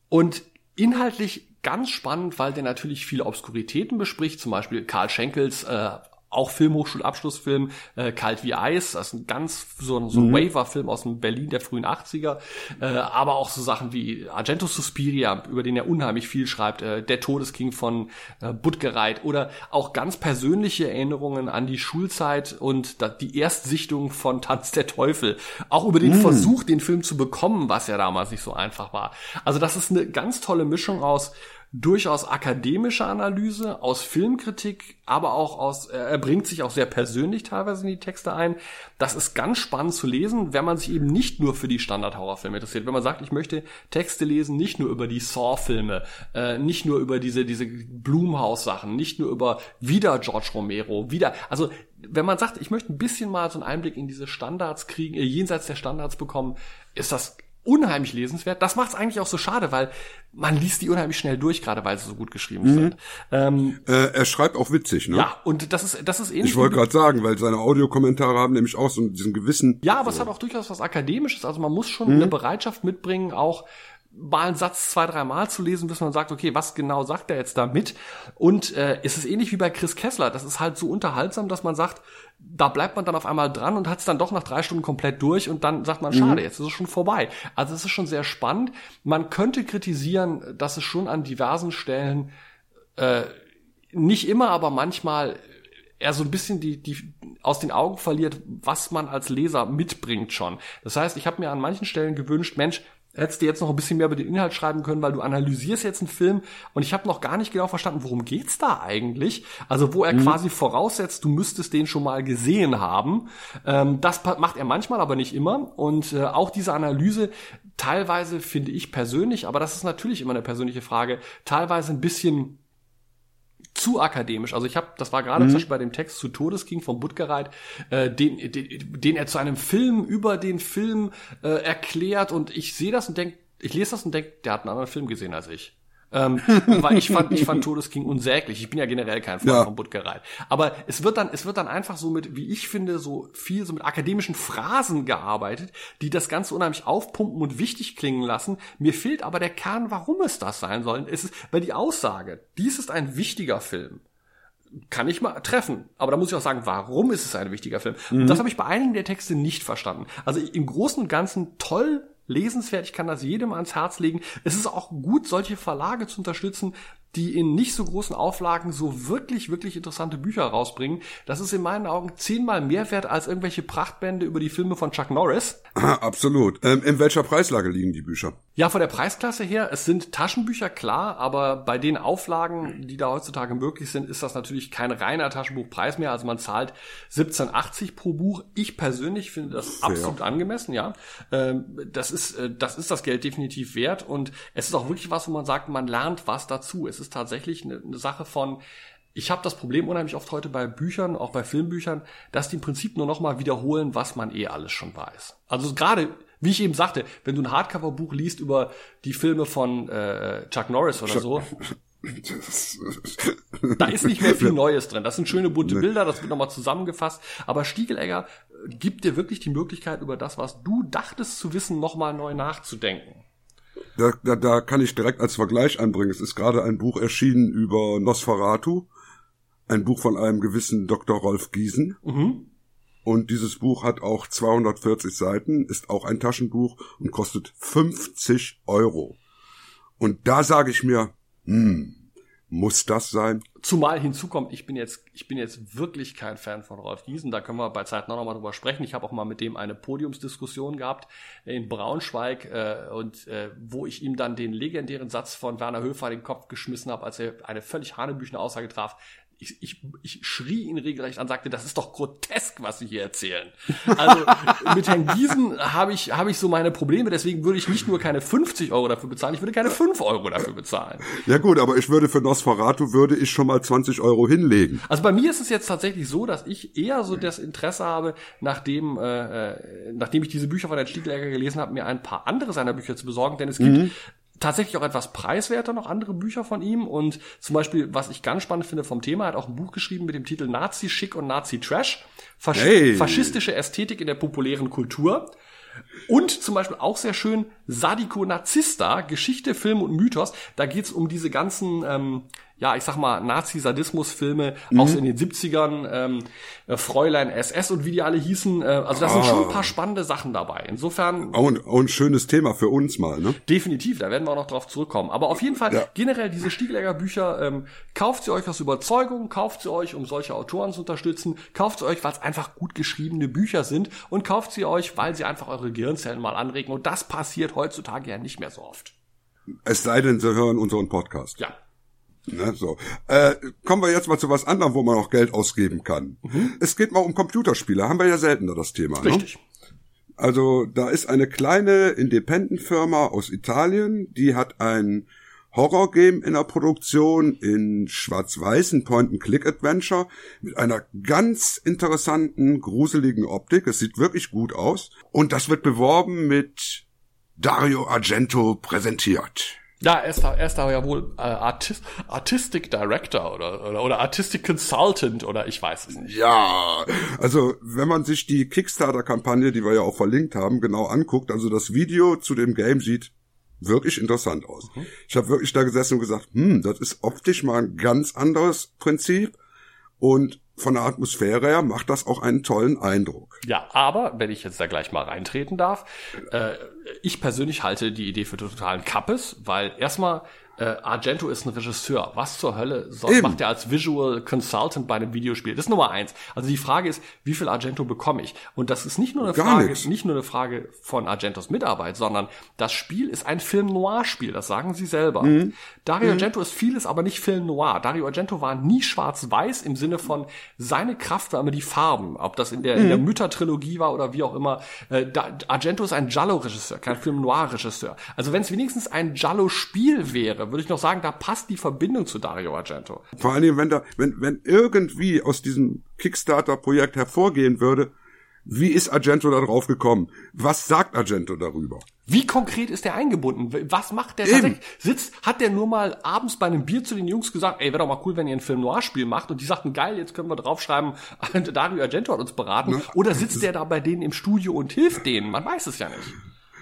Speaker 2: und inhaltlich ganz spannend, weil der natürlich viele Obskuritäten bespricht, zum Beispiel Karl Schenkels äh, auch Filmhochschulabschlussfilm äh, Kalt wie Eis, das ist ein ganz so ein, so ein mhm. Waiver-Film aus dem Berlin der frühen 80er, äh, aber auch so Sachen wie Argento Suspiria, über den er unheimlich viel schreibt, äh, Der Todesking von äh, Buttgereit oder auch ganz persönliche Erinnerungen an die Schulzeit und da, die Erstsichtung von Tanz der Teufel, auch über den mhm. Versuch, den Film zu bekommen, was ja damals nicht so einfach war. Also das ist eine ganz tolle Mischung aus durchaus akademische Analyse, aus Filmkritik, aber auch aus, er bringt sich auch sehr persönlich teilweise in die Texte ein. Das ist ganz spannend zu lesen, wenn man sich eben nicht nur für die Standard-Horrorfilme interessiert. Wenn man sagt, ich möchte Texte lesen, nicht nur über die Saw-Filme, äh, nicht nur über diese, diese Blumhouse-Sachen, nicht nur über wieder George Romero, wieder, also wenn man sagt, ich möchte ein bisschen mal so einen Einblick in diese Standards kriegen, äh, jenseits der Standards bekommen, ist das unheimlich lesenswert. Das macht es eigentlich auch so schade, weil man liest die unheimlich schnell durch, gerade weil sie so gut geschrieben mhm. sind.
Speaker 3: Ähm, äh, er schreibt auch witzig, ne?
Speaker 2: Ja, und das ist das ist ähnlich.
Speaker 3: Ich wollte gerade sagen, weil seine Audiokommentare haben nämlich auch so diesen gewissen.
Speaker 2: Ja, aber so. es hat auch durchaus was Akademisches. Also man muss schon mhm. eine Bereitschaft mitbringen, auch mal einen Satz zwei, drei Mal zu lesen, bis man sagt, okay, was genau sagt er jetzt damit? Und äh, es ist ähnlich wie bei Chris Kessler. Das ist halt so unterhaltsam, dass man sagt, da bleibt man dann auf einmal dran und hat es dann doch nach drei Stunden komplett durch und dann sagt man, schade, mhm. jetzt ist es schon vorbei. Also es ist schon sehr spannend. Man könnte kritisieren, dass es schon an diversen Stellen äh, nicht immer, aber manchmal er so ein bisschen die, die aus den Augen verliert, was man als Leser mitbringt schon. Das heißt, ich habe mir an manchen Stellen gewünscht, Mensch, hättest du jetzt noch ein bisschen mehr über den Inhalt schreiben können, weil du analysierst jetzt einen Film und ich habe noch gar nicht genau verstanden, worum geht's da eigentlich? Also wo er mhm. quasi voraussetzt, du müsstest den schon mal gesehen haben. Ähm, das macht er manchmal, aber nicht immer. Und äh, auch diese Analyse, teilweise finde ich persönlich, aber das ist natürlich immer eine persönliche Frage, teilweise ein bisschen zu akademisch. Also ich habe, das war gerade mhm. zum Beispiel bei dem Text zu Todesking von Buttgereit, äh, den, den, den er zu einem Film über den Film äh, erklärt und ich sehe das und denk, ich lese das und denk, der hat einen anderen Film gesehen als ich. Ähm, [LAUGHS] weil ich fand, ich fand Todesking unsäglich. Ich bin ja generell kein Freund ja. von Buttgereit. Aber es wird dann, es wird dann einfach so mit, wie ich finde, so viel so mit akademischen Phrasen gearbeitet, die das Ganze unheimlich aufpumpen und wichtig klingen lassen. Mir fehlt aber der Kern, warum es das sein soll. Es ist, weil die Aussage, dies ist ein wichtiger Film, kann ich mal treffen. Aber da muss ich auch sagen, warum ist es ein wichtiger Film? Mhm. Und das habe ich bei einigen der Texte nicht verstanden. Also im Großen und Ganzen toll lesenswert. Ich kann das jedem ans Herz legen. Es ist auch gut, solche Verlage zu unterstützen, die in nicht so großen Auflagen so wirklich, wirklich interessante Bücher rausbringen. Das ist in meinen Augen zehnmal mehr wert als irgendwelche Prachtbände über die Filme von Chuck Norris. [CLEARS THROAT]
Speaker 3: Absolut. Ähm, in welcher Preislage liegen die Bücher?
Speaker 2: Ja, von der Preisklasse her, es sind Taschenbücher, klar, aber bei den Auflagen, die da heutzutage möglich sind, ist das natürlich kein reiner Taschenbuchpreis mehr. Also man zahlt 17,80 pro Buch. Ich persönlich finde das Fair. absolut angemessen, ja. Ähm, das ist, äh, das ist das Geld definitiv wert und es ist auch wirklich was, wo man sagt, man lernt was dazu. Es ist tatsächlich eine, eine Sache von, ich habe das Problem unheimlich oft heute bei Büchern, auch bei Filmbüchern, dass die im Prinzip nur nochmal wiederholen, was man eh alles schon weiß. Also gerade, wie ich eben sagte, wenn du ein Hardcover-Buch liest über die Filme von äh, Chuck Norris oder so, [LAUGHS] da ist nicht mehr viel Neues drin. Das sind schöne bunte Bilder, das wird nochmal zusammengefasst. Aber Stiegelegger gibt dir wirklich die Möglichkeit, über das, was du dachtest zu wissen, nochmal neu nachzudenken.
Speaker 3: Da, da, da kann ich direkt als Vergleich anbringen. Es ist gerade ein Buch erschienen über Nosferatu. Ein Buch von einem gewissen Dr. Rolf Giesen. Mhm. Und dieses Buch hat auch 240 Seiten, ist auch ein Taschenbuch und kostet 50 Euro. Und da sage ich mir, hm, Muss das sein?
Speaker 2: Zumal hinzukommt, ich bin jetzt, ich bin jetzt wirklich kein Fan von Rolf Giesen. Da können wir bei Zeit noch mal drüber sprechen. Ich habe auch mal mit dem eine Podiumsdiskussion gehabt in Braunschweig äh, und äh, wo ich ihm dann den legendären Satz von Werner Höfer den Kopf geschmissen habe, als er eine völlig hanebüchene Aussage traf ich, ich, ich schrie ihn regelrecht an, sagte, das ist doch grotesk, was Sie hier erzählen. Also [LAUGHS] mit Herrn Giesen habe ich, habe ich so meine Probleme, deswegen würde ich nicht nur keine 50 Euro dafür bezahlen, ich würde keine 5 Euro dafür bezahlen.
Speaker 3: Ja gut, aber ich würde für Nosferatu würde ich schon mal 20 Euro hinlegen.
Speaker 2: Also bei mir ist es jetzt tatsächlich so, dass ich eher so das Interesse habe, nachdem, äh, äh nachdem ich diese Bücher von Herrn Stiegläger gelesen habe, mir ein paar andere seiner Bücher zu besorgen, denn es gibt mhm tatsächlich auch etwas preiswerter noch andere Bücher von ihm und zum Beispiel, was ich ganz spannend finde vom Thema, er hat auch ein Buch geschrieben mit dem Titel Nazi Schick und Nazi Trash. Fasch hey. Faschistische Ästhetik in der populären Kultur. Und zum Beispiel auch sehr schön Sadiko Nazista, Geschichte, Film und Mythos. Da geht's um diese ganzen ähm, ja, ich sag mal, Nazi-Sadismus-Filme mhm. aus in den 70ern, ähm, äh, Fräulein SS und wie die alle hießen. Äh, also da sind schon ein paar ah. spannende Sachen dabei. Insofern.
Speaker 3: Auch ein, auch ein schönes Thema für uns mal, ne?
Speaker 2: Definitiv, da werden wir auch noch drauf zurückkommen. Aber auf jeden Fall, ja. generell diese Stiegelegger Bücher, ähm, kauft sie euch aus Überzeugung, kauft sie euch, um solche Autoren zu unterstützen, kauft sie euch, weil es einfach gut geschriebene Bücher sind und kauft sie euch, weil sie einfach eure Gehirnzellen mal anregen. Und das passiert heutzutage ja nicht mehr so oft.
Speaker 3: Es sei denn, sie hören unseren Podcast.
Speaker 2: Ja.
Speaker 3: Ne, so. Äh, kommen wir jetzt mal zu was anderem, wo man auch Geld ausgeben kann. Mhm. Es geht mal um Computerspiele. Haben wir ja seltener das Thema.
Speaker 2: Ne? Richtig. Ne?
Speaker 3: Also da ist eine kleine Independent-Firma aus Italien, die hat ein Horror-Game in der Produktion in schwarz-weißen Point-and-Click-Adventure mit einer ganz interessanten, gruseligen Optik. Es sieht wirklich gut aus. Und das wird beworben mit Dario Argento präsentiert.
Speaker 2: Ja, er ist da, er ist da ja wohl äh, Artist, Artistic Director oder, oder, oder Artistic Consultant oder ich weiß es nicht.
Speaker 3: Ja, also wenn man sich die Kickstarter-Kampagne, die wir ja auch verlinkt haben, genau anguckt, also das Video zu dem Game sieht wirklich interessant aus. Mhm. Ich habe wirklich da gesessen und gesagt, hm, das ist optisch mal ein ganz anderes Prinzip und von der Atmosphäre her macht das auch einen tollen Eindruck.
Speaker 2: Ja, aber wenn ich jetzt da gleich mal reintreten darf, äh, ich persönlich halte die Idee für totalen Kappes, weil erstmal äh, Argento ist ein Regisseur. Was zur Hölle soll, macht er als Visual Consultant bei einem Videospiel? Das ist Nummer eins. Also die Frage ist, wie viel Argento bekomme ich? Und das ist nicht nur eine Gar Frage, nix. nicht nur eine Frage von Argentos Mitarbeit, sondern das Spiel ist ein Film Noir Spiel. Das sagen sie selber. Mhm. Dario mhm. Argento ist vieles, aber nicht Film Noir. Dario Argento war nie schwarz-weiß im Sinne von seine Kraft war immer die Farben. Ob das in der, mhm. in der mhm. Mütter-Trilogie war oder wie auch immer. Äh, da, Argento ist ein Giallo-Regisseur, kein Film Noir-Regisseur. Also wenn es wenigstens ein Giallo-Spiel wäre, würde ich noch sagen, da passt die Verbindung zu Dario Argento.
Speaker 3: Vor allen Dingen, wenn da, wenn, wenn irgendwie aus diesem Kickstarter-Projekt hervorgehen würde, wie ist Argento da drauf gekommen? Was sagt Argento darüber?
Speaker 2: Wie konkret ist der eingebunden? Was macht der tatsächlich? Sitzt, hat der nur mal abends bei einem Bier zu den Jungs gesagt, ey, wäre doch mal cool, wenn ihr ein Film Noir-Spiel macht und die sagten, geil, jetzt können wir draufschreiben, [LAUGHS] Dario Argento hat uns beraten. Ne? Oder sitzt der da bei denen im Studio und hilft denen? Man weiß es ja nicht.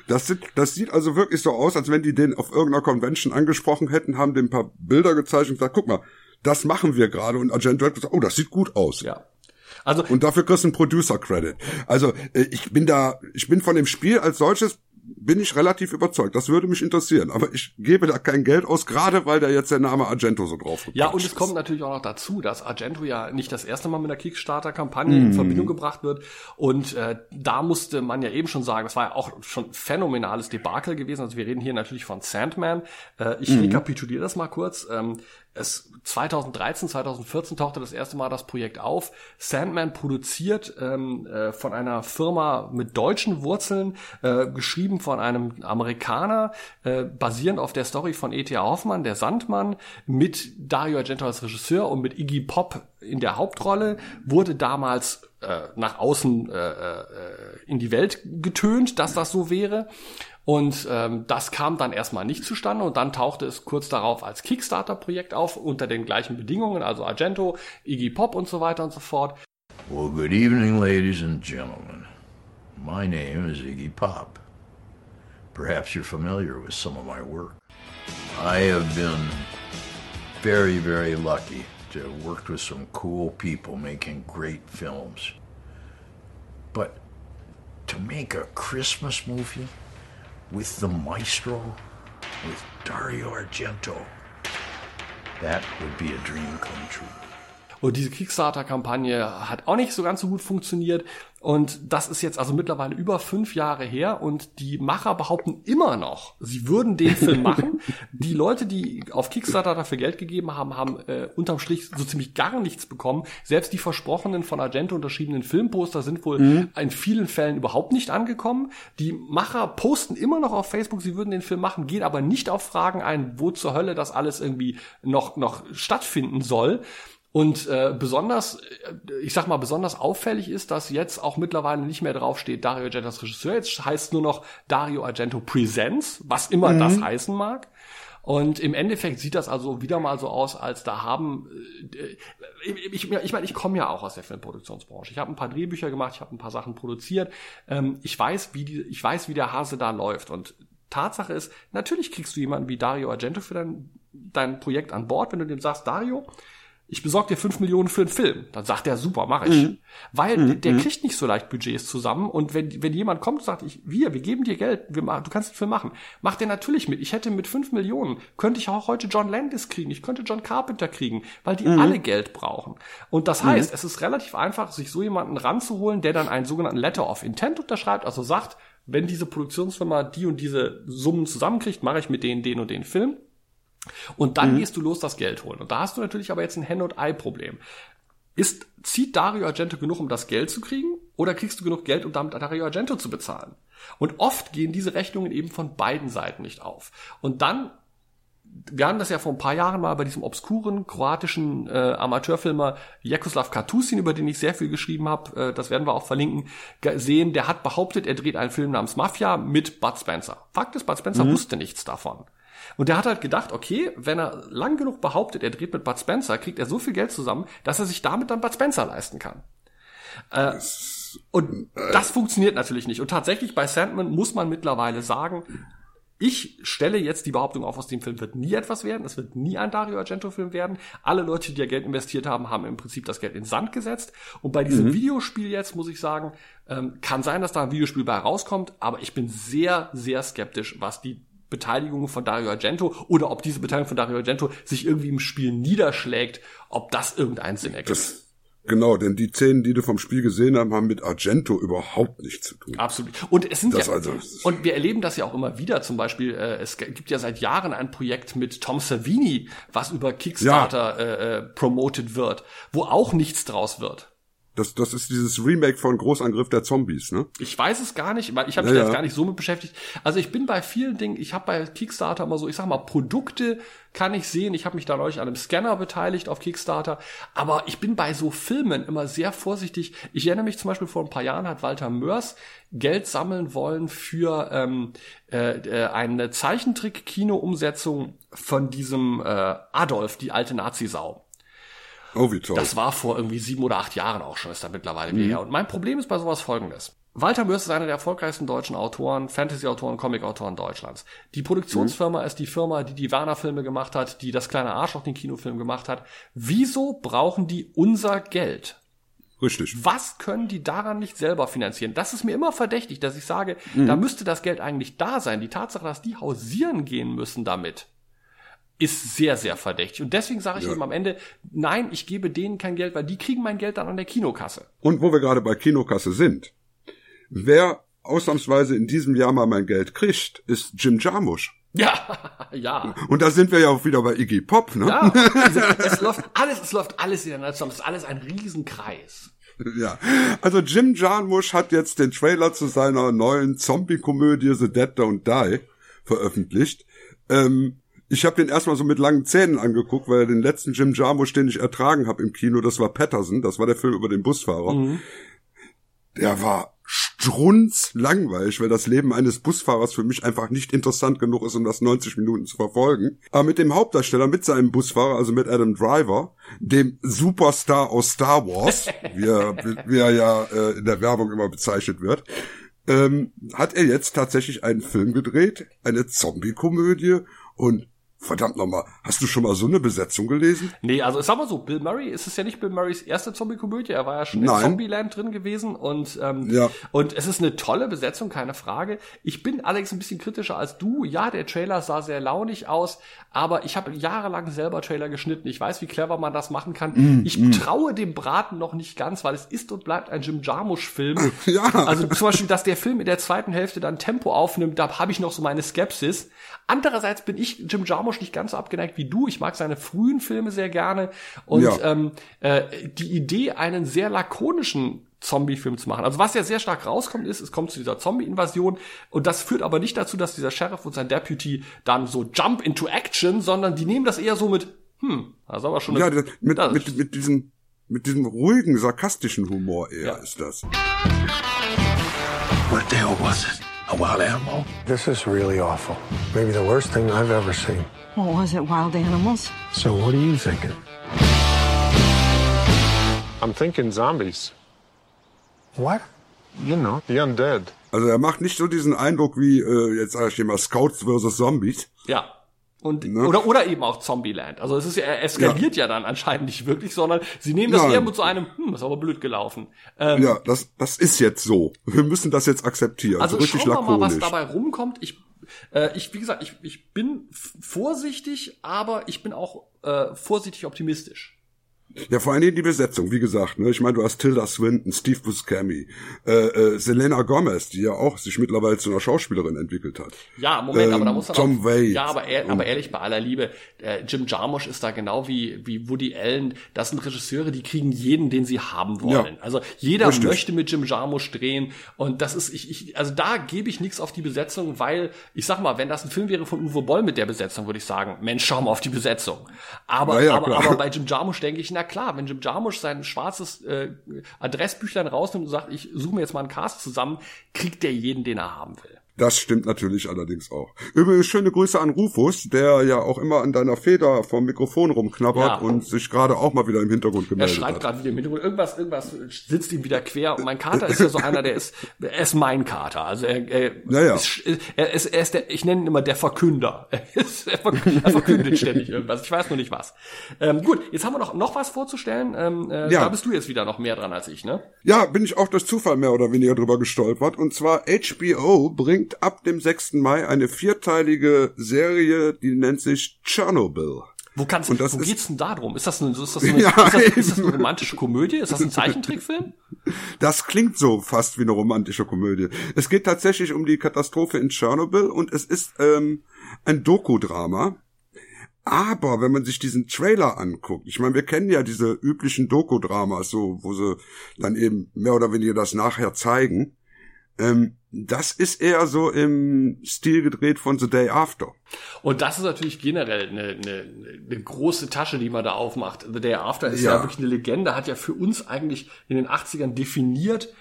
Speaker 3: Das, sieht, das sieht also wirklich so aus, als wenn die den auf irgendeiner Convention angesprochen hätten, haben dem ein paar Bilder gezeigt und gesagt, guck mal, das machen wir gerade. Und Argento hat gesagt, oh, das sieht gut aus.
Speaker 2: Ja.
Speaker 3: Also, und dafür kriegst du einen Producer Credit. Also äh, ich bin da, ich bin von dem Spiel als solches bin ich relativ überzeugt. Das würde mich interessieren. Aber ich gebe da kein Geld aus, gerade weil da jetzt der Name Argento so drauf
Speaker 2: Ja, und es kommt natürlich auch noch dazu, dass Argento ja nicht das erste Mal mit der Kickstarter-Kampagne mm. in mhm. Verbindung gebracht wird. Und äh, da musste man ja eben schon sagen, das war ja auch schon phänomenales Debakel gewesen. Also wir reden hier natürlich von Sandman. Äh, ich mm. rekapituliere das mal kurz. Ähm, es 2013, 2014 tauchte das erste Mal das Projekt auf. Sandman produziert ähm, äh, von einer Firma mit deutschen Wurzeln, äh, geschrieben von einem Amerikaner, äh, basierend auf der Story von E.T.A. Hoffmann, der Sandmann, mit Dario Argento als Regisseur und mit Iggy Pop in der Hauptrolle, wurde damals äh, nach außen äh, äh, in die Welt getönt, dass das so wäre. Und ähm, das kam dann erstmal nicht zustande und dann tauchte es kurz darauf als Kickstarter-Projekt auf unter den gleichen Bedingungen, also Argento, Iggy Pop und so weiter und so fort.
Speaker 31: Well, good evening, ladies and gentlemen. My name is Iggy Pop. Perhaps you're familiar with some of my work. I have been very, very lucky to have worked with some cool people making great films. But to make a Christmas movie with the maestro, with Dario Argento. That would be a dream come true.
Speaker 2: Und diese Kickstarter-Kampagne hat auch nicht so ganz so gut funktioniert. Und das ist jetzt also mittlerweile über fünf Jahre her und die Macher behaupten immer noch, sie würden den Film [LAUGHS] machen. die Leute, die auf Kickstarter dafür Geld gegeben haben, haben äh, unterm Strich so ziemlich gar nichts bekommen. Selbst die versprochenen von Argento unterschriebenen Filmposter sind wohl mhm. in vielen Fällen überhaupt nicht angekommen. Die Macher posten immer noch auf Facebook, sie würden den Film machen, gehen aber nicht auf Fragen ein, wo zur Hölle das alles irgendwie noch, noch stattfinden soll. Und äh, besonders, äh, ich sag mal, besonders auffällig ist, dass jetzt auch mittlerweile nicht mehr draufsteht Dario Argento als Regisseur. Jetzt heißt nur noch Dario Argento Presents, was immer mhm. das heißen mag. Und im Endeffekt sieht das also wieder mal so aus, als da haben äh, ich, ich, ich meine, ich komme ja auch aus der Filmproduktionsbranche. Ich habe ein paar Drehbücher gemacht, ich habe ein paar Sachen produziert. Ähm, ich weiß, wie die, ich weiß, wie der Hase da läuft. Und Tatsache ist, natürlich kriegst du jemanden wie Dario Argento für dein, dein Projekt an Bord, wenn du dem sagst, Dario, ich besorge dir fünf Millionen für einen Film. Dann sagt er, super, mache ich. Mhm. Weil mhm. der mhm. kriegt nicht so leicht Budgets zusammen. Und wenn, wenn jemand kommt und sagt, ich, wir, wir geben dir Geld, wir, du kannst den Film machen, macht er natürlich mit. Ich hätte mit fünf Millionen, könnte ich auch heute John Landis kriegen, ich könnte John Carpenter kriegen, weil die mhm. alle Geld brauchen. Und das heißt, mhm. es ist relativ einfach, sich so jemanden ranzuholen, der dann einen sogenannten Letter of Intent unterschreibt, also sagt, wenn diese Produktionsfirma die und diese Summen zusammenkriegt, mache ich mit denen den und den Film. Und dann mhm. gehst du los das Geld holen. Und da hast du natürlich aber jetzt ein Hen- und Ei-Problem. Ist, zieht Dario Argento genug, um das Geld zu kriegen? Oder kriegst du genug Geld, um damit Dario Argento zu bezahlen? Und oft gehen diese Rechnungen eben von beiden Seiten nicht auf. Und dann, wir haben das ja vor ein paar Jahren mal bei diesem obskuren kroatischen äh, Amateurfilmer Jakoslav Katusin, über den ich sehr viel geschrieben habe, äh, das werden wir auch verlinken, sehen, der hat behauptet, er dreht einen Film namens Mafia mit Bud Spencer. Fakt ist, Bud Spencer mhm. wusste nichts davon. Und der hat halt gedacht, okay, wenn er lang genug behauptet, er dreht mit Bud Spencer, kriegt er so viel Geld zusammen, dass er sich damit dann Bud Spencer leisten kann. Äh, und das funktioniert natürlich nicht. Und tatsächlich bei Sandman muss man mittlerweile sagen, ich stelle jetzt die Behauptung auf, aus dem Film wird nie etwas werden. Es wird nie ein Dario Argento-Film werden. Alle Leute, die ja Geld investiert haben, haben im Prinzip das Geld in Sand gesetzt. Und bei diesem mhm. Videospiel jetzt muss ich sagen, ähm, kann sein, dass da ein Videospiel bei rauskommt, aber ich bin sehr, sehr skeptisch, was die Beteiligung von Dario Argento oder ob diese Beteiligung von Dario Argento sich irgendwie im Spiel niederschlägt, ob das irgendeinen Sinn ergibt. Das,
Speaker 3: genau, denn die Szenen, die du vom Spiel gesehen hast, haben mit Argento überhaupt nichts zu tun.
Speaker 2: Absolut. Und es sind
Speaker 3: das
Speaker 2: ja,
Speaker 3: also,
Speaker 2: und wir erleben das ja auch immer wieder. Zum Beispiel, äh, es gibt ja seit Jahren ein Projekt mit Tom Savini, was über Kickstarter ja. äh, äh, promoted wird, wo auch nichts draus wird.
Speaker 3: Das, das ist dieses Remake von Großangriff der Zombies, ne?
Speaker 2: Ich weiß es gar nicht, weil ich habe mich ja, jetzt gar nicht so mit beschäftigt. Also ich bin bei vielen Dingen, ich habe bei Kickstarter immer so, ich sag mal, Produkte kann ich sehen. Ich habe mich da neulich an einem Scanner beteiligt auf Kickstarter. Aber ich bin bei so Filmen immer sehr vorsichtig. Ich erinnere mich zum Beispiel vor ein paar Jahren hat Walter Mörs Geld sammeln wollen für ähm, äh, äh eine Zeichentrick-Kino-Umsetzung von diesem äh, Adolf, die alte Nazi-Sau.
Speaker 3: Oh, wie toll.
Speaker 2: Das war vor irgendwie sieben oder acht Jahren auch schon, ist da mittlerweile mhm. her. Und mein Problem ist bei sowas folgendes. Walter Mörs ist einer der erfolgreichsten deutschen Autoren, Fantasy-Autoren, Comic-Autoren Deutschlands. Die Produktionsfirma mhm. ist die Firma, die die Werner-Filme gemacht hat, die das kleine Arschloch den Kinofilm gemacht hat. Wieso brauchen die unser Geld?
Speaker 3: Richtig.
Speaker 2: Was können die daran nicht selber finanzieren? Das ist mir immer verdächtig, dass ich sage, mhm. da müsste das Geld eigentlich da sein. Die Tatsache, dass die hausieren gehen müssen damit, ist sehr, sehr verdächtig. Und deswegen sage ich ja. eben am Ende, nein, ich gebe denen kein Geld, weil die kriegen mein Geld dann an der Kinokasse.
Speaker 3: Und wo wir gerade bei Kinokasse sind, wer ausnahmsweise in diesem Jahr mal mein Geld kriegt, ist Jim Jarmusch. [LAUGHS]
Speaker 2: Ja, [LAUGHS] ja.
Speaker 3: Und da sind wir ja auch wieder bei Iggy Pop, ne? Ja, [LAUGHS]
Speaker 2: also es läuft alles, es läuft alles in der zusammen. Es ist alles ein Riesenkreis.
Speaker 3: Ja, also Jim Jarmusch hat jetzt den Trailer zu seiner neuen Zombie-Komödie The Dead Don't Die veröffentlicht. Ähm, ich habe den erstmal so mit langen Zähnen angeguckt, weil den letzten Jim Jarmusch, den ich ertragen habe im Kino, das war Patterson, das war der Film über den Busfahrer. Mhm. Der war strunzlangweilig, weil das Leben eines Busfahrers für mich einfach nicht interessant genug ist, um das 90 Minuten zu verfolgen. Aber mit dem Hauptdarsteller, mit seinem Busfahrer, also mit Adam Driver, dem Superstar aus Star Wars, [LAUGHS] wie er, wie er ja äh, in der Werbung immer bezeichnet wird, ähm, hat er jetzt tatsächlich einen Film gedreht, eine Zombie-Komödie und Verdammt nochmal, hast du schon mal so eine Besetzung gelesen?
Speaker 2: Nee, also sag mal so, Bill Murray, ist es ja nicht Bill Murrays erste Zombie-Komödie, er war ja schon
Speaker 3: Nein.
Speaker 2: in Zombieland drin gewesen und, ähm,
Speaker 3: Ja.
Speaker 2: und es ist eine tolle Besetzung, keine Frage. Ich bin allerdings ein bisschen kritischer als du. Ja, der Trailer sah sehr launig aus, aber ich habe jahrelang selber Trailer geschnitten. Ich weiß, wie clever man das machen kann.
Speaker 3: Mm,
Speaker 2: ich
Speaker 3: mm.
Speaker 2: traue dem Braten noch nicht ganz, weil es ist und bleibt ein Jim Jarmusch-Film.
Speaker 3: Ja.
Speaker 2: Also zum Beispiel, dass der Film in der zweiten Hälfte dann Tempo aufnimmt, da habe ich noch so meine Skepsis. Andererseits bin ich Jim Jarmusch nicht ganz so abgeneigt wie du. Ich mag seine frühen Filme sehr gerne. Und
Speaker 3: Ja.
Speaker 2: ähm, äh, die Idee, einen sehr lakonischen Zombie-Film zu machen. Also was ja sehr stark rauskommt, ist, es kommt zu dieser Zombie-Invasion und das führt aber nicht dazu, dass dieser Sheriff und sein Deputy dann so jump into action, sondern die nehmen das eher so mit, hm, das ist aber schon eine,
Speaker 3: Ja, das- mit,
Speaker 2: das-
Speaker 3: mit, mit diesem, mit diesem ruhigen, sarkastischen Humor eher ist das.
Speaker 26: What the hell was it? A wild animal?
Speaker 32: This is really awful. Maybe the worst thing I've ever seen.
Speaker 5: What was it, wild animals?
Speaker 32: So what are you thinking? I'm thinking zombies. What? You know, the undead.
Speaker 3: Also er macht nicht so diesen Eindruck wie, äh, jetzt sage ich dir mal, Scouts versus Zombies.
Speaker 2: Ja. Und,
Speaker 3: Ne?
Speaker 2: oder, oder eben auch Zombieland. Also es ist ja, er eskaliert ja. dann anscheinend nicht wirklich, sondern sie nehmen das
Speaker 3: Nein.
Speaker 2: eher mit so einem, hm, ist aber blöd gelaufen. Ähm,
Speaker 3: Ja, das, das ist jetzt so. Wir müssen das jetzt akzeptieren.
Speaker 2: Also
Speaker 3: so richtig
Speaker 2: schauen wir mal, was dabei rumkommt. Ich, äh, ich wie gesagt, ich, ich bin vorsichtig, aber ich bin auch äh, vorsichtig optimistisch.
Speaker 3: Ja, vor allen Dingen die Besetzung, wie gesagt, ne? Ich meine, du hast Tilda Swinton, Steve Buscemi, äh, äh, Selena Gomez, die ja auch sich mittlerweile zu einer Schauspielerin entwickelt hat.
Speaker 2: Ja, Moment, aber da
Speaker 3: Ähm,
Speaker 2: muss man
Speaker 3: Tom
Speaker 2: auch,
Speaker 3: Waits
Speaker 2: Ja, aber,
Speaker 3: und-
Speaker 2: aber ehrlich, bei aller Liebe, äh, Jim Jarmusch ist da genau wie, wie Woody Allen. Das sind Regisseure, die kriegen jeden, den sie haben wollen.
Speaker 3: Ja,
Speaker 2: also jeder
Speaker 3: richtig.
Speaker 2: möchte mit Jim Jarmusch drehen und das ist, ich, ich also da gebe ich nichts auf die Besetzung, weil ich sag mal, wenn das ein Film wäre von Uwe Boll mit der Besetzung, würde ich sagen, Mensch, schau mal auf die Besetzung. Aber,
Speaker 3: ja,
Speaker 2: aber, aber bei Jim Jarmusch denke ich, na klar, wenn Jim Jarmusch sein schwarzes äh, Adressbüchlein rausnimmt und sagt, ich suche mir jetzt mal einen Cast zusammen, kriegt der jeden, den er haben will.
Speaker 3: Das stimmt natürlich allerdings auch. Übrigens schöne Grüße an Rufus, der ja auch immer an deiner Feder vom Mikrofon rumknabbert
Speaker 2: Ja.
Speaker 3: und sich gerade auch mal wieder im Hintergrund
Speaker 2: Er
Speaker 3: gemeldet
Speaker 2: schreibt
Speaker 3: hat.
Speaker 2: gerade wieder im Hintergrund. Irgendwas, irgendwas sitzt ihm wieder quer. Und mein Kater ist ja so einer, der ist, er ist mein Kater. Also er, er,
Speaker 3: Naja.
Speaker 2: ist, er, ist, er ist der, ich nenne ihn immer der Verkünder. [LAUGHS] Er, ist, er, verkündet, er verkündet [LAUGHS] ständig irgendwas. Ich weiß nur nicht was. Ähm, gut, jetzt haben wir noch, noch was vorzustellen. Ähm, äh,
Speaker 3: Ja.
Speaker 2: Da bist du jetzt wieder noch mehr dran als ich, ne?
Speaker 3: Ja, bin ich auch durch Zufall mehr oder weniger drüber gestolpert. Und zwar HBO bringt ab dem 6. Mai eine vierteilige Serie, die nennt sich Chernobyl.
Speaker 2: Wo kannst
Speaker 3: Und das
Speaker 2: wo
Speaker 3: ist-
Speaker 2: geht's denn da drum? Ist das, eine, ist, das [LAUGHS] eine,
Speaker 3: Ja,
Speaker 2: ist, das, ist das eine romantische Komödie? Ist das ein Zeichentrickfilm? [LAUGHS]
Speaker 3: Das klingt so fast wie eine romantische Komödie. Es geht tatsächlich um die Katastrophe in Tschernobyl und es ist ähm, ein Doku-Drama. Aber wenn man sich diesen Trailer anguckt, ich meine, wir kennen ja diese üblichen Doku-Dramas, so, wo sie dann eben mehr oder weniger das nachher zeigen. Ähm, das ist eher so im Stil gedreht von The Day After.
Speaker 2: Und das ist natürlich generell eine, eine, eine große Tasche, die man da aufmacht. The Day After ist ja.
Speaker 3: Ja.
Speaker 2: wirklich eine Legende, hat ja für uns eigentlich in den 80ern definiert,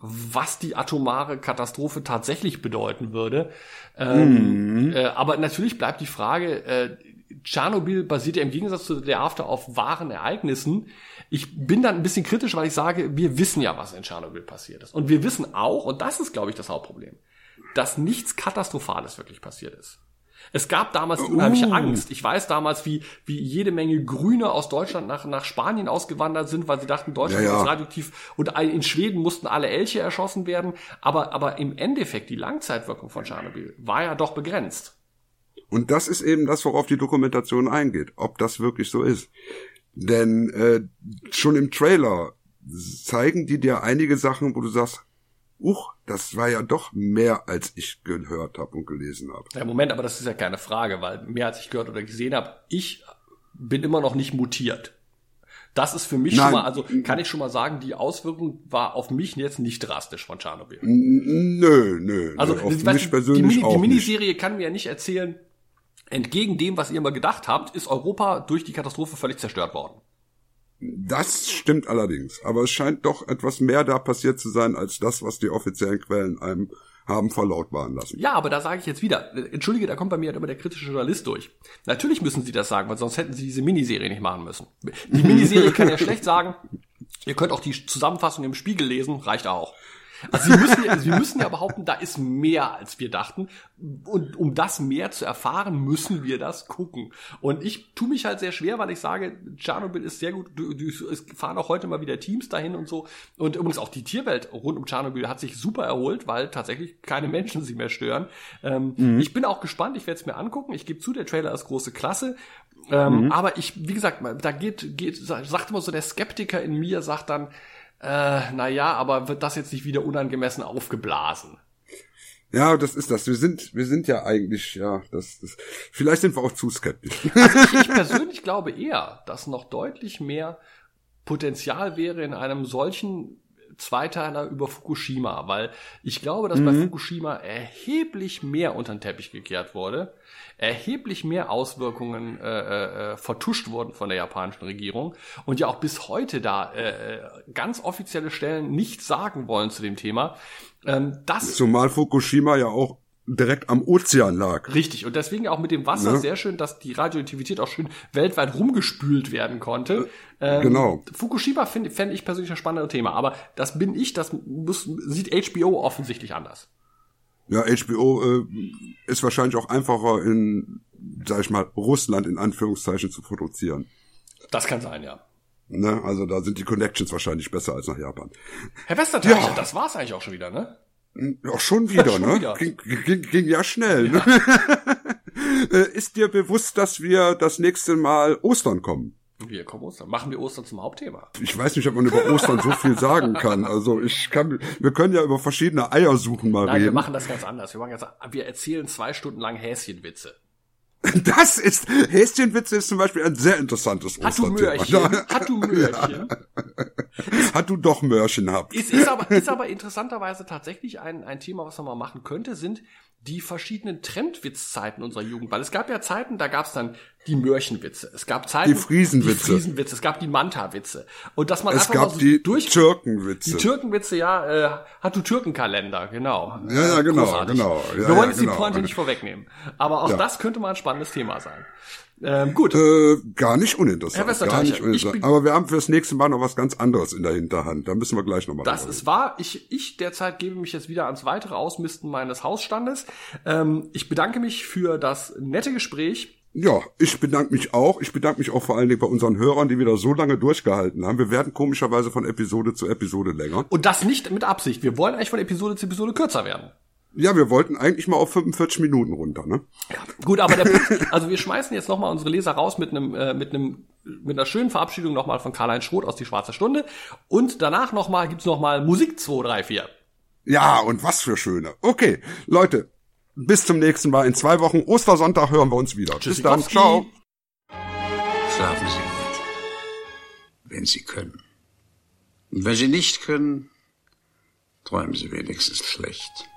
Speaker 2: was die atomare Katastrophe tatsächlich bedeuten würde. Ähm,
Speaker 3: Mhm.
Speaker 2: äh, aber natürlich bleibt die Frage, äh, Tschernobyl basiert ja im Gegensatz zu Day After auf wahren Ereignissen. Ich bin dann ein bisschen kritisch, weil ich sage, wir wissen ja, was in Tschernobyl passiert ist. Und wir wissen auch, und das ist, glaube ich, das Hauptproblem, dass nichts Katastrophales wirklich passiert ist. Es gab damals die unheimliche
Speaker 3: Uh.
Speaker 2: Angst. Ich weiß damals, wie, wie jede Menge Grüne aus Deutschland nach, nach Spanien ausgewandert sind, weil sie dachten, Deutschland
Speaker 3: Ja, ja.
Speaker 2: ist radioaktiv und in Schweden mussten alle Elche erschossen werden. Aber, aber im Endeffekt, die Langzeitwirkung von Tschernobyl war ja doch begrenzt.
Speaker 3: Und das ist eben das, worauf die Dokumentation eingeht, ob das wirklich so ist. Denn äh, schon im Trailer zeigen die dir einige Sachen, wo du sagst, uch, das war ja doch mehr, als ich gehört habe und gelesen habe.
Speaker 2: Ja, Moment, aber das ist ja keine Frage, weil mehr als ich gehört oder gesehen habe, ich bin immer noch nicht mutiert. Das ist für mich
Speaker 3: Nein.
Speaker 2: schon mal, also kann ich schon mal sagen, die Auswirkung war auf mich jetzt nicht drastisch von Tschernobyl.
Speaker 3: Nö, nö.
Speaker 2: Also
Speaker 3: nö, auf
Speaker 2: weißt
Speaker 3: mich
Speaker 2: die,
Speaker 3: persönlich
Speaker 2: Mini, die
Speaker 3: auch nicht.
Speaker 2: Miniserie kann mir ja nicht erzählen, entgegen dem, was ihr immer gedacht habt, ist Europa durch die Katastrophe völlig zerstört worden.
Speaker 3: Das stimmt allerdings. Aber es scheint doch etwas mehr da passiert zu sein, als das, was die offiziellen Quellen einem haben verlautbaren lassen.
Speaker 2: Ja, aber da sage ich jetzt wieder, entschuldige, da kommt bei mir halt immer der kritische Journalist durch. Natürlich müssen sie das sagen, weil sonst hätten sie diese Miniserie nicht machen müssen. Die Miniserie kann ja [LAUGHS] schlecht sagen, ihr könnt auch die Zusammenfassung im Spiegel lesen, reicht auch. Also sie müssen, ja, sie müssen ja behaupten, da ist mehr, als wir dachten. Und um das mehr zu erfahren, müssen wir das gucken. Und ich tue mich halt sehr schwer, weil ich sage, Tschernobyl ist sehr gut. Du, du, es fahren auch heute mal wieder Teams dahin und so. Und übrigens auch die Tierwelt rund um Tschernobyl hat sich super erholt, weil tatsächlich keine Menschen sie mehr stören. Ähm, mhm. Ich bin auch gespannt, ich werde es mir angucken. Ich gebe zu, der Trailer ist große Klasse. Ähm, mhm. Aber ich, wie gesagt, da geht, geht, sagt immer so, der Skeptiker in mir sagt dann, äh, naja, aber wird das jetzt nicht wieder unangemessen aufgeblasen?
Speaker 3: Ja, das ist das. Wir sind, wir sind ja eigentlich, ja, das, das vielleicht sind wir auch zu skeptisch. [LAUGHS]
Speaker 2: Also ich, ich persönlich glaube eher, dass noch deutlich mehr Potenzial wäre in einem solchen Zweiteiler über Fukushima, weil ich glaube, dass mhm. bei Fukushima erheblich mehr unter den Teppich gekehrt wurde, erheblich mehr Auswirkungen äh, äh, vertuscht wurden von der japanischen Regierung und ja auch bis heute da äh, ganz offizielle Stellen nichts sagen wollen zu dem Thema. Ähm, das
Speaker 3: Zumal Fukushima ja auch direkt am Ozean lag.
Speaker 2: Richtig, und deswegen auch mit dem Wasser ne? sehr schön, dass die Radioaktivität auch schön weltweit rumgespült werden konnte.
Speaker 3: Ähm, genau.
Speaker 2: Fukushima fände fänd ich persönlich ein spannendes Thema, aber das bin ich, das muss, sieht HBO offensichtlich anders.
Speaker 3: Ja, HBO äh, ist wahrscheinlich auch einfacher in, sag ich mal, Russland in Anführungszeichen zu produzieren.
Speaker 2: Das kann sein, ja.
Speaker 3: Ne? Also da sind die Connections wahrscheinlich besser als nach Japan.
Speaker 2: Herr Westerteil, ja. das war's eigentlich auch schon wieder, ne?
Speaker 3: Auch schon wieder, [LAUGHS] schon ne? Wieder. Ging, ging, ging ja schnell. Ne? Ja. Ne? [LAUGHS] ist dir bewusst, dass wir das nächste Mal Ostern kommen?
Speaker 2: Wir kommen Ostern. Machen wir Ostern zum Hauptthema.
Speaker 3: Ich weiß nicht, ob man über Ostern so viel sagen kann. [LAUGHS] Also ich kann, wir können ja über verschiedene Eier suchen mal
Speaker 2: Nein,
Speaker 3: reden.
Speaker 2: wir machen das ganz anders. Wir, machen jetzt, wir erzählen zwei Stunden lang Häschenwitze. [LAUGHS]
Speaker 3: Das ist, Häschenwitze ist zum Beispiel ein sehr interessantes
Speaker 2: Hat du Möhrchen? [LAUGHS] Hat du Möhrchen?
Speaker 3: Ja. Hat du doch Möhrchen habt.
Speaker 2: Ist, ist, aber, ist aber interessanterweise tatsächlich ein, ein Thema, was man mal machen könnte, sind die verschiedenen Trendwitzzeiten unserer Jugend. Weil es gab ja Zeiten, da gab es dann die Mörchenwitze. Es gab Zeiten,
Speaker 3: die Friesenwitze.
Speaker 2: Die Friesenwitze. Es gab die Manta-Witze. Und dass man
Speaker 3: es
Speaker 2: einfach
Speaker 3: gab
Speaker 2: mal so
Speaker 3: die
Speaker 2: durch
Speaker 3: Türkenwitze.
Speaker 2: Die Türkenwitze, ja, äh, hat du Türkenkalender, genau.
Speaker 3: Ja, ja, genau, Großartig. genau. Ja,
Speaker 2: Wir wollen
Speaker 3: ja,
Speaker 2: jetzt
Speaker 3: genau.
Speaker 2: die Pointe nicht vorwegnehmen. Aber auch
Speaker 3: Ja.
Speaker 2: das könnte mal ein spannendes Thema sein. Ähm, gut.
Speaker 3: Äh, gar nicht uninteressant.
Speaker 2: Herr
Speaker 3: gar nicht
Speaker 2: ich
Speaker 3: uninteressant. Aber wir haben fürs nächste Mal noch was ganz anderes in der Hinterhand. Da müssen wir gleich nochmal
Speaker 2: Das ist wahr. Ich, ich derzeit gebe mich jetzt wieder ans weitere Ausmisten meines Hausstandes. Ähm, ich bedanke mich für das nette Gespräch.
Speaker 3: Ja, ich bedanke mich auch. Ich bedanke mich auch vor allen Dingen bei unseren Hörern, die wieder so lange durchgehalten haben. Wir werden komischerweise von Episode zu Episode länger.
Speaker 2: Und das nicht mit Absicht. Wir wollen eigentlich von Episode zu Episode kürzer werden.
Speaker 3: Ja, wir wollten eigentlich mal auf 45 Minuten runter, ne?
Speaker 2: Gut, aber der Punkt, also wir schmeißen jetzt nochmal unsere Leser raus mit einem, äh, mit einem, mit einer schönen Verabschiedung nochmal von Karl-Heinz Schroth aus Die Schwarze Stunde. Und danach nochmal gibt's nochmal Musik 2, 3, 4.
Speaker 3: Ja, und was für schöne. Okay, Leute, bis zum nächsten Mal. In zwei Wochen, Ostersonntag, hören wir uns wieder. Bis dann, ciao.
Speaker 33: Schlafen Sie gut, wenn Sie können. Und wenn Sie nicht können, träumen Sie wenigstens schlecht.